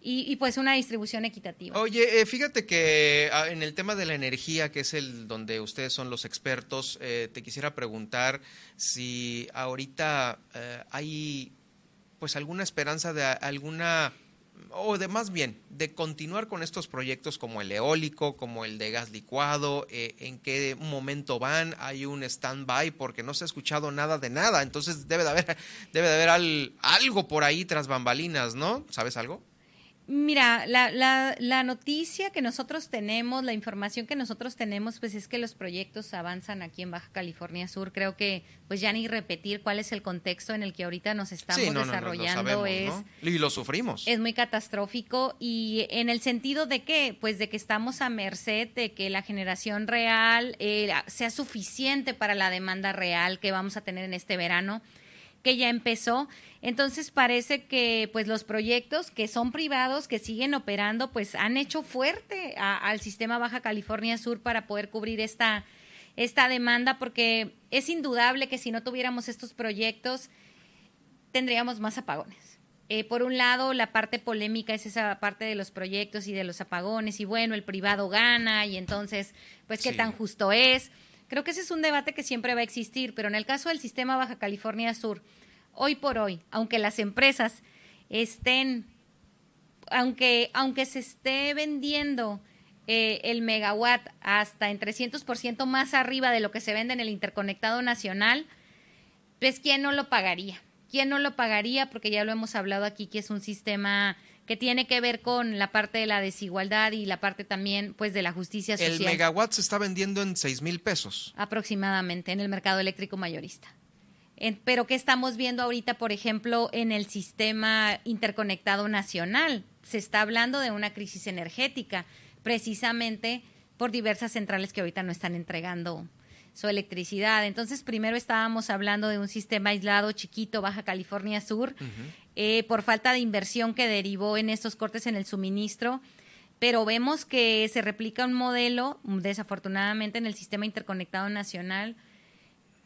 y, pues una distribución equitativa. Oye, eh, fíjate que ah, en el tema de la energía, que es el donde ustedes son los expertos, eh, te quisiera preguntar si ahorita eh, hay pues alguna esperanza de alguna o de más bien de continuar con estos proyectos como el eólico, como el de gas licuado, en qué momento van, hay un stand-by porque no se ha escuchado nada de nada, entonces debe de haber, debe de haber algo por ahí tras bambalinas, ¿no? ¿Sabes algo? Mira, la, la, la, noticia que nosotros tenemos, la información que nosotros tenemos, pues es que los proyectos avanzan aquí en Baja California Sur. Creo que, pues ya ni repetir cuál es el contexto en el que ahorita nos estamos desarrollando es y lo sufrimos. Es muy catastrófico y en el sentido de que, pues de que estamos a merced de que la generación real eh, sea suficiente para la demanda real que vamos a tener en este verano que ya empezó. Entonces parece que pues los proyectos que son privados, que siguen operando, pues han hecho fuerte al sistema Baja California Sur para poder cubrir esta, esta demanda, porque es indudable que si no tuviéramos estos proyectos, tendríamos más apagones. Eh, por un lado, la parte polémica es esa parte de los proyectos y de los apagones, y bueno, el privado gana, y entonces, pues, ¿qué tan justo es? Creo que ese es un debate que siempre va a existir, pero en el caso del sistema Baja California Sur, hoy por hoy, aunque las empresas estén, aunque, aunque se esté vendiendo eh, el megawatt hasta en 300% más arriba de lo que se vende en el interconectado nacional, pues ¿quién no lo pagaría? ¿Quién no lo pagaría? Porque ya lo hemos hablado aquí, que es un sistema que tiene que ver con la parte de la desigualdad y la parte también pues de la justicia social. El megawatt se está vendiendo en 6 mil pesos. Aproximadamente en el mercado eléctrico mayorista. Pero ¿qué estamos viendo ahorita, por ejemplo, en el sistema interconectado nacional? Se está hablando de una crisis energética, precisamente por diversas centrales que ahorita no están entregando su electricidad. Entonces, primero estábamos hablando de un sistema aislado chiquito, Baja California Sur, eh, por falta de inversión que derivó en estos cortes en el suministro, pero vemos que se replica un modelo, desafortunadamente, en el sistema interconectado nacional,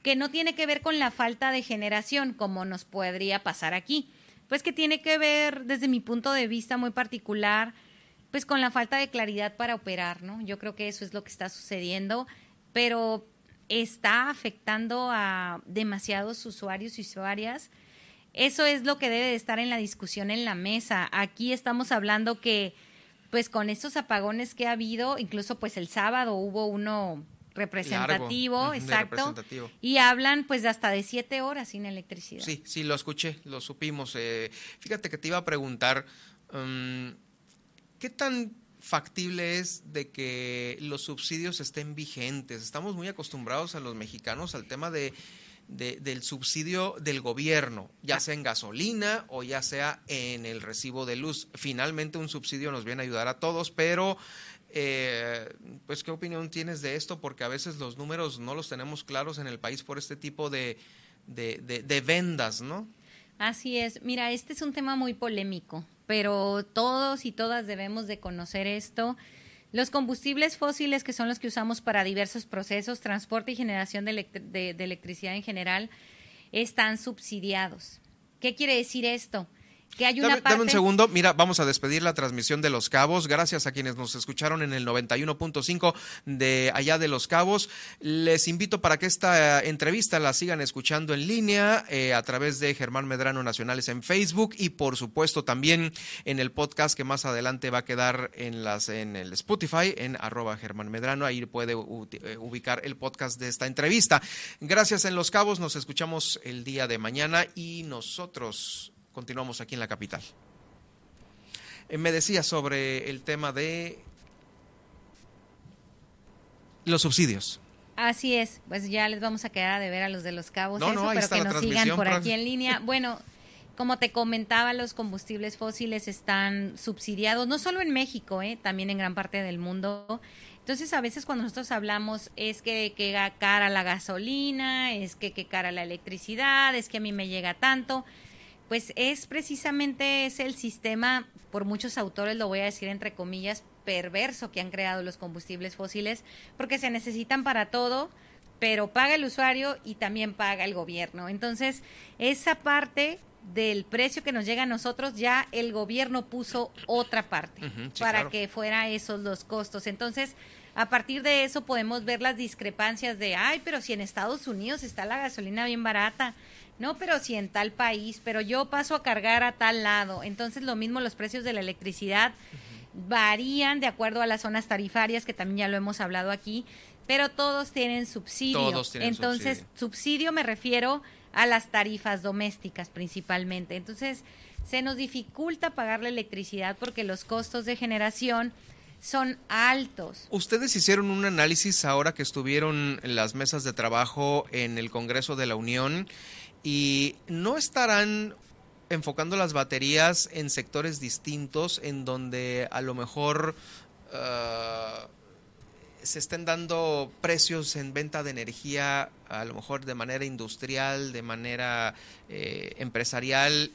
que no tiene que ver con la falta de generación, como nos podría pasar aquí, pues que tiene que ver, desde mi punto de vista muy particular, pues con la falta de claridad para operar, ¿no? Yo creo que eso es lo que está sucediendo, pero está afectando a demasiados usuarios y usuarias eso es lo que debe de estar en la discusión en la mesa. Aquí estamos hablando que, pues con estos apagones que ha habido, incluso pues el sábado hubo uno representativo, exacto, y hablan pues de hasta de siete horas sin electricidad. Sí, sí, lo escuché, lo supimos. Eh, fíjate que te iba a preguntar, um, ¿qué tan factible es de que los subsidios estén vigentes? Estamos muy acostumbrados a los mexicanos al tema de del subsidio del gobierno, ya sea en gasolina o ya sea en el recibo de luz. Finalmente un subsidio nos viene a ayudar a todos, pero eh, pues ¿qué opinión tienes de esto? Porque a veces los números no los tenemos claros en el país por este tipo de, de, de vendas, ¿no? Así es. Mira, este es un tema muy polémico, pero todos y todas debemos de conocer esto. Los combustibles fósiles, que son los que usamos para diversos procesos, transporte y generación de, electricidad en general, están subsidiados. ¿Qué quiere decir esto? Que hay una dame, un segundo, mira, vamos a despedir la transmisión de Los Cabos. Gracias a quienes nos escucharon en el 91.5 de allá de Los Cabos. Les invito para que esta entrevista la sigan escuchando en línea eh, a través de Germán Medrano Nacionales en Facebook y por supuesto también en el podcast que más adelante va a quedar en las en el Spotify en arroba Germán Medrano. Ahí puede eh, ubicar el podcast de esta entrevista. Gracias en Los Cabos. Nos escuchamos el día de mañana y nosotros continuamos aquí en la capital. Eh, me decía sobre el tema de los subsidios. Así es, pues ya les vamos a quedar a deber a los de los cabos eso, pero que nos sigan por aquí en línea. Bueno, como te comentaba, los combustibles fósiles están subsidiados, no solo en México, eh, también en gran parte del mundo. Entonces, a veces cuando nosotros hablamos es que, que cara la gasolina, es que, que cara la electricidad, es que a mí me llega tanto pues es precisamente es el sistema, por muchos autores lo voy a decir entre comillas, perverso que han creado los combustibles fósiles, porque se necesitan para todo, pero paga el usuario y también paga el gobierno. Entonces, esa parte del precio que nos llega a nosotros, ya el gobierno puso otra parte para que fuera esos los costos. Entonces, a partir de eso podemos ver las discrepancias de, ay, pero si en Estados Unidos está la gasolina bien barata, no, pero si en tal país, pero yo paso a cargar a tal lado. Entonces, lo mismo los precios de la electricidad varían de acuerdo a las zonas tarifarias, que también ya lo hemos hablado aquí, pero todos tienen subsidio. Todos tienen Entonces, subsidio. me refiero a las tarifas domésticas principalmente. Entonces, se nos dificulta pagar la electricidad porque los costos de generación son altos. Ustedes hicieron un análisis ahora que estuvieron en las mesas de trabajo en el Congreso de la Unión y no estarán enfocando las baterías en sectores distintos en donde a lo mejor uh, se estén dando precios en venta de energía a lo mejor de manera industrial, de manera eh, empresarial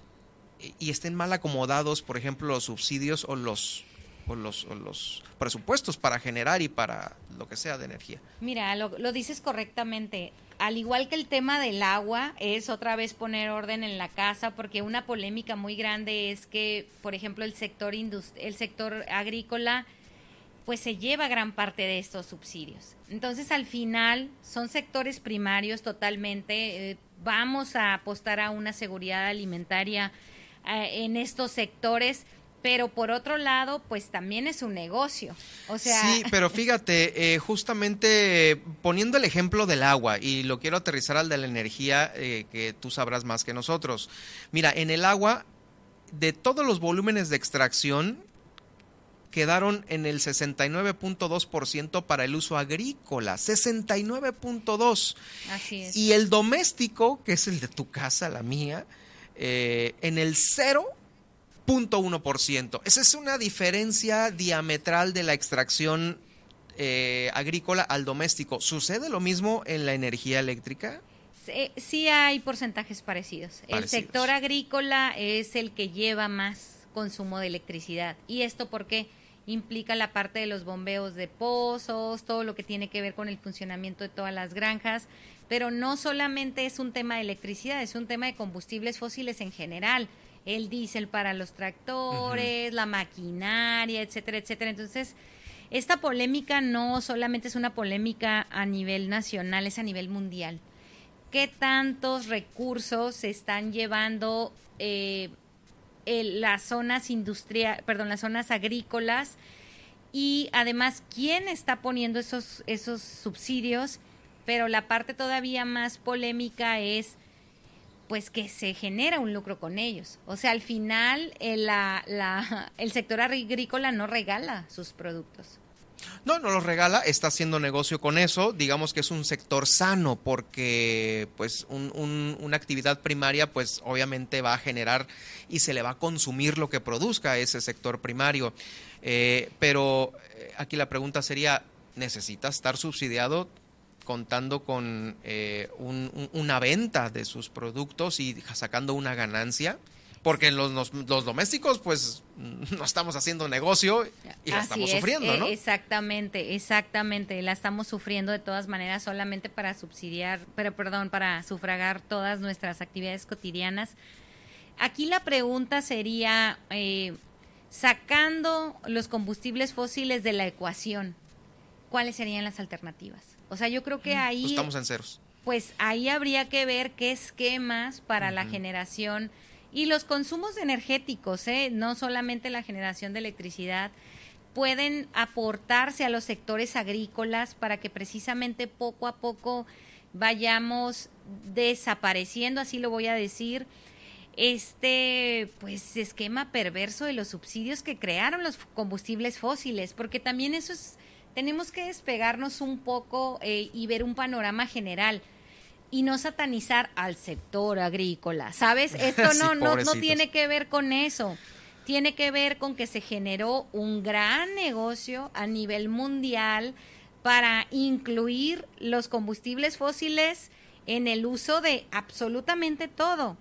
y estén mal acomodados, por ejemplo, los subsidios o los o los, los presupuestos para generar y para lo que sea de energía. Mira, lo dices correctamente al igual que el tema del agua, es otra vez poner orden en la casa, porque una polémica muy grande es que, por ejemplo, el sector el sector agrícola, pues se lleva gran parte de estos subsidios. Entonces, al final, son sectores primarios totalmente. Eh, vamos a apostar a una seguridad alimentaria eh, en estos sectores pero por otro lado, pues también es un negocio. O sea, sí, pero fíjate, eh, justamente poniendo el ejemplo del agua y lo quiero aterrizar al de la energía eh, que tú sabrás más que nosotros. Mira, en el agua de todos los volúmenes de extracción quedaron en el 69.2% para el uso agrícola, 69.2. Así es. Y el doméstico, que es el de tu casa, la mía, eh, en el 0 0.1%. Esa es una diferencia diametral de la extracción eh, agrícola al doméstico. ¿Sucede lo mismo en la energía eléctrica? Sí, hay porcentajes parecidos. El sector agrícola es el que lleva más consumo de electricidad. ¿Y esto porque Implica la parte de los bombeos de pozos, todo lo que tiene que ver con el funcionamiento de todas las granjas, pero no solamente es un tema de electricidad, es un tema de combustibles fósiles en general el diésel para los tractores, la maquinaria, etcétera, etcétera. Entonces, esta polémica no solamente es una polémica a nivel nacional, es a nivel mundial. ¿Qué tantos recursos se están llevando eh, las zonas industriales, perdón, las zonas agrícolas? Y además, ¿quién está poniendo esos, esos subsidios? Pero la parte todavía más polémica es pues que se genera un lucro con ellos. O sea, al final el, la, el sector agrícola no regala sus productos. No, no los regala, está haciendo negocio con eso, digamos que es un sector sano porque pues una actividad primaria pues obviamente va a generar y se le va a consumir lo que produzca ese sector primario. Eh, pero eh, aquí la pregunta sería, ¿necesita estar subsidiado? Contando con eh, una venta de sus productos y sacando una ganancia. Porque los, los, domésticos, pues, no estamos haciendo negocio y la estamos sufriendo, eh, ¿no? Exactamente, exactamente. La estamos sufriendo de todas maneras solamente para subsidiar, pero perdón, para sufragar todas nuestras actividades cotidianas. Aquí la pregunta sería, eh, sacando los combustibles fósiles de la ecuación, ¿cuáles serían las alternativas? O sea, yo creo que pues ahí... estamos en ceros. Pues ahí habría que ver qué esquemas para la generación y los consumos energéticos, ¿eh? no solamente la generación de electricidad, pueden aportarse a los sectores agrícolas para que precisamente poco a poco vayamos desapareciendo, así lo voy a decir, este pues esquema perverso de los subsidios que crearon los combustibles fósiles, porque también eso es tenemos que despegarnos un poco eh, y ver un panorama general y no satanizar al sector agrícola. ¿Sabes? Esto no, no, no tiene que ver con eso. Tiene que ver con que se generó un gran negocio a nivel mundial para incluir los combustibles fósiles en el uso de absolutamente todo.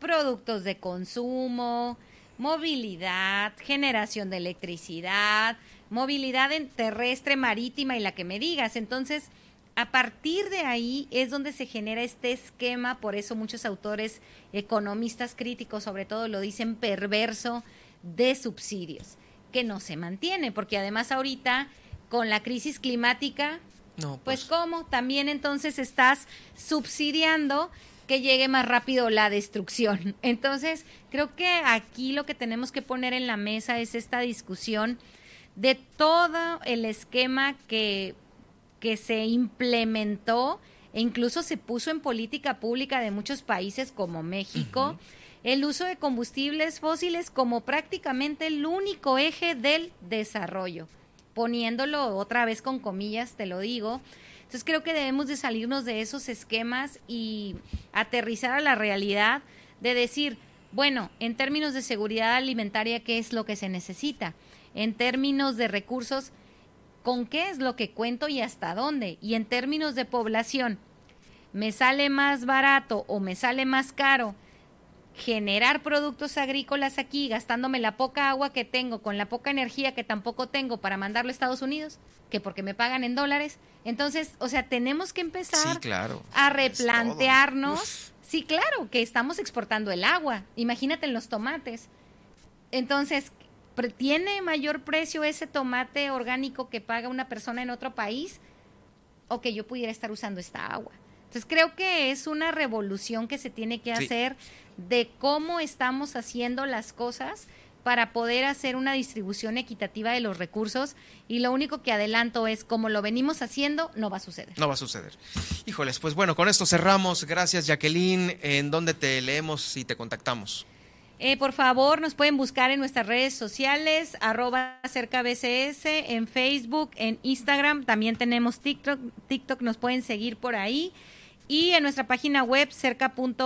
Productos de consumo, movilidad, generación de electricidad, movilidad en terrestre, marítima y la que me digas. Entonces, a partir de ahí es donde se genera este esquema, por eso muchos autores, economistas críticos sobre todo, lo dicen perverso de subsidios, que no se mantiene, porque además ahorita con la crisis climática, no, pues, pues cómo, también entonces estás subsidiando que llegue más rápido la destrucción. Entonces, creo que aquí lo que tenemos que poner en la mesa es esta discusión de todo el esquema que, que se implementó e incluso se puso en política pública de muchos países como México. el uso de combustibles fósiles como prácticamente el único eje del desarrollo, poniéndolo otra vez con comillas, te lo digo. Entonces creo que debemos de salirnos de esos esquemas y aterrizar a la realidad de decir, bueno, en términos de seguridad alimentaria, ¿qué es lo que se necesita? En términos de recursos, ¿con qué es lo que cuento y hasta dónde? Y en términos de población, ¿me sale más barato o me sale más caro generar productos agrícolas aquí, gastándome la poca agua que tengo, con la poca energía que tampoco tengo para mandarlo a Estados Unidos, que porque me pagan en dólares? Entonces, o sea, tenemos que empezar a replantearnos Sí, claro, que estamos exportando el agua. Imagínate en los tomates. Entonces, ¿tiene mayor precio ese tomate orgánico que paga una persona en otro país o que yo pudiera estar usando esta agua? Entonces, creo que es una revolución que se tiene que hacer de cómo estamos haciendo las cosas para poder hacer una distribución equitativa de los recursos y lo único que adelanto es como lo venimos haciendo, no va a suceder. No va a suceder. Híjoles, pues bueno, con esto cerramos. Gracias Jacqueline. ¿En dónde te leemos y te contactamos? Eh, por favor, nos pueden buscar en nuestras redes sociales, arroba cerca BCS, en Facebook, en Instagram, también tenemos TikTok, TikTok nos pueden seguir por ahí y en nuestra página web cerca.org.mx.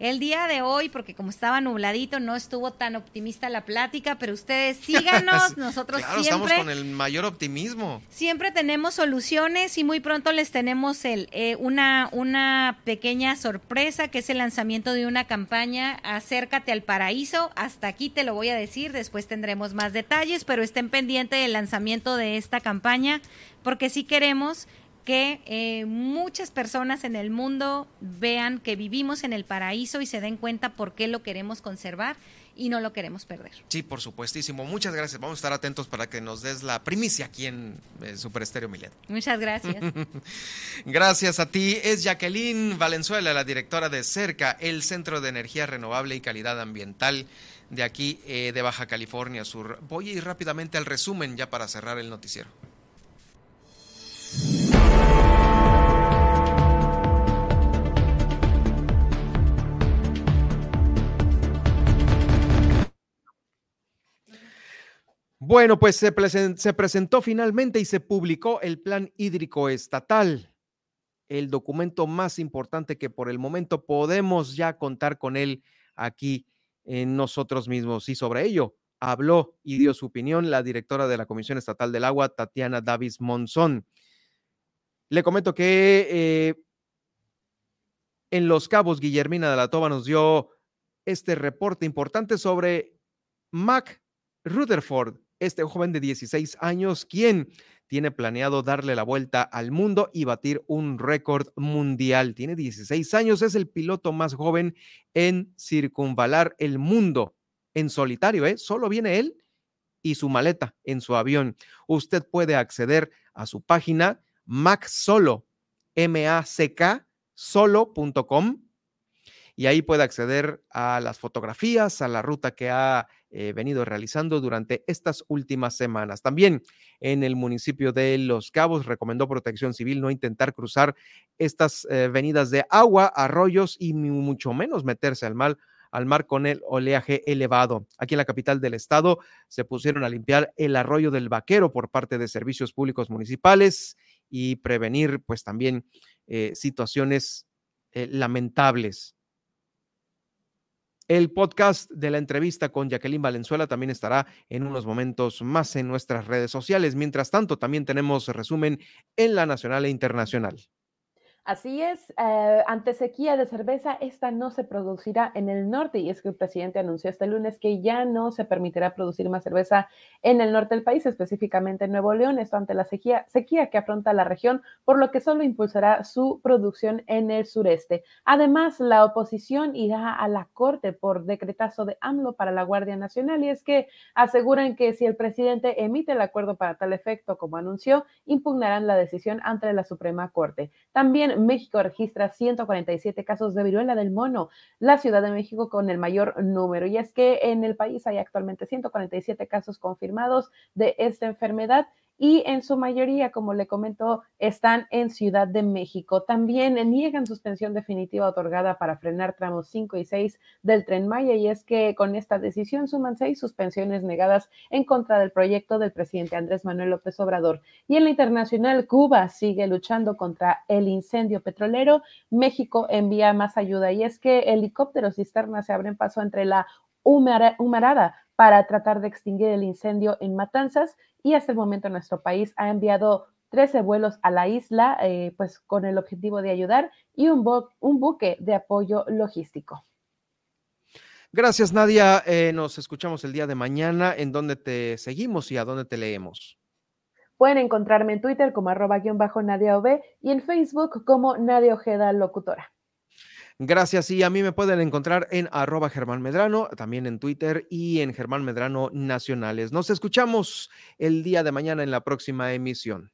El día de hoy, porque como estaba nubladito, no estuvo tan optimista la plática, pero ustedes síganos, nosotros claro, siempre... estamos con el mayor optimismo. Siempre tenemos soluciones y muy pronto les tenemos el, eh, una, una pequeña sorpresa, que es el lanzamiento de una campaña, Acércate al Paraíso. Hasta aquí te lo voy a decir, después tendremos más detalles, pero estén pendientes del lanzamiento de esta campaña, porque sí queremos que eh, muchas personas en el mundo vean que vivimos en el paraíso y se den cuenta por qué lo queremos conservar y no lo queremos perder. Sí, por supuestísimo. Muchas gracias. Vamos a estar atentos para que nos des la primicia aquí en eh, Super Estéreo Milet. Muchas gracias. gracias a ti. Es Jacqueline Valenzuela, la directora de CERCA, el Centro de Energía Renovable y Calidad Ambiental de aquí eh, de Baja California Sur. Voy a ir rápidamente al resumen ya para cerrar el noticiero. Bueno, pues se, presentó finalmente y se publicó el Plan Hídrico Estatal, el documento más importante que por el momento podemos ya contar con él aquí en nosotros mismos. Y sobre ello habló y dio su opinión la directora de la Comisión Estatal del Agua, Tatiana Davis Monzón. Le comento que eh, en Los Cabos, Guillermina de la Toba nos dio este reporte importante sobre Mac Rutherford, este joven de 16 años, quien tiene planeado darle la vuelta al mundo y batir un récord mundial. Tiene 16 años, es el piloto más joven en circunvalar el mundo en solitario, ¿eh? Solo viene él y su maleta en su avión. Usted puede acceder a su página macsolo, M-A-C-K, solo.com y ahí puede acceder a las fotografías, a la ruta que ha eh, venido realizando durante estas últimas semanas. También en el municipio de Los Cabos recomendó Protección Civil no intentar cruzar estas eh, venidas de agua, arroyos y mucho menos meterse al mar al mar con el oleaje elevado. Aquí en la capital del estado se pusieron a limpiar el arroyo del Vaquero por parte de servicios públicos municipales y prevenir pues también eh, situaciones lamentables. El podcast de la entrevista con Jacqueline Valenzuela también estará en unos momentos más en nuestras redes sociales. Mientras tanto, también tenemos resumen en la nacional e internacional. Así es, eh, ante sequía de cerveza, esta no se producirá en el norte y es que el presidente anunció este lunes que ya no se permitirá producir más cerveza en el norte del país, específicamente en Nuevo León, esto ante la sequía, sequía que afronta la región, por lo que solo impulsará su producción en el sureste. Además, la oposición irá a la corte por decretazo de AMLO para la Guardia Nacional y es que aseguran que si el presidente emite el acuerdo para tal efecto, como anunció, impugnarán la decisión ante la Suprema Corte. También México registra 147 casos de viruela del mono, la Ciudad de México con el mayor número. Y es que en el país hay actualmente 147 casos confirmados de esta enfermedad y en su mayoría, como le comentó, están en Ciudad de México. También niegan suspensión definitiva otorgada para frenar tramos 5 y 6 del tren Maya y es que con esta decisión suman seis suspensiones negadas en contra del proyecto del presidente Andrés Manuel López Obrador. Y en la internacional, Cuba sigue luchando contra el incendio petrolero. México envía más ayuda y es que helicópteros cisternas se abren paso entre la humarada para tratar de extinguir el incendio en Matanzas y hasta el momento nuestro país ha enviado 13 vuelos a la isla, eh, pues con el objetivo de ayudar y un, un buque de apoyo logístico. Gracias, Nadia. Eh, nos escuchamos el día de mañana. ¿En dónde te seguimos y a dónde te leemos? Pueden encontrarme en Twitter como arroba guion bajo Nadia y en Facebook como Nadia Ojeda Locutora. Gracias y a mí me pueden encontrar en arroba Germán Medrano, también en Twitter y en Germán Medrano Nacionales. Nos escuchamos el día de mañana en la próxima emisión.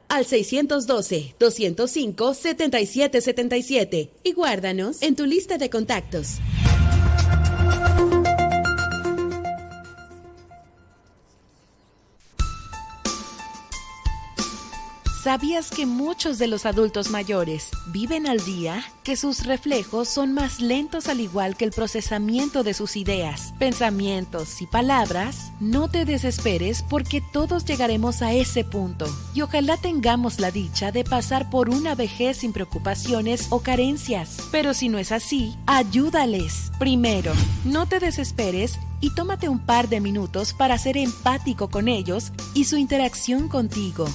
al 612-205-7777 y guárdanos en tu lista de contactos. ¿Sabías que muchos de los adultos mayores viven al día? Que sus reflejos son más lentos al igual que el procesamiento de sus ideas, pensamientos y palabras. No te desesperes porque todos llegaremos a ese punto y ojalá tengamos la dicha de pasar por una vejez sin preocupaciones o carencias. Pero si no es así, ayúdales. Primero, no te desesperes y tómate un par de minutos para ser empático con ellos y su interacción contigo.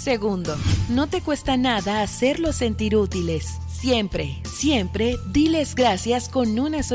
Segundo, no te cuesta nada hacerlos sentir útiles. Siempre, siempre, diles gracias con una sonrisa